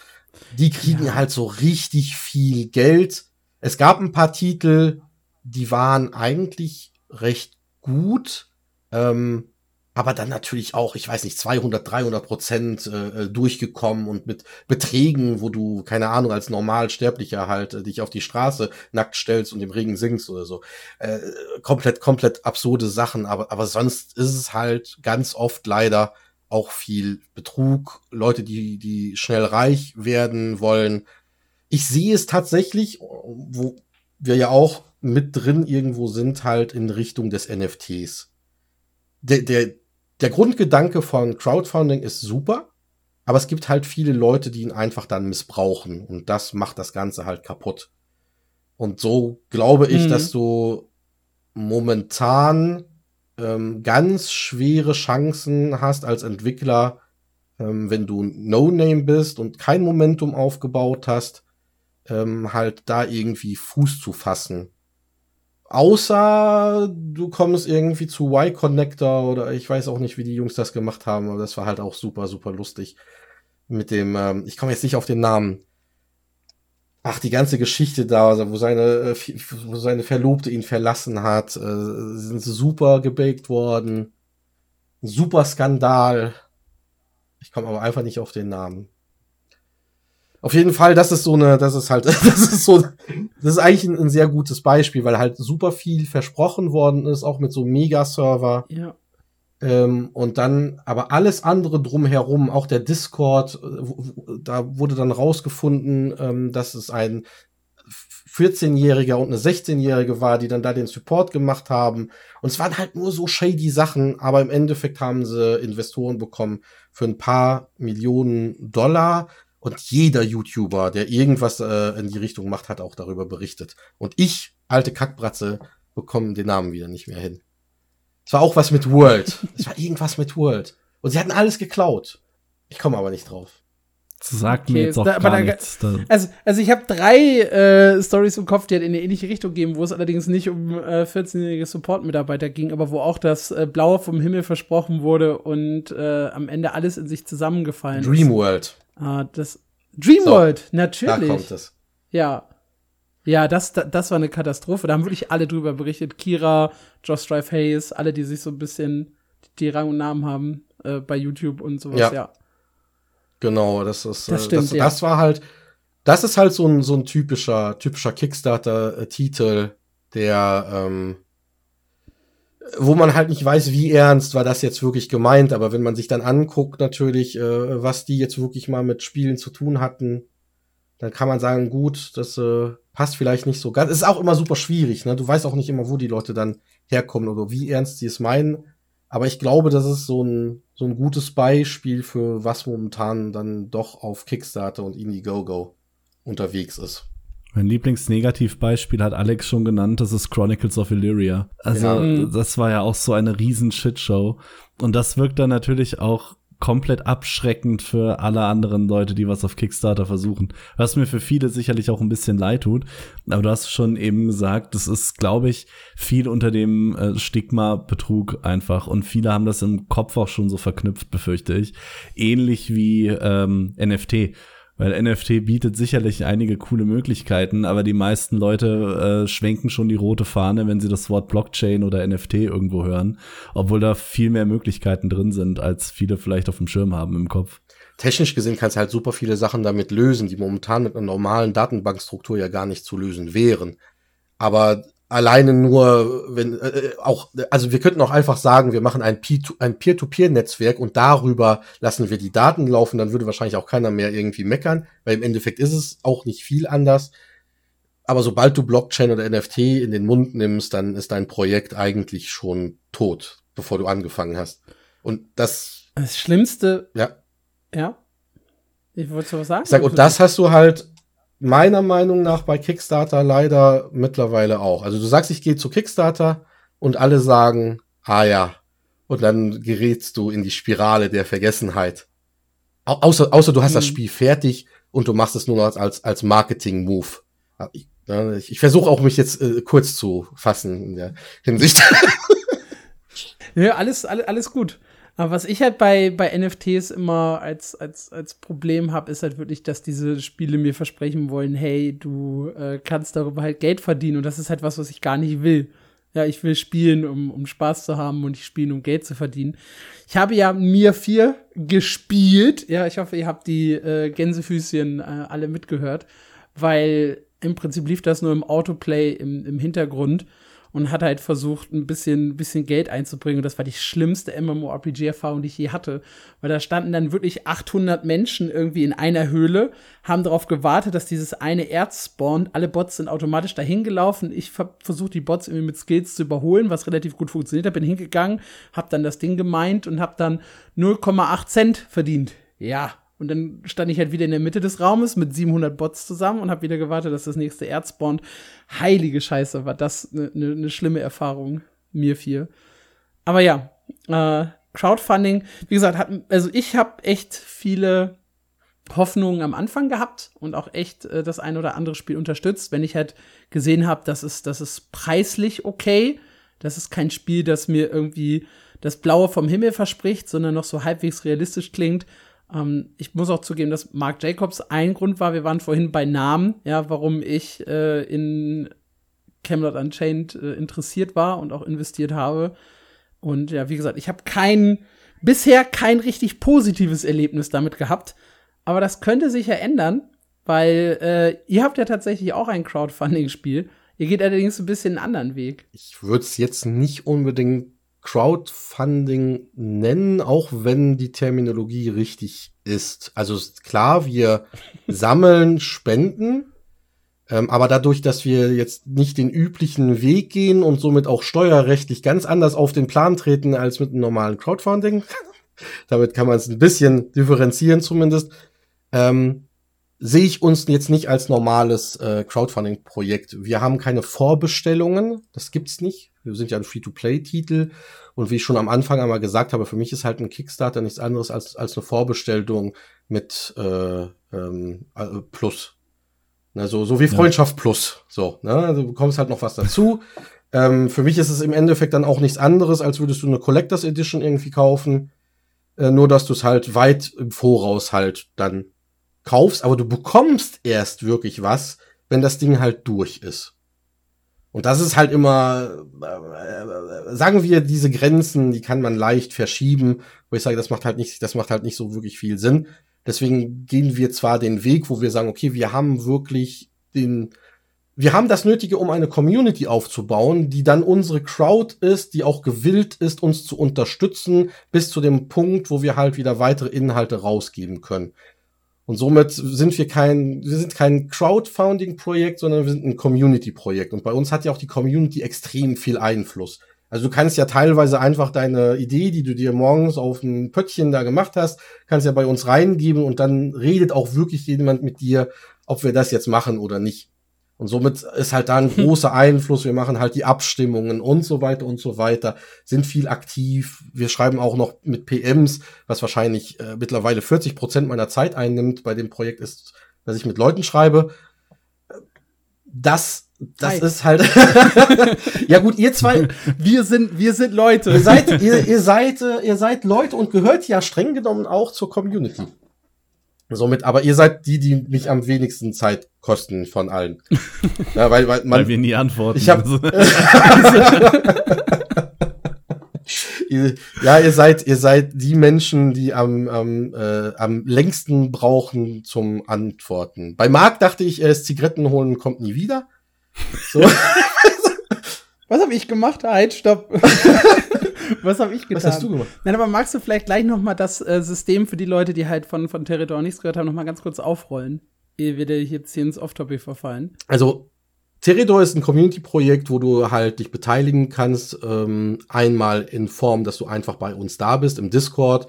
die kriegen ja. halt so richtig viel Geld. Es gab ein paar Titel, die waren eigentlich recht gut. Ähm, aber dann natürlich auch, ich weiß nicht, 200, 300 Prozent äh, äh, durchgekommen und mit Beträgen, wo du, keine Ahnung, als Normalsterblicher halt äh, dich auf die Straße nackt stellst und im Regen singst oder so. Äh, komplett, komplett absurde Sachen, aber, aber sonst ist es halt ganz oft leider auch viel Betrug, Leute, die, die schnell reich werden wollen. Ich sehe es tatsächlich, wo wir ja auch mit drin irgendwo sind, halt in Richtung des NFTs. Der, der, der Grundgedanke von Crowdfunding ist super. Aber es gibt halt viele Leute, die ihn einfach dann missbrauchen. Und das macht das Ganze halt kaputt. Und so glaube ich, mhm. dass du momentan ähm, ganz schwere Chancen hast als Entwickler, ähm, wenn du No-Name bist und kein Momentum aufgebaut hast, ähm, halt da irgendwie Fuß zu fassen. Außer du kommst irgendwie zu Y-Connector oder ich weiß auch nicht, wie die Jungs das gemacht haben, aber das war halt auch super, super lustig. Mit dem, ähm, ich komme jetzt nicht auf den Namen. Ach, die ganze Geschichte da, wo seine, äh, wo seine Verlobte ihn verlassen hat, äh, sind super gebaked worden. Super Skandal. Ich komme aber einfach nicht auf den Namen. Auf jeden Fall, das ist so eine, das ist halt, das ist so, das ist eigentlich ein, ein sehr gutes Beispiel, weil halt super viel versprochen worden ist, auch mit so Mega-Server. Ja. Ähm, und dann aber alles andere drumherum, auch der Discord, äh, da wurde dann rausgefunden, ähm, dass es ein 14-Jähriger und eine 16-Jährige war, die dann da den Support gemacht haben. Und es waren halt nur so shady Sachen, aber im Endeffekt haben sie Investoren bekommen für ein paar Millionen Dollar. Und jeder YouTuber, der irgendwas äh, in die Richtung macht, hat auch darüber berichtet. Und ich, alte Kackbratze, bekomme den Namen wieder nicht mehr hin. Es war auch was mit World. es war irgendwas mit World. Und sie hatten alles geklaut. Ich komme aber nicht drauf. Sagt okay, mir jetzt auch da, gar da, nichts. Also, also ich habe drei äh, Stories im Kopf, die halt in eine ähnliche Richtung gehen, wo es allerdings nicht um äh, 14-jährige Support-Mitarbeiter ging, aber wo auch das äh, Blaue vom Himmel versprochen wurde und äh, am Ende alles in sich zusammengefallen Dreamworld. ist. Dreamworld. Ah, das Dreamworld, so, natürlich. Da kommt es. Ja. Ja, das, das war eine Katastrophe. Da haben wirklich alle drüber berichtet. Kira, Josh Drive Hayes, alle, die sich so ein bisschen die Rang und Namen haben äh, bei YouTube und sowas, ja. ja. Genau, das ist, das, äh, stimmt, das, ja. das war halt, das ist halt so ein, so ein typischer, typischer Kickstarter-Titel, der, ähm, wo man halt nicht weiß, wie ernst war das jetzt wirklich gemeint, aber wenn man sich dann anguckt, natürlich, äh, was die jetzt wirklich mal mit Spielen zu tun hatten, dann kann man sagen, gut, das äh, passt vielleicht nicht so ganz. Ist auch immer super schwierig, ne? Du weißt auch nicht immer, wo die Leute dann herkommen oder wie ernst sie es meinen. Aber ich glaube, das ist so ein, so ein gutes Beispiel für was momentan dann doch auf Kickstarter und Indiegogo unterwegs ist. Mein Lieblingsnegativbeispiel hat Alex schon genannt, das ist Chronicles of Illyria. Also, ja. das war ja auch so eine riesen Shitshow. Und das wirkt dann natürlich auch komplett abschreckend für alle anderen Leute, die was auf Kickstarter versuchen. Was mir für viele sicherlich auch ein bisschen leid tut. Aber du hast schon eben gesagt, das ist, glaube ich, viel unter dem äh, Stigma Betrug einfach. Und viele haben das im Kopf auch schon so verknüpft, befürchte ich. Ähnlich wie ähm, NFT. Weil NFT bietet sicherlich einige coole Möglichkeiten, aber die meisten Leute äh, schwenken schon die rote Fahne, wenn sie das Wort Blockchain oder NFT irgendwo hören, obwohl da viel mehr Möglichkeiten drin sind, als viele vielleicht auf dem Schirm haben im Kopf. Technisch gesehen kannst du halt super viele Sachen damit lösen, die momentan mit einer normalen Datenbankstruktur ja gar nicht zu lösen wären. Aber alleine nur, wenn äh, auch, also wir könnten auch einfach sagen, wir machen ein, Peer-to-Peer-Netzwerk und darüber lassen wir die Daten laufen, dann würde wahrscheinlich auch keiner mehr irgendwie meckern, weil im Endeffekt ist es auch nicht viel anders. Aber sobald du Blockchain oder NFT in den Mund nimmst, dann ist dein Projekt eigentlich schon tot, bevor du angefangen hast. Und das. Das Schlimmste. Ja. Ja. Ich wollte was sagen. Sag, und das hast du halt meiner Meinung nach bei Kickstarter leider mittlerweile auch. Also du sagst, ich gehe zu Kickstarter und alle sagen, ah ja. Und dann gerätst du in die Spirale der Vergessenheit. Au außer, außer du hast mhm. das Spiel fertig und du machst es nur noch als, als Marketing-Move. Ich, ich, ich versuche auch mich jetzt äh, kurz zu fassen in der Hinsicht. ja, alles, alles, alles gut. Aber was ich halt bei, bei NFTs immer als, als, als Problem habe, ist halt wirklich, dass diese Spiele mir versprechen wollen, hey, du äh, kannst darüber halt Geld verdienen. Und das ist halt was, was ich gar nicht will. Ja, ich will spielen, um, um Spaß zu haben und ich spielen, um Geld zu verdienen. Ich habe ja Mir 4 gespielt. Ja, ich hoffe, ihr habt die äh, Gänsefüßchen äh, alle mitgehört, weil im Prinzip lief das nur im Autoplay im, im Hintergrund und hat halt versucht, ein bisschen, bisschen Geld einzubringen. Und das war die schlimmste MMORPG-Erfahrung, die ich je hatte. Weil da standen dann wirklich 800 Menschen irgendwie in einer Höhle, haben darauf gewartet, dass dieses eine Erz spawnt. Alle Bots sind automatisch dahin gelaufen. Ich versuche die Bots irgendwie mit Skills zu überholen, was relativ gut funktioniert hat. Bin hingegangen, hab dann das Ding gemeint und hab dann 0,8 Cent verdient. Ja, Und dann stand ich halt wieder in der Mitte des Raumes mit 700 Bots zusammen und habe wieder gewartet, dass das nächste Erz spawnt. Heilige Scheiße, war das eine ne, ne schlimme Erfahrung, mir vier. Aber ja, äh, Crowdfunding, wie gesagt, hat, also ich habe echt viele Hoffnungen am Anfang gehabt und auch echt äh, das ein oder andere Spiel unterstützt, wenn ich halt gesehen habe, dass es, das ist preislich okay. Das ist kein Spiel, das mir irgendwie das Blaue vom Himmel verspricht, sondern noch so halbwegs realistisch klingt. Ähm, ich muss auch zugeben, dass Mark Jacobs ein Grund war. Wir waren vorhin bei Namen, ja, warum ich äh, in Camelot Unchained äh, interessiert war und auch investiert habe. Und ja, wie gesagt, ich habe kein, bisher kein richtig positives Erlebnis damit gehabt. Aber das könnte sich ja ändern, weil äh, ihr habt ja tatsächlich auch ein Crowdfunding-Spiel. Ihr geht allerdings ein bisschen einen anderen Weg. Ich würde es jetzt nicht unbedingt Crowdfunding nennen, auch wenn die Terminologie richtig ist. Also klar, wir sammeln Spenden, ähm, aber dadurch, dass wir jetzt nicht den üblichen Weg gehen und somit auch steuerrechtlich ganz anders auf den Plan treten als mit einem normalen Crowdfunding, damit kann man es ein bisschen differenzieren zumindest, ähm, sehe ich uns jetzt nicht als normales äh, Crowdfunding-Projekt. Wir haben keine Vorbestellungen, das gibt's nicht. Wir sind ja ein Free-to-Play-Titel und wie ich schon am Anfang einmal gesagt habe, für mich ist halt ein Kickstarter nichts anderes als, als eine Vorbestellung mit äh, ähm, äh, Plus. Ne, so, so wie Freundschaft ja. Plus. So, ne? Also du bekommst halt noch was dazu. ähm, für mich ist es im Endeffekt dann auch nichts anderes, als würdest du eine Collectors Edition irgendwie kaufen. Äh, nur, dass du es halt weit im Voraus halt dann kaufst, aber du bekommst erst wirklich was, wenn das Ding halt durch ist. Und das ist halt immer, äh, sagen wir, diese Grenzen, die kann man leicht verschieben, wo ich sage, das macht halt nicht, das macht halt nicht so wirklich viel Sinn. Deswegen gehen wir zwar den Weg, wo wir sagen, okay, wir haben wirklich den, wir haben das Nötige, um eine Community aufzubauen, die dann unsere Crowd ist, die auch gewillt ist, uns zu unterstützen, bis zu dem Punkt, wo wir halt wieder weitere Inhalte rausgeben können. Und somit sind wir kein, wir sind kein Crowdfunding-Projekt, sondern wir sind ein Community-Projekt. Und bei uns hat ja auch die Community extrem viel Einfluss. Also du kannst ja teilweise einfach deine Idee, die du dir morgens auf dem Pöttchen da gemacht hast, kannst ja bei uns reingeben und dann redet auch wirklich jemand mit dir, ob wir das jetzt machen oder nicht. Und somit ist halt da ein großer Einfluss. Wir machen halt die Abstimmungen und so weiter und so weiter, sind viel aktiv. Wir schreiben auch noch mit PMs, was wahrscheinlich äh, mittlerweile 40 Prozent meiner Zeit einnimmt bei dem Projekt ist, dass ich mit Leuten schreibe. Das das Hi. ist halt. ja gut, ihr zwei, wir sind, wir sind Leute. Ihr seid, ihr, ihr seid, äh, ihr seid Leute und gehört ja streng genommen auch zur Community. Somit, aber ihr seid die, die mich am wenigsten Zeit kosten von allen. Ja, weil, weil, man, weil wir nie antworten. Ich hab, ja, ihr seid, ihr seid die Menschen, die am, am, äh, am längsten brauchen zum Antworten. Bei Marc dachte ich, er ist Zigaretten holen und kommt nie wieder. So. Was habe ich gemacht? Halt, stopp. Was habe ich getan? Was hast du gemacht? Nein, aber magst du vielleicht gleich noch mal das äh, System für die Leute, die halt von, von Territor nichts gehört haben, noch mal ganz kurz aufrollen, ehe wir jetzt hier ins Off-Topic verfallen? Also, Territor ist ein Community-Projekt, wo du halt dich beteiligen kannst. Ähm, einmal in Form, dass du einfach bei uns da bist im Discord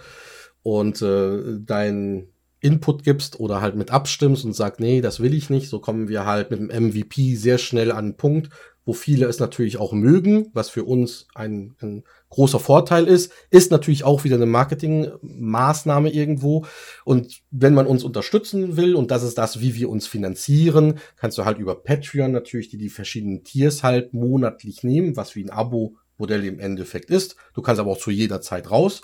und äh, dein Input gibst oder halt mit abstimmst und sagst, nee, das will ich nicht. So kommen wir halt mit dem MVP sehr schnell an einen Punkt, wo viele es natürlich auch mögen, was für uns ein, ein großer Vorteil ist, ist natürlich auch wieder eine Marketingmaßnahme irgendwo. Und wenn man uns unterstützen will, und das ist das, wie wir uns finanzieren, kannst du halt über Patreon natürlich die, die verschiedenen Tiers halt monatlich nehmen, was wie ein Abo-Modell im Endeffekt ist. Du kannst aber auch zu jeder Zeit raus.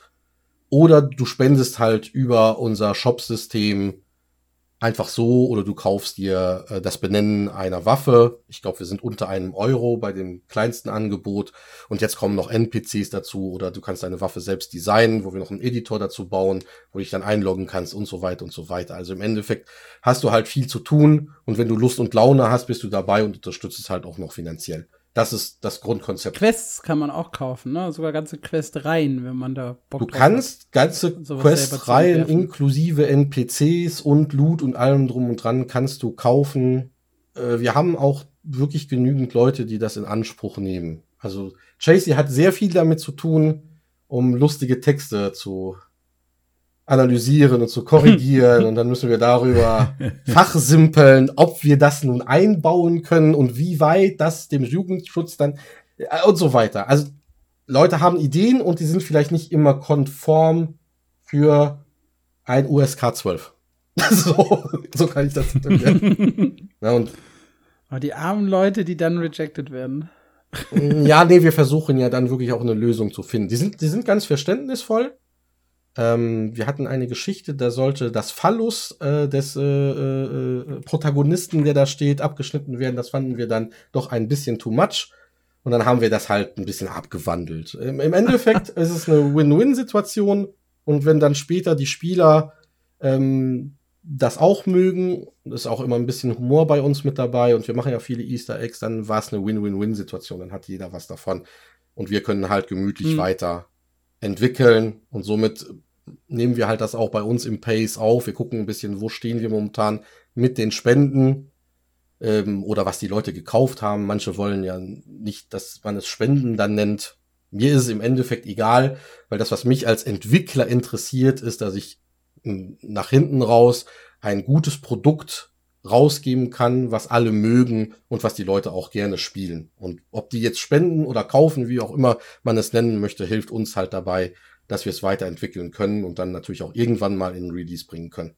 Oder du spendest halt über unser Shop-System einfach so oder du kaufst dir äh, das Benennen einer Waffe. Ich glaube, wir sind unter einem Euro bei dem kleinsten Angebot. Und jetzt kommen noch NPCs dazu oder du kannst deine Waffe selbst designen, wo wir noch einen Editor dazu bauen, wo du dich dann einloggen kannst und so weiter und so weiter. Also im Endeffekt hast du halt viel zu tun und wenn du Lust und Laune hast, bist du dabei und unterstützt es halt auch noch finanziell. Das ist das Grundkonzept. Quests kann man auch kaufen, ne? Sogar ganze Questreihen, wenn man da Bock Du kannst hat, ganze Questreihen inklusive NPCs und Loot und allem drum und dran kannst du kaufen. Äh, wir haben auch wirklich genügend Leute, die das in Anspruch nehmen. Also Tracy hat sehr viel damit zu tun, um lustige Texte zu analysieren und zu korrigieren und dann müssen wir darüber fachsimpeln, ob wir das nun einbauen können und wie weit das dem Jugendschutz dann äh, und so weiter. Also Leute haben Ideen und die sind vielleicht nicht immer konform für ein USK 12. so, so kann ich das interpretieren. ja, und Aber die armen Leute, die dann rejected werden. ja, nee, wir versuchen ja dann wirklich auch eine Lösung zu finden. Die sind, die sind ganz verständnisvoll. Ähm, wir hatten eine Geschichte, da sollte das Phallus äh, des äh, äh, Protagonisten, der da steht, abgeschnitten werden. Das fanden wir dann doch ein bisschen too much. Und dann haben wir das halt ein bisschen abgewandelt. Im, im Endeffekt ist es eine Win-Win-Situation. Und wenn dann später die Spieler ähm, das auch mögen, ist auch immer ein bisschen Humor bei uns mit dabei und wir machen ja viele Easter Eggs, dann war es eine Win-Win-Win-Situation, dann hat jeder was davon. Und wir können halt gemütlich Hm. weiter entwickeln und somit nehmen wir halt das auch bei uns im Pace auf. Wir gucken ein bisschen, wo stehen wir momentan mit den Spenden ähm, oder was die Leute gekauft haben. Manche wollen ja nicht, dass man es Spenden dann nennt. Mir ist es im Endeffekt egal, weil das, was mich als Entwickler interessiert, ist, dass ich m, nach hinten raus ein gutes Produkt rausgeben kann, was alle mögen und was die Leute auch gerne spielen. Und ob die jetzt spenden oder kaufen, wie auch immer man es nennen möchte, hilft uns halt dabei, dass wir es weiterentwickeln können und dann natürlich auch irgendwann mal in Release bringen können.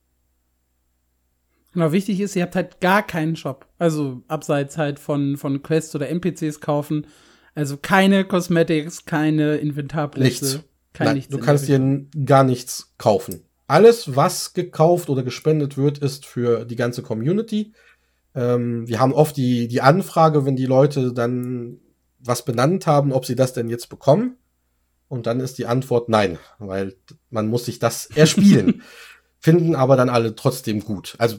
Genau, wichtig ist, ihr habt halt gar keinen Shop. Also abseits halt von, von Quests oder NPCs kaufen. Also keine Cosmetics, keine Inventarplätze. Nichts. Kein Nein, nichts du kannst dir gar nichts kaufen. Alles, was gekauft oder gespendet wird, ist für die ganze Community. Ähm, wir haben oft die, die Anfrage, wenn die Leute dann was benannt haben, ob sie das denn jetzt bekommen. Und dann ist die Antwort nein, weil man muss sich das erspielen. Finden aber dann alle trotzdem gut. Also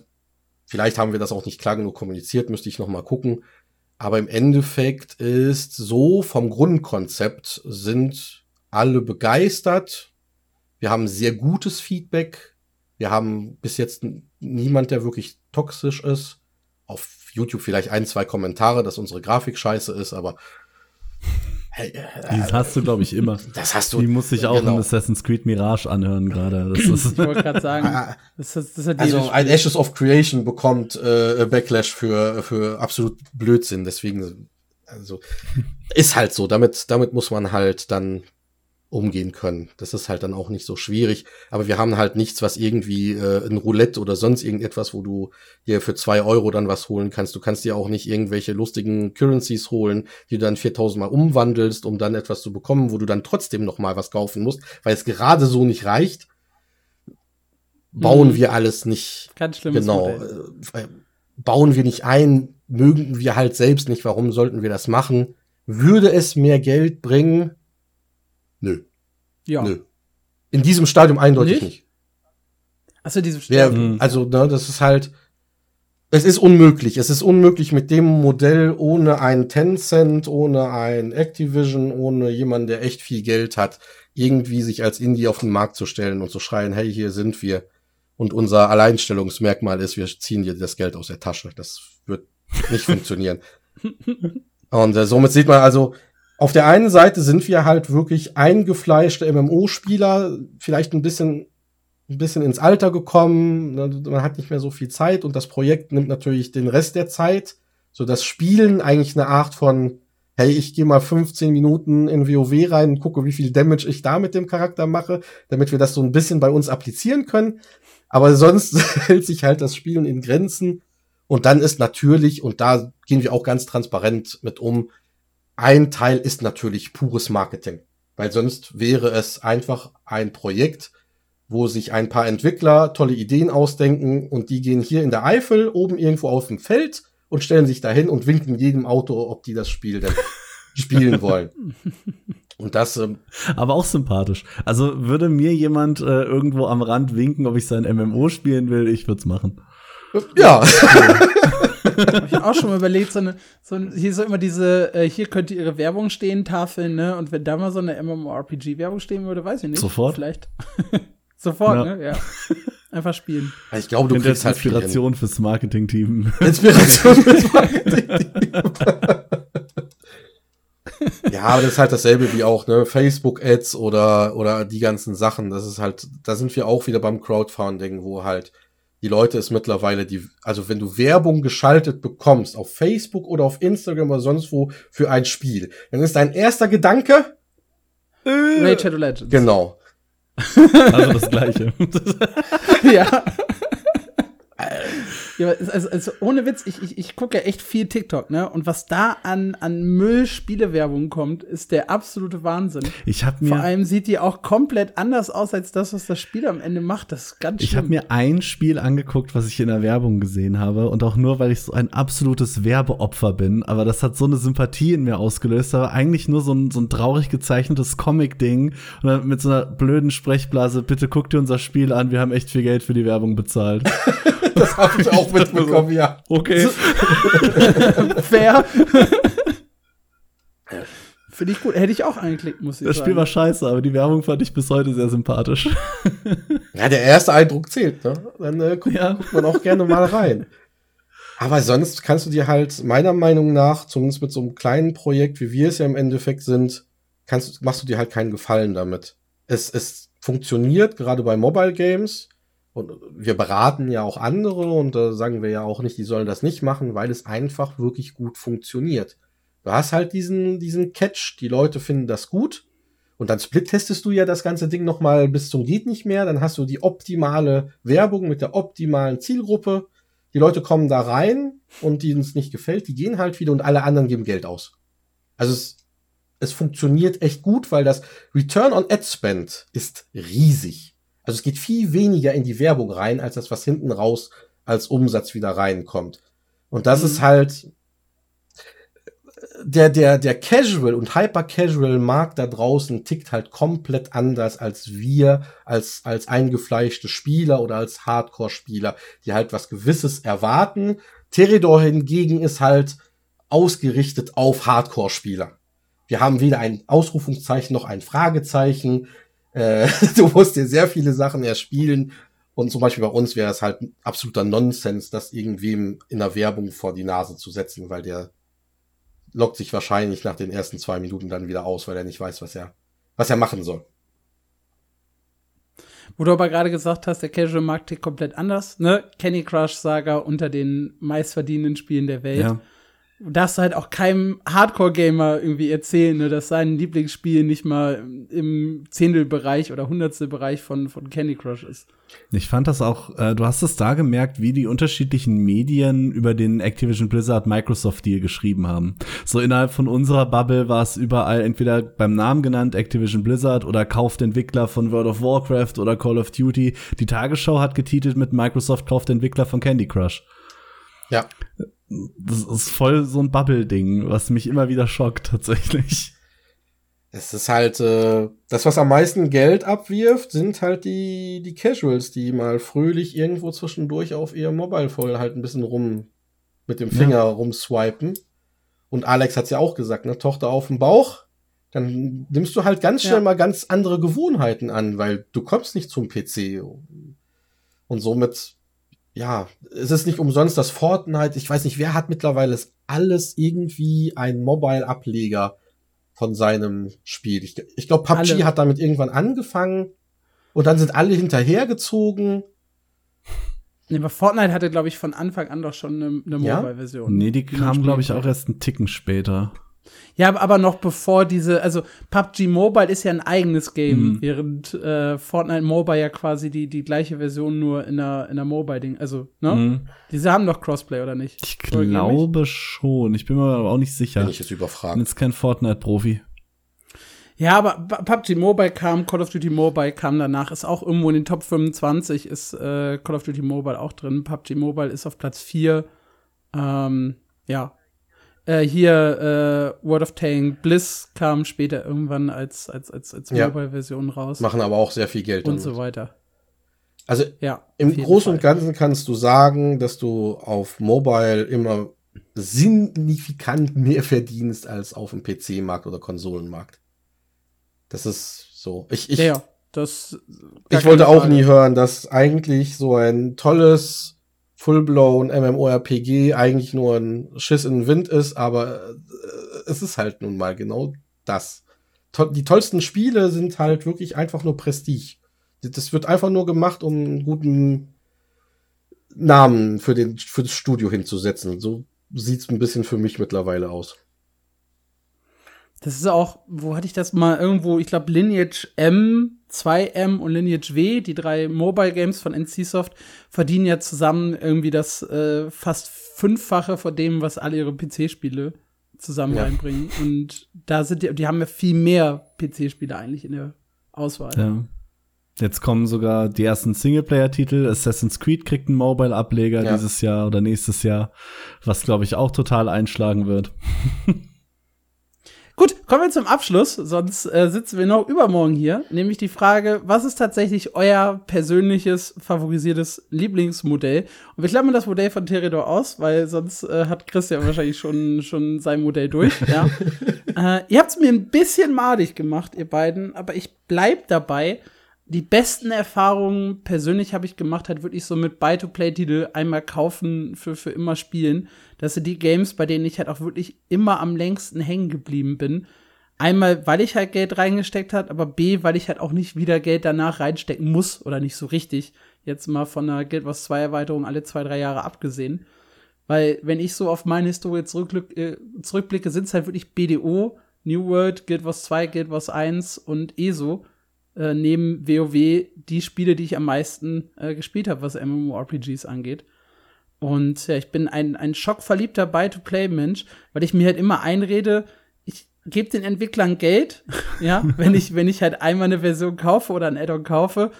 vielleicht haben wir das auch nicht klar genug kommuniziert, müsste ich noch mal gucken. Aber im Endeffekt ist so vom Grundkonzept sind alle begeistert. Wir haben sehr gutes Feedback. Wir haben bis jetzt niemand, der wirklich toxisch ist. Auf YouTube vielleicht ein, zwei Kommentare, dass unsere Grafik scheiße ist, aber Die hast du, glaube ich, immer. das hast du. Die muss ich auch genau. in Assassin's Creed Mirage anhören gerade. Das ist Ich wollte gerade sagen, Ah, das, ist, das hat Also ein. Ashes of Creation bekommt äh, Backlash für, für absolut Blödsinn. Deswegen, also ist halt so. Damit, damit muss man halt dann umgehen können. Das ist halt dann auch nicht so schwierig. Aber wir haben halt nichts, was irgendwie äh, ein Roulette oder sonst irgendetwas, wo du dir für zwei Euro dann was holen kannst. Du kannst dir auch nicht irgendwelche lustigen Currencies holen, die du dann 4000 Mal umwandelst, um dann etwas zu bekommen, wo du dann trotzdem noch mal was kaufen musst, weil es gerade so nicht reicht. Bauen Mhm. wir alles nicht Ganz schlimmes genau. Modell. Äh, bauen wir nicht ein, mögen wir halt selbst nicht, warum sollten wir das machen? Würde es mehr Geld bringen? Nö, Ja. nö. In diesem Stadium eindeutig Nicht? nicht. Achso, diese Wer, Mhm. Also, ne, das ist halt, es ist unmöglich. Es ist unmöglich mit dem Modell ohne ein Tencent, ohne ein Activision, ohne jemanden, der echt viel Geld hat, irgendwie sich als Indie auf den Markt zu stellen und zu schreien, hey, hier sind wir. Und unser Alleinstellungsmerkmal ist, wir ziehen dir das Geld aus der Tasche. Das wird nicht funktionieren. Und äh, somit sieht man also, auf der einen Seite sind wir halt wirklich eingefleischte MMO-Spieler, vielleicht ein bisschen, ein bisschen ins Alter gekommen, ne, man hat nicht mehr so viel Zeit und das Projekt nimmt natürlich den Rest der Zeit, so das Spielen eigentlich eine Art von, hey, ich gehe mal 15 Minuten in WoW rein und gucke, wie viel Damage ich da mit dem Charakter mache, damit wir das so ein bisschen bei uns applizieren können. Aber sonst hält sich halt das Spielen in Grenzen. Und dann ist natürlich, und da gehen wir auch ganz transparent mit um, ein Teil ist natürlich pures Marketing. Weil sonst wäre es einfach ein Projekt, wo sich ein paar Entwickler tolle Ideen ausdenken und die gehen hier in der Eifel oben irgendwo auf dem Feld und stellen sich dahin und winken jedem Auto, ob die das Spiel denn spielen wollen. Und das, ähm, Aber auch sympathisch. Also würde mir jemand äh, irgendwo am Rand winken, ob ich sein MMO spielen will, ich würde es machen. ja, Hab ich auch schon mal überlegt, so eine, so ein, hier so immer diese, äh, hier könnte ihre Werbung stehen, Tafeln, ne? Und wenn da mal so eine MMORPG-Werbung stehen würde, weiß ich nicht. Sofort? Vielleicht. Sofort, Ja. ne? Ja. Einfach spielen. ich glaube, du kriegst halt. Inspiration fürs Marketing-Team. Inspiration fürs Marketing. ja, Ja, aber das ist halt dasselbe wie auch, ne, Facebook-Ads oder, oder die ganzen Sachen. Das ist halt, da sind wir auch wieder beim Crowdfunding, wo halt die Leute es mittlerweile, die, also wenn du Werbung geschaltet bekommst, auf Facebook oder auf Instagram oder sonst wo für ein Spiel, dann ist dein erster Gedanke, Raid Shadow Legends. genau. Also das Gleiche. ja. Ja also, also, ohne Witz, ich, ich, ich gucke ja echt viel TikTok, ne? Und was da an, an Müll-Spielewerbung kommt, ist der absolute Wahnsinn. Ich habe mir Vor allem sieht die auch komplett anders aus als das, was das Spiel am Ende macht. Das ist ganz Ich habe mir ein Spiel angeguckt, was ich in der Werbung gesehen habe und auch nur, weil ich so ein absolutes Werbeopfer bin. Aber das hat so eine Sympathie in mir ausgelöst. Aber eigentlich nur so ein, so ein traurig gezeichnetes Comic-Ding und dann mit so einer blöden Sprechblase. Bitte guck dir unser Spiel an. Wir haben echt viel Geld für die Werbung bezahlt. Das habe ich auch mitbekommen, ja. Okay. Fair. Finde ich gut. Hätte ich auch angeklickt, muss ich Das sagen. Spiel war scheiße, aber die Werbung fand ich bis heute sehr sympathisch. Ja, der erste Eindruck zählt, ne? Dann äh, guckt, Ja. guckt man auch gerne mal rein. Aber sonst kannst du dir halt, meiner Meinung nach, zumindest mit so einem kleinen Projekt, wie wir es ja im Endeffekt sind, kannst, machst du dir halt keinen Gefallen damit. Es, es funktioniert, gerade bei Mobile Games. Und wir beraten ja auch andere und da sagen wir ja auch nicht, die sollen das nicht machen, weil es einfach wirklich gut funktioniert. Du hast halt diesen, diesen Catch, die Leute finden das gut. Und dann split-testest du ja das ganze Ding nochmal bis zum geht nicht mehr. Dann hast du die optimale Werbung mit der optimalen Zielgruppe. Die Leute kommen da rein und denen es nicht gefällt, die gehen halt wieder und alle anderen geben Geld aus. Also es, es funktioniert echt gut, weil das Return on Ad Spend ist riesig. Also es geht viel weniger in die Werbung rein, als das, was hinten raus als Umsatz wieder reinkommt. Und das Mhm. ist halt der, der, der Casual und Hyper-Casual Markt da draußen tickt halt komplett anders als wir, als, als eingefleischte Spieler oder als Hardcore-Spieler, die halt was Gewisses erwarten. Teredor hingegen ist halt ausgerichtet auf Hardcore-Spieler. Wir haben weder ein Ausrufungszeichen noch ein Fragezeichen. Äh, du musst dir sehr viele Sachen erspielen. Und zum Beispiel bei uns wäre es halt ein absoluter Nonsens, das irgendwem in der Werbung vor die Nase zu setzen, weil der lockt sich wahrscheinlich nach den ersten zwei Minuten dann wieder aus, weil er nicht weiß, was er, was er machen soll. Wo du aber gerade gesagt hast, der Casual-Markt tickt komplett anders. Ne? Candy Crush Saga unter den meistverdienenden Spielen der Welt. Ja. Darfst du halt auch keinem Hardcore-Gamer irgendwie erzählen, ne, dass sein Lieblingsspiel nicht mal im Zehntelbereich oder Hundertstelbereich von, von Candy Crush ist. Ich fand das auch, äh, du hast es da gemerkt, wie die unterschiedlichen Medien über den Activision Blizzard Microsoft Deal geschrieben haben. So innerhalb von unserer Bubble war es überall entweder beim Namen genannt Activision Blizzard oder kauft Entwickler von World of Warcraft oder Call of Duty. Die Tagesschau hat getitelt mit Microsoft kauft Entwickler von Candy Crush. Ja. Das ist voll so ein Bubble-Ding, was mich immer wieder schockt tatsächlich. Es ist halt, äh, das, was am meisten Geld abwirft, sind halt die, die Casuals, die mal fröhlich irgendwo zwischendurch auf ihr Mobile Phone halt ein bisschen rum, mit dem Finger rumswipen. Und Alex hat's ja auch gesagt, ne, Tochter auf dem Bauch, dann nimmst du halt ganz schnell Ja. mal ganz andere Gewohnheiten an, weil du kommst nicht zum PC. Und somit, ja, es ist nicht umsonst das Fortnite. Ich weiß nicht, wer hat mittlerweile es alles irgendwie ein Mobile-Ableger von seinem Spiel. Ich, ich glaube, PUBG Alle. hat damit irgendwann angefangen und dann sind alle hinterhergezogen. Nee, aber Fortnite hatte, glaube ich, von Anfang an doch schon eine, eine Ja? Mobile-Version. Nee, die kam, glaube ich, auch erst einen Ticken später. Ja, aber- noch bevor diese, also PUBG Mobile ist ja ein eigenes Game, Mhm. während äh, Fortnite Mobile ja quasi die, die gleiche Version nur in der, in der Mobile-Ding, also, ne? Mhm. Diese haben doch Crossplay, oder nicht? Ich glaube schon. Ich bin mir aber auch nicht sicher. Bin ich jetzt bin überfragt. jetzt kein Fortnite-Profi. Ja, aber PUBG Mobile kam, Call of Duty Mobile kam danach, ist auch irgendwo in den Top 25, ist äh, Call of Duty Mobile auch drin. PUBG Mobile ist auf Platz 4. Ähm, ja. Äh, hier äh, World of Tank Bliss kam später irgendwann als, als, als, als Ja. Mobile-Version raus. Machen aber auch sehr viel Geld und damit. so weiter. Also Ja. Im Großen und Fall. Ganzen kannst du sagen, dass du auf Mobile immer signifikant mehr verdienst als auf dem PC-Markt oder Konsolenmarkt. Das ist so. Ich, ich, Ja, das. ich wollte auch nie hören, dass eigentlich so ein tolles Fullblown MMORPG eigentlich nur ein Schiss in den Wind ist, aber äh, es ist halt nun mal genau das. Die tollsten Spiele sind halt wirklich einfach nur Prestige. Das wird einfach nur gemacht, um einen guten Namen für, den, für das Studio hinzusetzen. So sieht's ein bisschen für mich mittlerweile aus. Das ist auch, wo hatte ich das mal irgendwo, ich glaube Lineage M, 2M und Lineage W, die drei Mobile Games von NCSoft, verdienen ja zusammen irgendwie das äh, fast fünffache von dem, was alle ihre PC-Spiele zusammen ja. reinbringen. Und da sind die, die haben ja viel mehr PC-Spiele eigentlich in der Auswahl. Ja. Jetzt kommen sogar die ersten Singleplayer-Titel. Assassin's Creed kriegt einen Mobile-Ableger ja. dieses Jahr oder nächstes Jahr, was glaube ich auch total einschlagen wird. Gut, kommen wir zum Abschluss, sonst äh, sitzen wir noch übermorgen hier. Nämlich die Frage, was ist tatsächlich euer persönliches, favorisiertes Lieblingsmodell? Und wir klammern das Modell von Teredor aus, weil sonst äh, hat Christian wahrscheinlich schon, schon sein Modell durch. Ja. äh, ihr habt es mir ein bisschen madig gemacht, ihr beiden, aber ich bleib dabei die besten Erfahrungen persönlich habe ich gemacht, halt wirklich so mit Buy-to-Play-Titel einmal kaufen, für, für immer spielen. Das sind die Games, bei denen ich halt auch wirklich immer am längsten hängen geblieben bin. Einmal, weil ich halt Geld reingesteckt hat, aber B, weil ich halt auch nicht wieder Geld danach reinstecken muss oder nicht so richtig. Jetzt mal von einer Guild Wars 2 Erweiterung alle zwei, drei Jahre abgesehen. Weil, wenn ich so auf meine Historie äh, zurückblicke, sind es halt wirklich BDO, New World, Guild Wars 2, Guild Wars 1 und ESO äh, neben WoW die Spiele, die ich am meisten äh, gespielt habe, was MMORPGs angeht. Und ja, ich bin ein, ein schockverliebter Buy-to-Play-Mensch, weil ich mir halt immer einrede, ich gebe den Entwicklern Geld, ja, wenn ich, wenn ich halt einmal eine Version kaufe oder ein Add-on kaufe.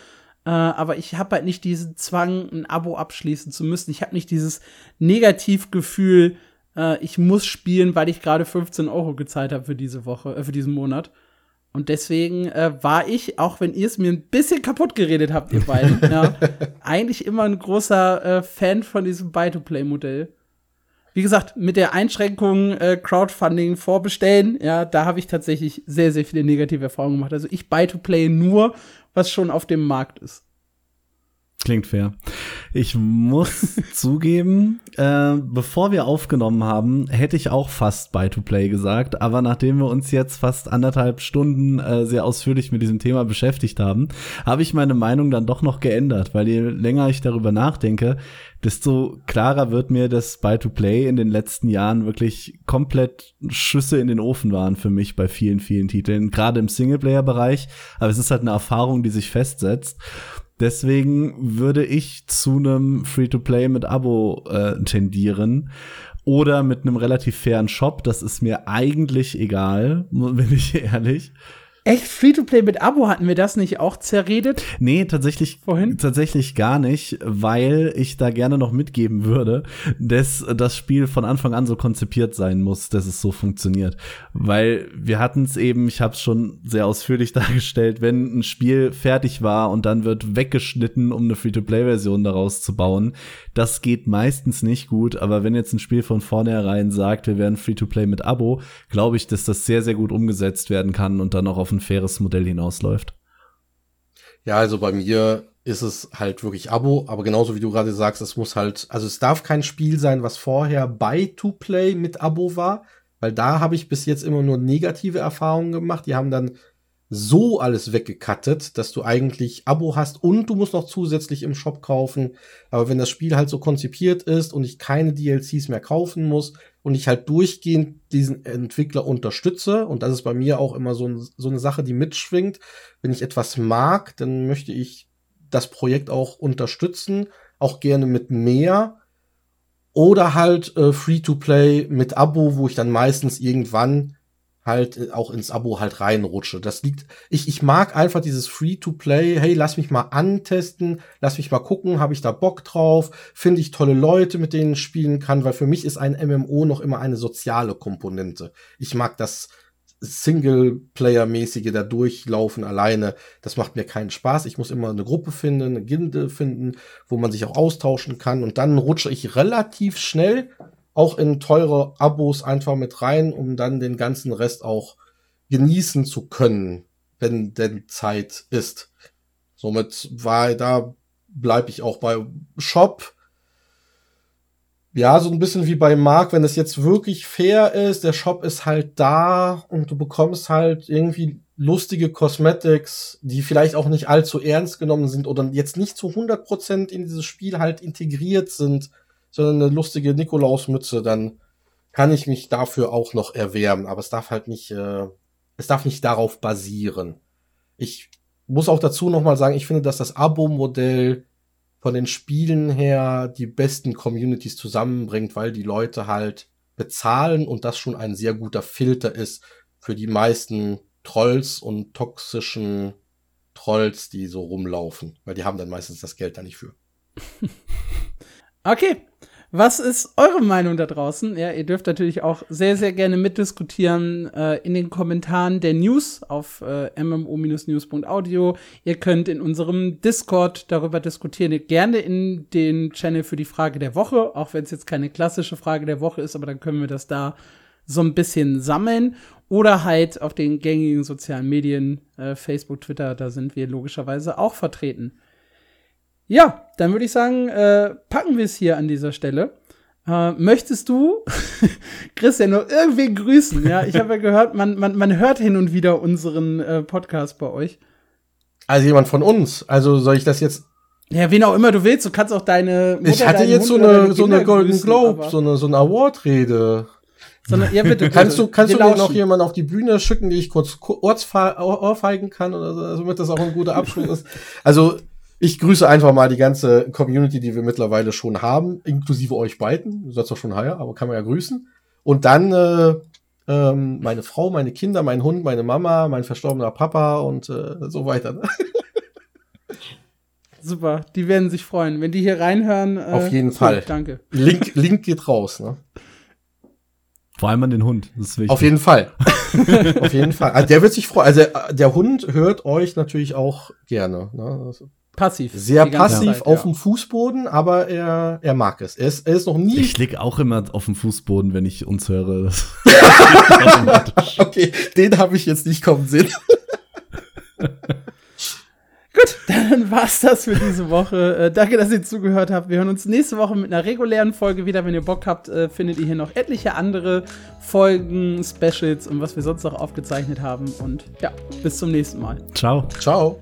Äh, aber ich habe halt nicht diesen Zwang, ein Abo abschließen zu müssen. Ich habe nicht dieses Negativgefühl, äh, ich muss spielen, weil ich gerade 15 Euro gezahlt habe für diese Woche, äh, für diesen Monat. Und deswegen äh, war ich, auch wenn ihr es mir ein bisschen kaputt geredet habt, ihr beiden, ja, eigentlich immer ein großer äh, Fan von diesem Buy-to-Play-Modell. Wie gesagt, mit der Einschränkung äh, Crowdfunding vorbestellen, ja, da habe ich tatsächlich sehr, sehr viele negative Erfahrungen gemacht. Also ich Buy-to-Play nur, was schon auf dem Markt ist. Klingt fair. Ich muss zugeben, äh, bevor wir aufgenommen haben, hätte ich auch fast Buy-to-Play gesagt. Aber nachdem wir uns jetzt fast anderthalb Stunden äh, sehr ausführlich mit diesem Thema beschäftigt haben, habe ich meine Meinung dann doch noch geändert. Weil je länger ich darüber nachdenke, desto klarer wird mir, dass Buy-to-Play in den letzten Jahren wirklich komplett Schüsse in den Ofen waren für mich bei vielen, vielen Titeln. Gerade im Singleplayer-Bereich. Aber es ist halt eine Erfahrung, die sich festsetzt. Deswegen würde ich zu einem Free-to-Play mit Abo äh, tendieren oder mit einem relativ fairen Shop. Das ist mir eigentlich egal, bin ich ehrlich. Echt? Free-to-Play mit Abo hatten wir das nicht auch zerredet? Nee, tatsächlich, Vorhin? tatsächlich gar nicht, weil ich da gerne noch mitgeben würde, dass das Spiel von Anfang an so konzipiert sein muss, dass es so funktioniert. Weil wir hatten es eben, ich habe es schon sehr ausführlich dargestellt, wenn ein Spiel fertig war und dann wird weggeschnitten, um eine Free-to-Play-Version daraus zu bauen, das geht meistens nicht gut. Aber wenn jetzt ein Spiel von vornherein sagt, wir werden Free-to-Play mit Abo, glaube ich, dass das sehr, sehr gut umgesetzt werden kann und dann auch auf ein faires Modell hinausläuft. Ja, also bei mir ist es halt wirklich Abo, aber genauso wie du gerade sagst, es muss halt, also es darf kein Spiel sein, was vorher Buy-to-Play mit Abo war, weil da habe ich bis jetzt immer nur negative Erfahrungen gemacht. Die haben dann so alles weggekattet, dass du eigentlich Abo hast und du musst noch zusätzlich im Shop kaufen. Aber wenn das Spiel halt so konzipiert ist und ich keine DLCs mehr kaufen muss und ich halt durchgehend diesen Entwickler unterstütze, und das ist bei mir auch immer so, so eine Sache, die mitschwingt, wenn ich etwas mag, dann möchte ich das Projekt auch unterstützen, auch gerne mit mehr. Oder halt äh, Free-to-Play mit Abo, wo ich dann meistens irgendwann halt äh, auch ins Abo halt reinrutsche. Das liegt, ich, ich mag einfach dieses Free-to-Play, hey, lass mich mal antesten, lass mich mal gucken, habe ich da Bock drauf, finde ich tolle Leute, mit denen ich spielen kann, weil für mich ist ein MMO noch immer eine soziale Komponente. Ich mag das Singleplayer-mäßige da durchlaufen alleine, das macht mir keinen Spaß. Ich muss immer eine Gruppe finden, eine Gilde finden, wo man sich auch austauschen kann und dann rutsche ich relativ schnell auch in teure Abos einfach mit rein, um dann den ganzen Rest auch genießen zu können, wenn denn Zeit ist. Somit war da bleibe ich auch bei Shop. ja, so ein bisschen wie bei Mark, wenn es jetzt wirklich fair ist, der Shop ist halt da und du bekommst halt irgendwie lustige Cosmetics, die vielleicht auch nicht allzu ernst genommen sind oder jetzt nicht zu 100% in dieses Spiel halt integriert sind, sondern eine lustige Nikolausmütze, dann kann ich mich dafür auch noch erwärmen. Aber es darf halt nicht, äh, es darf nicht darauf basieren. Ich muss auch dazu nochmal sagen, ich finde, dass das Abo-Modell von den Spielen her die besten Communities zusammenbringt, weil die Leute halt bezahlen und das schon ein sehr guter Filter ist für die meisten Trolls und toxischen Trolls, die so rumlaufen, weil die haben dann meistens das Geld da nicht für. okay, was ist eure Meinung da draußen? Ja, ihr dürft natürlich auch sehr, sehr gerne mitdiskutieren äh, in den Kommentaren der News auf äh, mmo-news.audio. Ihr könnt in unserem Discord darüber diskutieren. Gerne in den Channel für die Frage der Woche, auch wenn es jetzt keine klassische Frage der Woche ist, aber dann können wir das da so ein bisschen sammeln. Oder halt auf den gängigen sozialen Medien, äh, Facebook, Twitter, da sind wir logischerweise auch vertreten. Ja, dann würde ich sagen, äh, packen wir es hier an dieser Stelle. Äh, möchtest du, Christian, noch irgendwie grüßen? Ja, ich habe ja gehört, man, man, man hört hin und wieder unseren äh, Podcast bei euch. Also jemand von uns. Also soll ich das jetzt. Ja, wen auch immer du willst. Du kannst auch deine. Mutter, ich hatte jetzt so eine, so eine Golden Globe, so eine, so eine Award-Rede. Sondern, ja, bitte, bitte. Kannst du, kannst du mir noch jemanden auf die Bühne schicken, die ich kurz ohrfeigen kann oder so, damit das auch ein guter Abschluss ist? Also, ich grüße einfach mal die ganze Community, die wir mittlerweile schon haben, inklusive euch beiden. Du sollst doch schon heier, aber kann man ja grüßen. Und dann äh, ähm, meine Frau, meine Kinder, mein Hund, meine Mama, mein verstorbener Papa und äh, so weiter. Ne? Super, die werden sich freuen, wenn die hier reinhören. Äh, Auf jeden Fall. Danke. Link, Link geht raus. Ne? Vor allem an den Hund. Das ist wichtig. Auf jeden Fall. Auf jeden Fall. Also der wird sich freuen. Also äh, der Hund hört euch natürlich auch gerne. Ne? Also passiv. Sehr passiv Zeit, auf ja. dem Fußboden, aber er, er mag es. Er ist, er ist noch nie. Ich lieg auch immer auf dem Fußboden, wenn ich uns höre. okay, den habe ich jetzt nicht kommen sehen. Gut, dann war's das für diese Woche. Äh, danke, dass ihr zugehört habt. Wir hören uns nächste Woche mit einer regulären Folge wieder. Wenn ihr Bock habt, äh, findet ihr hier noch etliche andere Folgen, Specials und was wir sonst noch aufgezeichnet haben. Und ja, bis zum nächsten Mal. Ciao. Ciao.